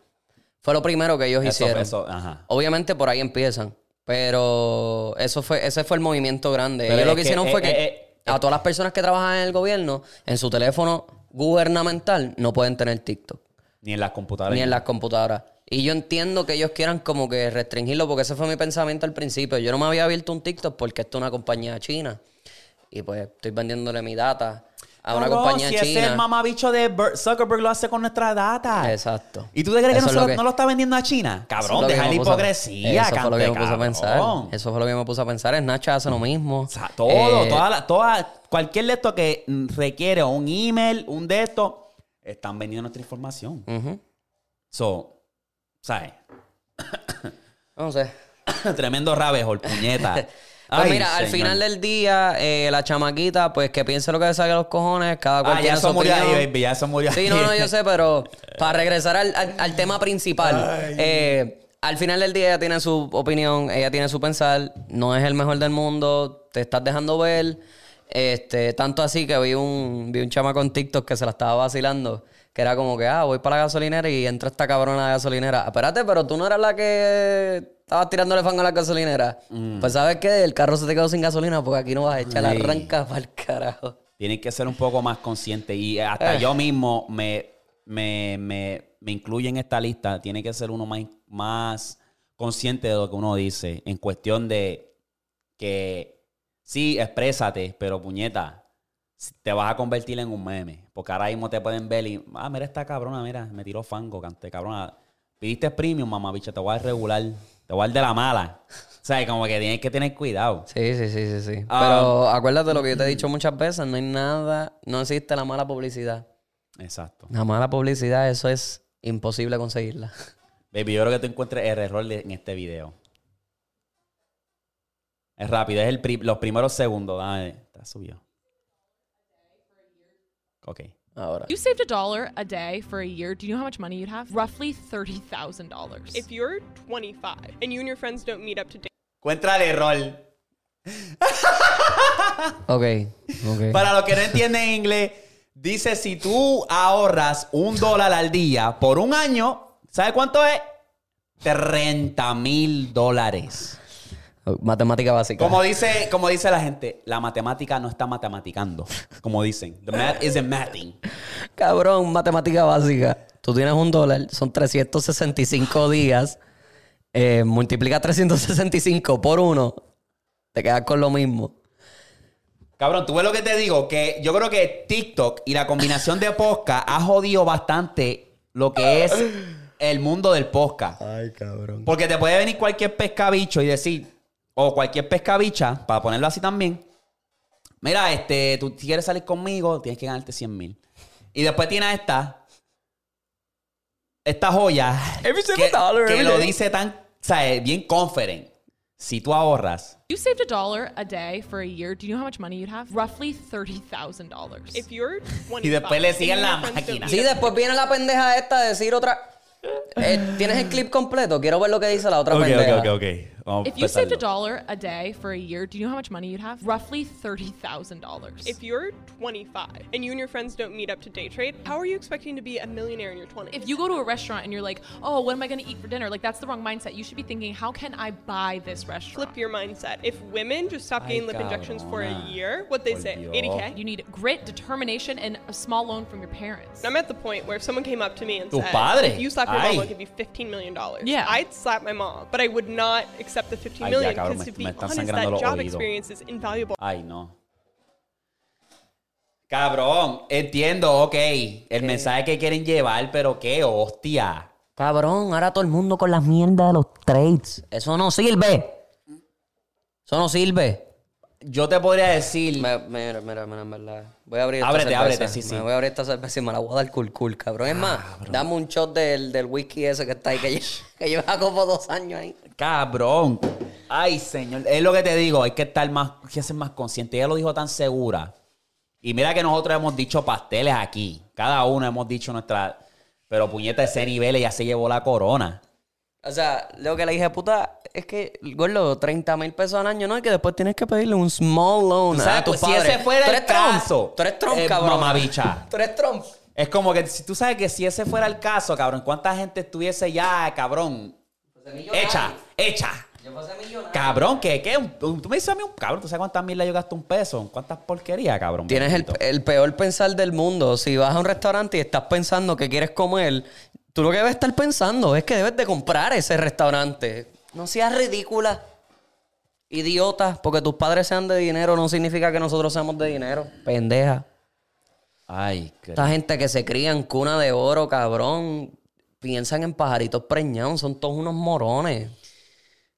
Fue lo primero que ellos Eso, hicieron. eso, ajá. Obviamente por ahí empiezan. Pero eso fue, ese fue el movimiento grande. Pero Ellos lo que que, hicieron eh, fue que eh, eh, a todas las personas que trabajan en el gobierno, en su teléfono gubernamental, no pueden tener TikTok. Ni en las computadoras. Ni en las computadoras. Y yo entiendo que ellos quieran como que restringirlo, porque ese fue mi pensamiento al principio. Yo no me había abierto un TikTok porque esto es una compañía china. Y pues estoy vendiéndole mi data a una Cabrón, compañía si china. ese mamabicho de Ber- Zuckerberg lo hace con nuestra data. Exacto. ¿Y tú te crees que no, que- no lo está vendiendo a China? Cabrón, deja la hipocresía, Eso fue lo que me puse a pensar. Eso fue lo que me puse a pensar. Snapchat hace lo mismo. O sea, todo, Eh, toda la- toda- cualquier de esto que requiere un email, un de esto, están vendiendo nuestra información. ujú. So, ¿sabes? No sé. Tremendo rabejol, puñeta. Pues Ay, mira, al señor. final del día, eh, la chamaquita, pues que piense lo que le saque los cojones, cada cual Ah, ya su eso murió opinión. ahí, baby, ya eso murió Sí, no, no, yo sé, pero para regresar al, al- al tema principal, eh, al final del día ella tiene su opinión, ella tiene su pensar, no es el mejor del mundo, te estás dejando ver, este, tanto así que vi un, vi un chamaco en TikTok que se la estaba vacilando, que era como que, ah, voy para la gasolinera y entra esta cabrona a la gasolinera. Espérate, pero tú no eras la que estabas tirándole fango a la gasolinera. Pues sabes que el carro se te quedó sin gasolina porque aquí no vas a echar la Mm. Arranca para el carajo. Tienen que ser un poco más conscientes. Y hasta Eh. yo mismo me, me, me, me incluyo en esta lista. Tiene que ser uno más, más consciente de lo que uno dice. En cuestión de que sí, exprésate, pero puñeta, te vas a convertir en un meme. Porque ahora mismo te pueden ver y, ah, mira esta cabrona, mira, me tiró fango, cante cabrona. Pidiste premium, mamá bicha, te voy a regular, te voy a dar de la mala. O sea, como que tienes que tener cuidado. Sí, sí, sí, sí, sí. Ah. Pero acuérdate lo que yo te he dicho muchas veces, no hay nada, no existe la mala publicidad. Exacto. La mala publicidad, eso es imposible conseguirla. Baby, yo creo que tú encuentres el error de- en este video. Es rápido, es el pri- los primeros segundos. Dame, está subido. Ok. Ahora. You saved a dollar a day for a year. Do you know how much money you'd have? Roughly $30,000. If you're 25 and you and your friends don't meet up to date Encuentra el error. Ok, ok. Para los que no entienden inglés, dice si tú ahorras un dólar al día por un año, ¿sabes cuánto es? 30 mil dólares. Matemática básica. Como dice, como dice la gente, la matemática no está matematicando. Como dicen. The math isn't mathing. Cabrón, matemática básica. Tú tienes un dólar, son 365 días. eh, multiplica 365 por uno. Te quedas con lo mismo. Cabrón, tú ves lo que te digo, que yo creo que TikTok y la combinación de podcast ha jodido bastante lo que es el mundo del podcast. Ay, cabrón. Porque te puede venir cualquier pescabicho y decir, o cualquier pescabicha, para ponerlo así también, mira, este, tú quieres salir conmigo, tienes que ganarte 100 mil. Y después tienes esta, esta joya, Every single que, dollar, que every lo day. dice tan, ¿sabes? Bien confident. Si tú ahorras, You saved a dollar a day for a year. Do you know how much money you'd have? Roughly $30,000. if you're 25 Y después le siguen you la máquina. Sí, después viene la pendeja esta a decir otra. Eh, ¿Tienes el clip completo? Quiero ver lo que dice la otra pendeja. ok. Vamos a If you saved a dollar a day for a year, do you know how much money you'd have? Roughly $30,000. If you're 25 and you and your friends don't meet up to day trade, how are you expecting to be a millionaire in your 20s? if you go to a restaurant and you're like, oh, what am I going to eat for dinner? Like, that's the wrong mindset. You should be thinking, how can I buy this restaurant? flip your mindset, if women just stop getting lip injections for a year, what they say, Dios. 80k. You need grit, determination, and a small loan from your parents. I'm at the point where if someone came up to me and Tus said, padres. if you slap your Ay. mom I'll give you $15 million. Yeah. I'd slap my mom, but I would not accept the $15 Ay, million ya, cabrón, because me- to be honest, sangrando that los job oídos. experience is invaluable. Ay, no. Cabrón, entiendo, ok. El mensaje que quieren llevar, pero qué hostia. Cabrón, ahora todo el mundo con las mierdas de los trades. Eso no sirve. Eso no sirve. Yo te podría decir. Me- Mira, mira, mira, en verdad. Voy a abrir esta Ábrete, cerveza. ábrete, sí, sí. Me voy a abrir esta cerveza y me la voy a dar cool, cool, cabrón. Es más, dame un shot del, del whisky ese que está ahí, que lleva como dos años ahí. Cabrón. Ay, señor. Es lo que te digo. Hay que estar más, hay que ser más consciente. Ella lo dijo tan segura. Y mira que nosotros hemos dicho pasteles aquí. Cada uno hemos dicho nuestra. Pero puñeta, ese nivel ya se llevó la corona. O sea, lo que le dije, puta, es que, gordo, 30 mil pesos al año, ¿no? Y que después tienes que pedirle un small loan a tus si padres. ese fuera ¿Tú el Trump? caso, Tú eres Trump, eh, cabrón. mamabicha. Tú eres Trump. Es como que si tú sabes que si ese fuera el caso, cabrón, ¿cuánta gente estuviese ya, cabrón? Hecha, hecha. Yo fuese millonario. Cabrón, ¿qué? ¿Qué? Tú me dices a mí un cabrón, ¿tú sabes cuántas mil yo gasto un peso? ¿Cuántas porquerías, cabrón? Tienes el, el peor pensar del mundo. Si vas a un restaurante y estás pensando que quieres comer, tú lo que debes estar pensando es que debes de comprar ese restaurante. No seas ridícula. Idiota, porque tus padres sean de dinero no significa que nosotros seamos de dinero. Pendeja. Ay, qué... Esta gente que se cría en cuna de oro, cabrón, piensan en pajaritos preñados, son todos unos morones.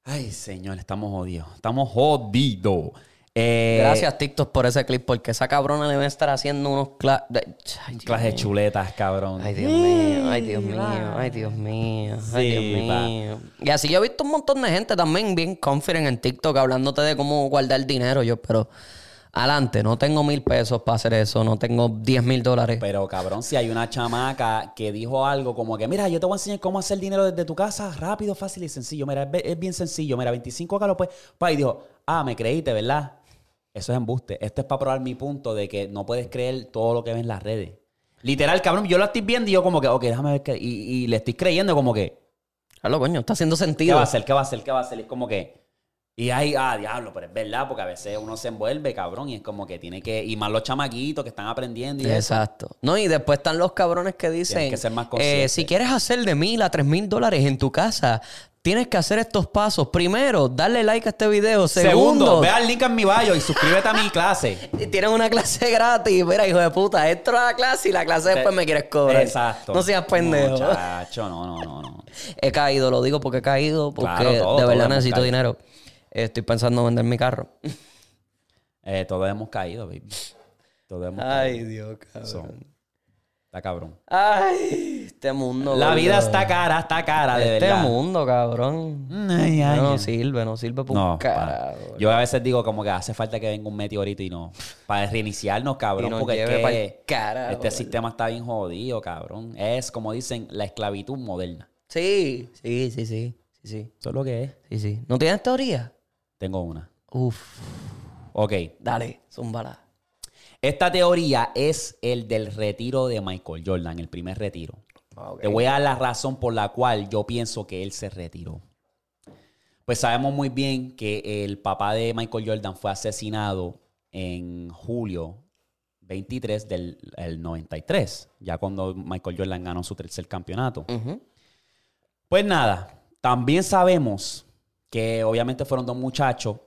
Ay, señor, estamos jodidos. Estamos jodidos. Eh, Gracias, TikTok, por ese clip, porque esa cabrona debe estar haciendo unos cla- de- Ay, Dios chuletas, cabrón. Ay, Dios mío, ay, Dios mío, ay, Dios mío, ay, Sí, Dios pa. mío. Y así yo he visto un montón de gente también bien confident en TikTok hablándote de cómo guardar dinero. Yo, pero adelante, no tengo mil pesos para hacer eso, no tengo diez mil dólares. Pero cabrón, si hay una chamaca que dijo algo como que, mira, yo te voy a enseñar cómo hacer dinero desde tu casa, rápido, fácil y sencillo. Mira, es, bien sencillo. Mira, 25 calos, pues, pa, y dijo, ah, me creíste, ¿verdad? Eso es embuste. Esto es para probar mi punto de que no puedes creer todo lo que ves en las redes. Literal, cabrón, yo lo estoy viendo y yo como que, ok, déjame ver qué. Y, y le estoy creyendo como que, Claro, coño, está haciendo ¿qué sentido. va a hacer? ¿Qué va a hacer? ¿Qué va a hacer? Es como que. Y ahí, ah, diablo, pero es verdad, porque a veces uno se envuelve, cabrón, y es como que tiene que. Y más los chamaquitos que están aprendiendo y eso. Exacto. No, y después están los cabrones que dicen, que ser más eh, si quieres hacer de mil a tres mil dólares en tu casa, tienes que hacer estos pasos. Primero, darle like a este video. Segundo, Segundo, ve al link en mi bio y suscríbete a mi clase. y tienes una clase gratis. Mira, hijo de puta, entro a la clase y la clase después me quieres cobrar. Exacto. No seas pendejo. Muchacho, no, no, no, no. He caído, lo digo porque he caído, porque Claro, todo, de verdad necesito dinero. Estoy pensando en vender mi carro. Eh, todos hemos caído, baby. Todos hemos Ay, caído. Dios, cabrón. Está cabrón. Ay, este mundo. La vida está cara, está cara, de Este verdad. mundo, cabrón. Ay, ay, no ay. sirve, no sirve por No, carajo. yo a veces digo como que hace falta que venga un meteorito y no. Para reiniciarnos, cabrón. Y nos porque es que carajo, este sistema está bien jodido, cabrón. Es, como dicen, la esclavitud moderna. Sí, sí, sí, sí. Sí, sí. Eso es lo que es. Sí, sí. ¿No tienes teoría? Tengo una. Uf. Ok. Dale, zúmbala. Esta teoría es el del retiro de Michael Jordan, el primer retiro. Te voy a dar la razón por la cual yo pienso que él se retiró. Pues sabemos muy bien que el papá de Michael Jordan fue asesinado en julio 23 del el 93, ya cuando Michael Jordan ganó su tercer campeonato. Pues nada, también sabemos que obviamente fueron dos muchachos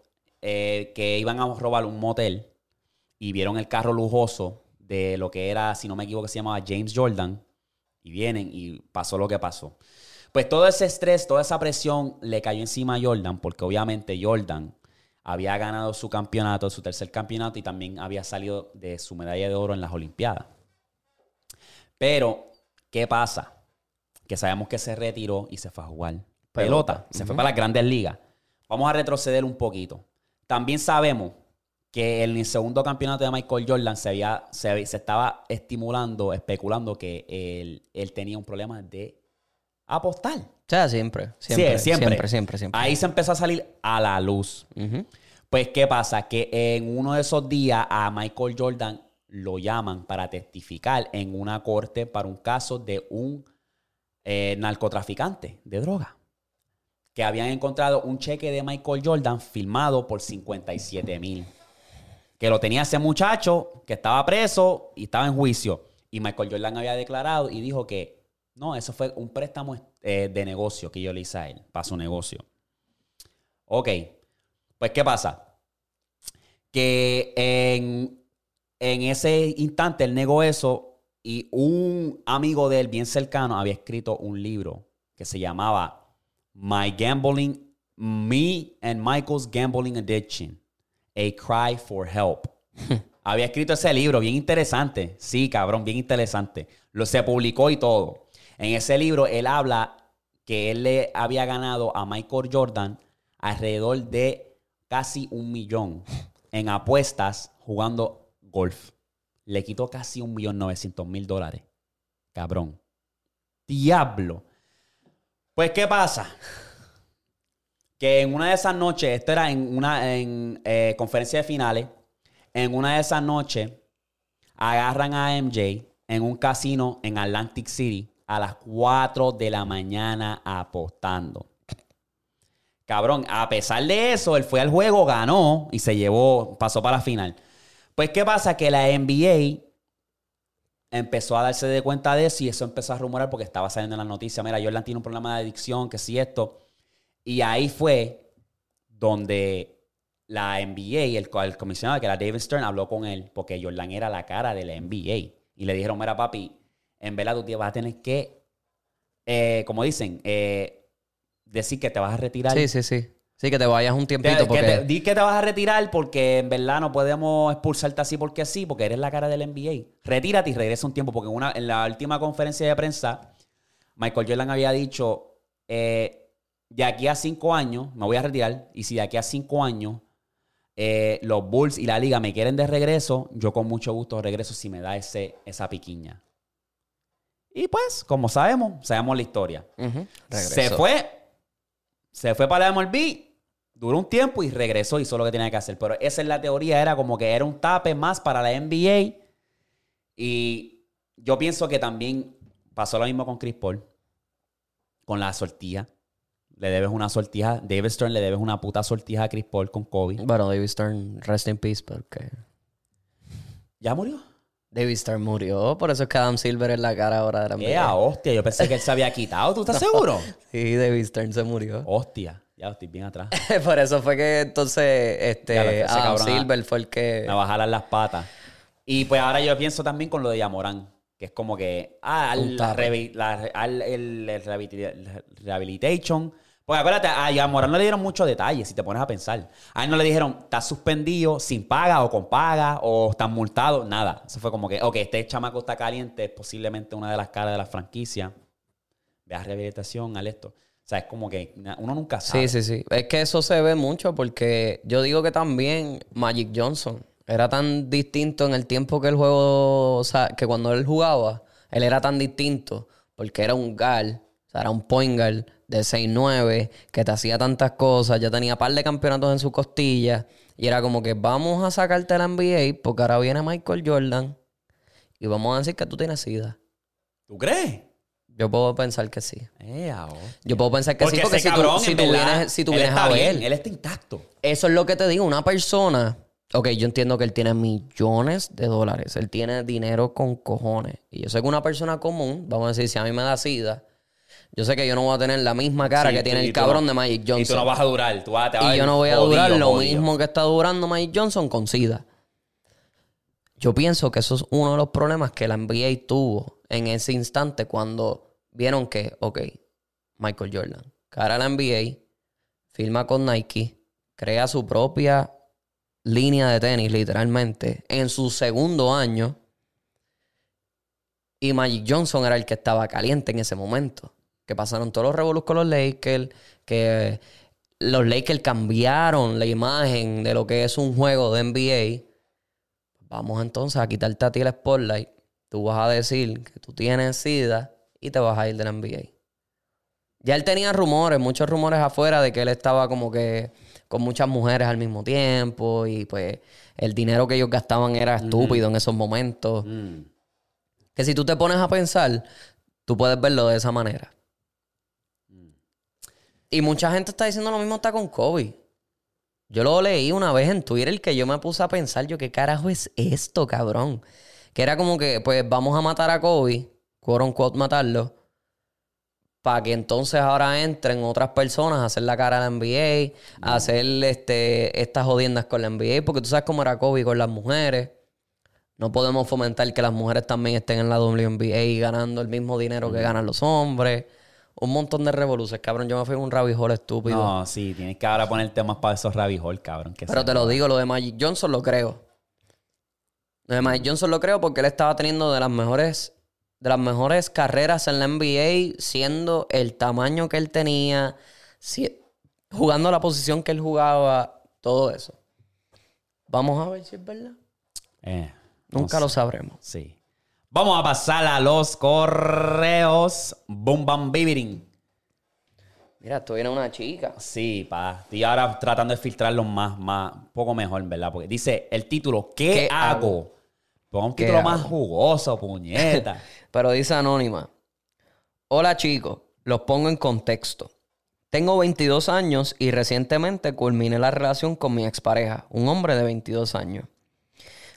eh, que iban a robar un motel y vieron el carro lujoso de lo que era, si no me equivoco, se llamaba James Jordan. Y vienen y pasó lo que pasó. Pues todo ese estrés, toda esa presión le cayó encima a Jordan porque obviamente Jordan había ganado su campeonato, su tercer campeonato y también había salido de su medalla de oro en las Olimpiadas. Pero, ¿qué pasa? Que sabemos que se retiró y se fue a jugar pelota. Se fue para las grandes ligas. Vamos a retroceder un poquito. También sabemos que en el segundo campeonato de Michael Jordan se, había, se, estaba estimulando, especulando que él, él tenía un problema de apostar. O sea, siempre. Sí, Siempre, siempre, siempre, siempre. Ahí se empezó a salir a la luz. Pues, ¿qué pasa? Que en uno de esos días a Michael Jordan lo llaman para testificar en una corte para un caso de un eh, narcotraficante de droga. Que habían encontrado un cheque de Michael Jordan firmado por 57 mil. Que lo tenía ese muchacho que estaba preso y estaba en juicio. Y Michael Jordan había declarado y dijo que no, eso fue un préstamo eh, de negocio que yo le hice a él, para su negocio. Ok, pues ¿qué pasa? Que en, en ese instante él negó eso y un amigo de él bien cercano había escrito un libro que se llamaba My Gambling, Me and Michael's Gambling Addiction, A Cry for Help. había escrito ese libro, bien interesante. Sí, cabrón, bien interesante. Lo se publicó y todo. En ese libro él habla que él le había ganado a Michael Jordan alrededor de casi un millón en apuestas jugando golf. Le quitó casi un millón novecientos mil dólares. Cabrón. Diablo. Pues, ¿qué pasa? Que en una de esas noches, esto era en una en, eh, conferencia de finales, en una de esas noches agarran a MJ en un casino en Atlantic City a las 4 de la mañana apostando. Cabrón, a pesar de eso, él fue al juego, ganó y se llevó, pasó para la final. Pues, ¿qué pasa? Que la NBA empezó a darse de cuenta de eso y eso empezó a rumorar porque estaba saliendo en las noticias. Mira, Jordan tiene un problema de adicción, que sí, esto. Y ahí fue donde la NBA, el, el comisionado, que era David Stern, habló con él porque Jordan era la cara de la NBA. Y le dijeron, mira, papi, en verdad tú te vas a tener que, eh, como dicen, eh, decir que te vas a retirar. Sí, sí, sí. Sí, que te vayas un tiempito que porque... te- di que te vas a retirar porque en verdad no podemos expulsarte así porque sí, porque eres la cara del NBA. Retírate y regresa un tiempo, porque en, una, en la última conferencia de prensa, Michael Jordan había dicho, eh, de aquí a cinco años me voy a retirar y si de aquí a cinco años eh, los Bulls y la liga me quieren de regreso, yo con mucho gusto regreso si me da ese, esa piquiña. Y pues, como sabemos, sabemos la historia. Se fue. Se fue para la MLB. Duró un tiempo y regresó y hizo lo que tenía que hacer. Pero esa es la teoría. Era como que era un tape más para la NBA. Y yo pienso que también pasó lo mismo con Chris Paul. Con la sortija. Le debes una sortija. David Stern le debes una puta sortija a Chris Paul con Kobe. Bueno, David Stern, rest in peace, porque... ¿Ya murió? David Stern murió, por eso es que Adam Silver es la cara ahora de la ¡Qué NBA. hostia! Yo pensé que él se había quitado. ¿Tú estás seguro? Sí, David Stern se murió. Hostia. Ya estoy bien atrás. por eso fue que entonces este, que Adam Silver fue el que... Me jalar las patas. Y pues ahora yo pienso también con lo de Yamorán, que es como que, ah, la, la- al- el, el rehabilitation. Porque acuérdate, a Yamorán no le dieron muchos detalles, si te pones a pensar. A él no le dijeron, estás suspendido sin paga o con paga o estás multado, nada. Eso fue como que, ok, este chamaco está caliente, es posiblemente una de las caras de la franquicia. Ve a rehabilitación, al esto. O sea, es como que uno nunca sabe. Sí, sí, sí. Es que eso se ve mucho porque yo digo que también Magic Johnson era tan distinto en el tiempo que el juego, o sea, que cuando él jugaba, él era tan distinto porque era un guard, o sea, era un point guard de 6'9", que te hacía tantas cosas, ya tenía par de campeonatos en su costilla y era como que vamos a sacarte la NBA porque ahora viene Michael Jordan y vamos a decir que tú tienes SIDA. ¿Tú crees? Yo puedo pensar que sí. Eh. Yo puedo pensar que sí Porque porque ese si tú, cabrón, si en tú verdad, vienes, si tú vienes a bien, ver... él está intacto. Eso es lo que te digo. Una persona. Ok, yo entiendo que él tiene millones de dólares. Él tiene dinero con cojones. Y yo sé que una persona común, vamos a decir, si a mí me da sida, yo sé que yo no voy a tener la misma cara Sí, que tiene el cabrón no- de Magic Johnson. Y tú no vas a durar. Tú vas, te vas Y yo no voy a jodido, durar lo jodido. mismo que está durando Magic Johnson con SIDA. Yo pienso que eso es uno de los problemas que la NBA tuvo en ese instante cuando vieron que, ok, Michael Jordan, cara a la NBA, firma con Nike, crea su propia línea de tenis, literalmente, en su segundo año. Y Magic Johnson era el que estaba caliente en ese momento. Que pasaron todos los revolus con los Lakers, que los Lakers cambiaron la imagen de lo que es un juego de NBA. Vamos entonces a quitarte a ti el spotlight. Tú vas a decir que tú tienes SIDA y te vas a ir de la NBA. Ya él tenía rumores, muchos rumores afuera de que él estaba como que con muchas mujeres al mismo tiempo y pues el dinero que ellos gastaban era estúpido en esos momentos. Mm. Que si tú te pones a pensar, tú puedes verlo de esa manera. Y mucha gente está diciendo lo mismo está con Kobe. Yo lo leí una vez en Twitter que yo me puse a pensar, yo, ¿qué carajo es esto, cabrón? Que era como que, pues, vamos a matar a Kobe, quote unquote matarlo, para que entonces ahora entren otras personas a hacer la cara a la NBA, a hacer este, estas jodiendas con la NBA, porque tú sabes cómo era Kobe con las mujeres. No podemos fomentar que las mujeres también estén en la WNBA ganando el mismo dinero que ganan los hombres. Un montón de revoluciones, cabrón. Yo me fui un rabbit hole estúpido. No, sí, tienes que ahora ponerte más para esos rabbit hole, cabrón. que Pero te lo digo, lo de Magic Johnson lo creo. De Magic Johnson lo creo porque él estaba teniendo de las mejores, de las mejores carreras en la NBA, siendo el tamaño que él tenía, si- jugando la posición que él jugaba, todo eso. Vamos a ver si es verdad. Eh, no Nunca sé. lo sabremos. Sí. Vamos a pasar a los correos. Boom, bam, bibirin. Mira, esto viene una chica. Sí, pa. Estoy ahora tratando de filtrarlos más, más, un poco mejor, ¿verdad? Porque dice el título, ¿qué, ¿Qué hago? hago? Ponga un ¿Qué título más jugoso, puñeta. Pero dice Anónima. Hola chicos, los pongo en contexto. Tengo 22 años y recientemente culminé la relación con mi expareja, un hombre de 22 años.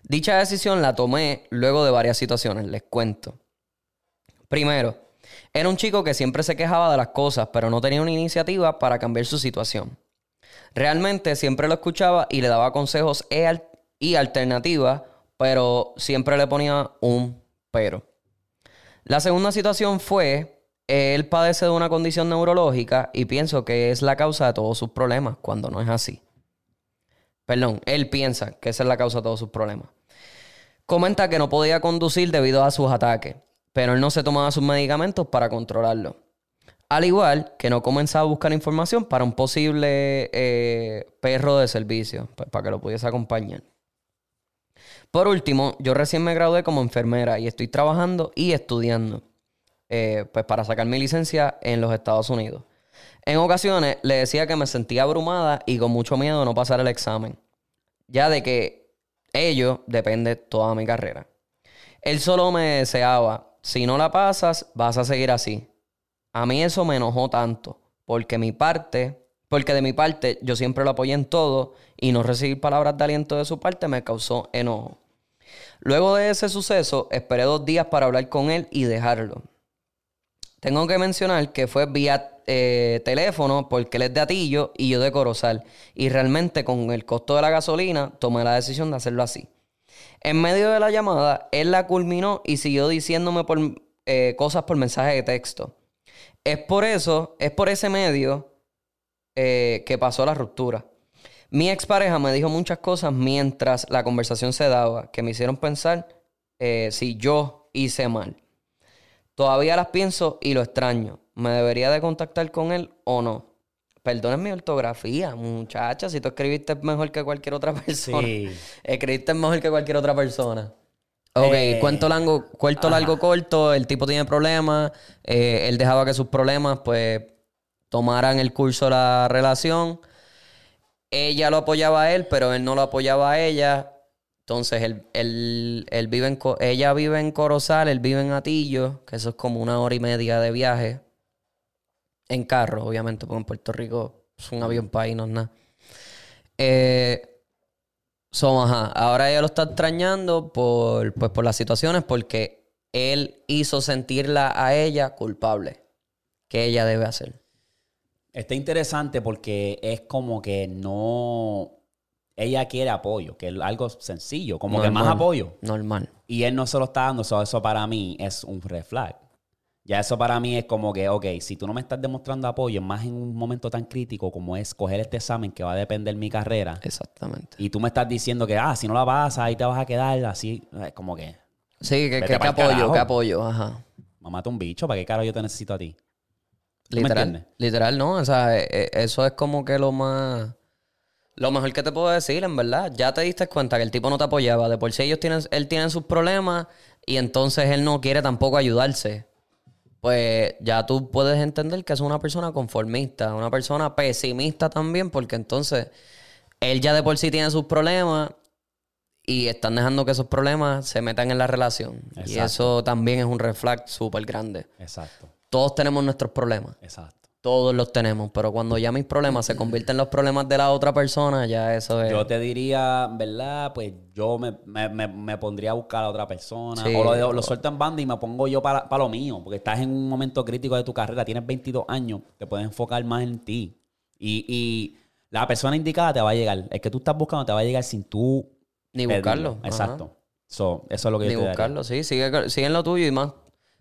Dicha decisión la tomé luego de varias situaciones, les cuento. Primero, era un chico que siempre se quejaba de las cosas, pero no tenía una iniciativa para cambiar su situación. Realmente siempre lo escuchaba y le daba consejos e al- y alternativas, pero siempre le ponía un pero. La segunda situación fue, él padece de una condición neurológica y pienso que es la causa de todos sus problemas, cuando no es así. Perdón, él piensa que esa es la causa de todos sus problemas. Comenta que no podía conducir debido a sus ataques, pero él no se tomaba sus medicamentos para controlarlo. Al igual que no comenzaba a buscar información para un posible eh, perro de servicio, pues, para que lo pudiese acompañar. Por último, yo recién me gradué como enfermera y estoy trabajando y estudiando eh, pues para sacar mi licencia en los Estados Unidos. En ocasiones le decía que me sentía abrumada y con mucho miedo de no pasar el examen, ya de que ello depende toda mi carrera. Él solo me deseaba, si no la pasas, vas a seguir así. A mí eso me enojó tanto, porque mi parte, porque de mi parte yo siempre lo apoyé en todo y no recibir palabras de aliento de su parte me causó enojo. Luego de ese suceso, esperé dos días para hablar con él y dejarlo. Tengo que mencionar que fue vía eh, teléfono porque él es de Atillo y yo de Corozal. Y realmente con el costo de la gasolina tomé la decisión de hacerlo así. En medio de la llamada, él la culminó y siguió diciéndome eh, cosas por mensaje de texto. Es por eso, es por ese medio eh, que pasó la ruptura. Mi expareja me dijo muchas cosas mientras la conversación se daba que me hicieron pensar eh, si yo hice mal. Todavía las pienso y lo extraño. ¿Me debería de contactar con él o no? Perdonen mi ortografía, muchacha. Si tú escribiste mejor que cualquier otra persona. Sí. Escribiste mejor que cualquier otra persona. Ok, Eh, cuento largo, cuento largo, corto. El tipo tiene problemas. eh, él dejaba que sus problemas, pues, tomaran el curso de la relación. Ella lo apoyaba a él, pero él no lo apoyaba a ella. Entonces, él, él- él vive en, ella vive en Corozal, él vive en Atillo, que eso es como una hora y media de viaje. En carro, obviamente, porque en Puerto Rico es un avión ahí, no es nada. Eh, so, ajá, ahora ella lo está extrañando por, pues, por las situaciones porque él hizo sentirla a ella culpable. Que ella debe hacer. Está interesante porque es como que no. Ella quiere apoyo, que es algo sencillo, como que más apoyo. Normal. Y él no se lo está dando, so, eso para mí es un red flag. Ya eso para mí es como que, ok, si tú no me estás demostrando apoyo, más en un momento tan crítico como es coger este examen que va a depender mi carrera, Exactamente. y tú me estás diciendo que, ah, si no la pasas, ahí te vas a quedar así, es como que, Sí, que, que- apoyo, carajo. que apoyo, ajá. mamate un bicho, ¿para qué caro yo te necesito a ti? ¿Tú me Literal. Literal, no. O sea, eh, eh, eso es como que lo más. Lo mejor que te puedo decir, en verdad. Ya te diste cuenta que el tipo no te apoyaba. De por sí ellos tienen, él tiene sus problemas y entonces él no quiere tampoco ayudarse. Pues ya tú puedes entender que es una persona conformista, una persona pesimista también, porque entonces él ya de por sí tiene sus problemas y están dejando que esos problemas se metan en la relación. Y eso también es un reflex súper grande. Exacto, Todos tenemos nuestros problemas. exacto. Todos los tenemos, pero cuando ya mis problemas se convierten en los problemas de la otra persona, ya eso es. Yo te diría, ¿verdad? Pues yo me, me- me- me pondría a buscar a otra persona. Sí. o lo, lo suelto en banda y me pongo yo para, para lo mío. Porque estás en un momento crítico de tu carrera. Tienes 22 años. Te puedes enfocar más en ti. Y, y la persona indicada te va a llegar. El que tú estás buscando te va a llegar sin tú... Ni buscarlo. Exacto. So, eso es lo que Ni yo te daría. buscarlo, sí. Sigue, sigue en lo tuyo y más,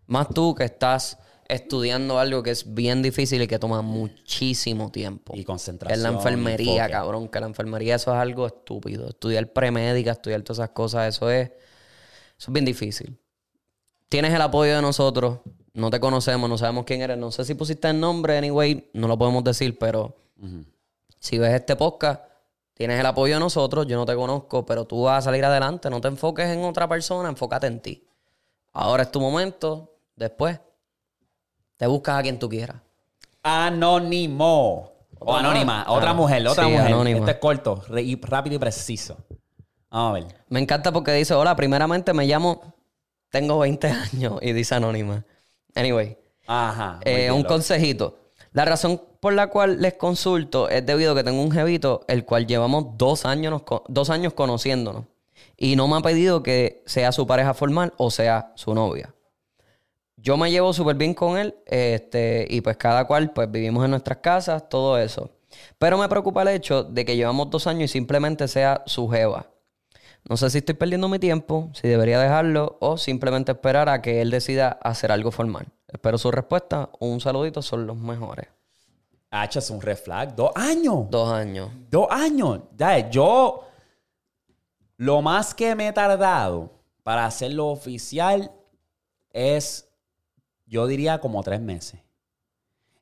más tú que estás estudiando algo que es bien difícil y que toma muchísimo tiempo. Y concentración. es la enfermería, cabrón. Que la enfermería eso es algo estúpido. Estudiar premédica, estudiar todas esas cosas, eso es, eso es bien difícil. Tienes el apoyo de nosotros. No te conocemos, no sabemos quién eres. No sé si pusiste el nombre, anyway, no lo podemos decir, pero si ves este podcast, tienes el apoyo de nosotros. Yo no te conozco, pero tú vas a salir adelante. No te enfoques en otra persona, enfócate en ti. Ahora es tu momento. Después, te buscas a quien tú quieras. Anónimo. O anónima. Otra Ah, mujer, otra sí, mujer. anónima. Este es corto, re- y rápido y preciso. Vamos a ver. Me encanta porque dice, hola, primeramente me llamo, tengo 20 años y dice anónima. Anyway, Ajá. muy eh, bien, un loco. consejito. La razón por la cual les consulto es debido a que tengo un jevito, el cual llevamos dos años, nos co- dos años conociéndonos. Y no me ha pedido que sea su pareja formal o sea su novia. Yo me llevo súper bien con él, este, y pues cada cual, pues vivimos en nuestras casas, todo eso. Pero me preocupa el hecho de que llevamos dos años y simplemente sea su jeva. No sé si estoy perdiendo mi tiempo, si debería dejarlo o simplemente esperar a que él decida hacer algo formal. Espero su respuesta. Un saludito, son los mejores. Hacha, es un red flag. Dos años. Dos años. Dos años. Ya, eh, yo. Lo más que me he tardado para hacerlo oficial es. Yo diría como tres meses.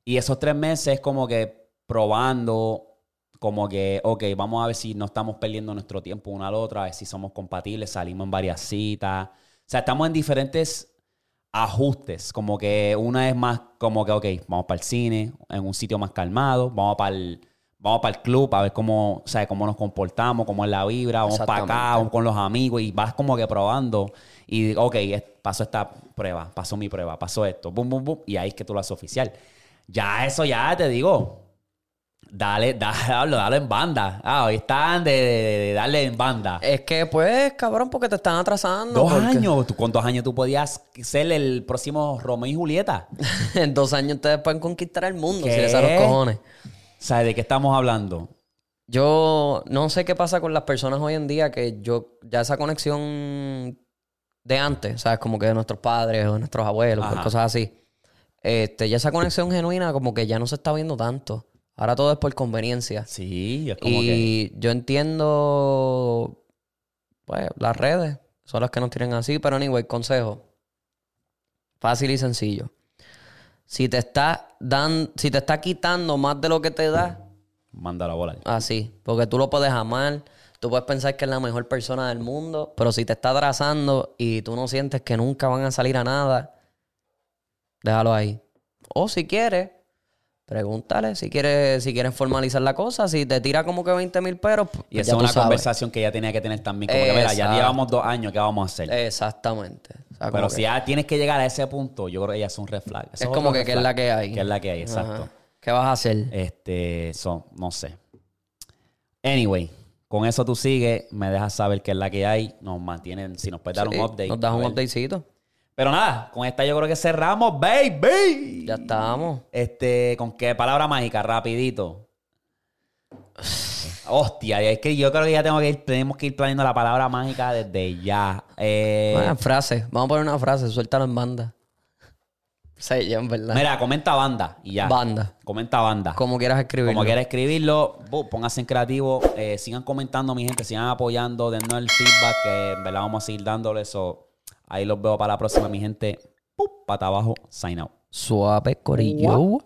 Y esos tres meses como que probando. Como que, ok, vamos a ver si no estamos perdiendo nuestro tiempo una al otra, a ver si somos compatibles, salimos en varias citas. O sea, estamos en diferentes ajustes. Como que una es más como que, ok, vamos para el cine, en un sitio más calmado, vamos para el, vamos para el club a ver cómo, sea, cómo nos comportamos, cómo es la vibra, vamos para acá, vamos con los amigos y vas como que probando. Y, ok, pasó esta prueba, pasó mi prueba, pasó esto, boom, boom, boom, y ahí es que tú lo haces oficial. Ya eso ya te digo. Dale, dale, dale en banda. Ah, hoy están de, de- de darle en banda. Es que, pues, cabrón, porque te están atrasando. Dos porque- años. ¿Tú, con dos años tú podías ser el próximo Romeo y Julieta. en dos años ustedes pueden conquistar el mundo ¿Qué? si les salen los cojones. ¿Sabes de qué estamos hablando? Yo no sé qué pasa con las personas hoy en día que yo, ya esa conexión de antes, ¿sabes? Como que de nuestros padres o de nuestros abuelos, Ajá. cosas así. Este, ya esa conexión genuina como que ya no se está viendo tanto. Ahora todo es por conveniencia. Sí, es como que... Y yo entiendo, pues, las redes son las que nos tienen así, pero anyway, consejo. Fácil y sencillo. Si te está dan, si te está quitando más de lo que te da, Mándalo a volar. Así, porque tú lo puedes amar, tú puedes pensar que es la mejor persona del mundo, pero si te está atrasando y tú no sientes que nunca van a salir a nada, déjalo ahí. O si quieres, pregúntale si quieres, si quieren formalizar la cosa, si te tira como que 20 mil peros, pues Y esa ya es una sabes. conversación que ella tenía que tener también. Como que, mira, ya llevamos dos años, ¿qué vamos a hacer? Exactamente. Sea, como Pero que- si ya tienes que llegar a ese punto, yo creo que ella es un red flag. Eso es como que qué es la que hay. Que es la que hay, Ajá. exacto. ¿Qué vas a hacer? Este, son, no sé. Anyway, con eso tú sigues, me dejas saber qué es la que hay, nos mantienen, si nos puedes dar Sí, un update. Nos das un ver. updatecito. Pero nada, con esta yo creo que cerramos, baby. Ya estamos. Este, ¿con qué palabra mágica? Rapidito. Hostia, es que yo creo que ya tengo que ir, tenemos que ir planeando la palabra mágica desde ya. Eh, Una frase. Vamos a poner una frase, suéltalo en banda. Sí, ya en verdad. mira, comenta banda y ya. Banda. Comenta banda. Como quieras escribirlo. Como quieras escribirlo, bu, pónganse en creativo, eh, sigan comentando, mi gente, sigan apoyando, dennos el feedback que en verdad vamos a seguir dándole eso. Ahí los veo para la próxima, mi gente. Pup, pata abajo, sign out. Suave, corillo.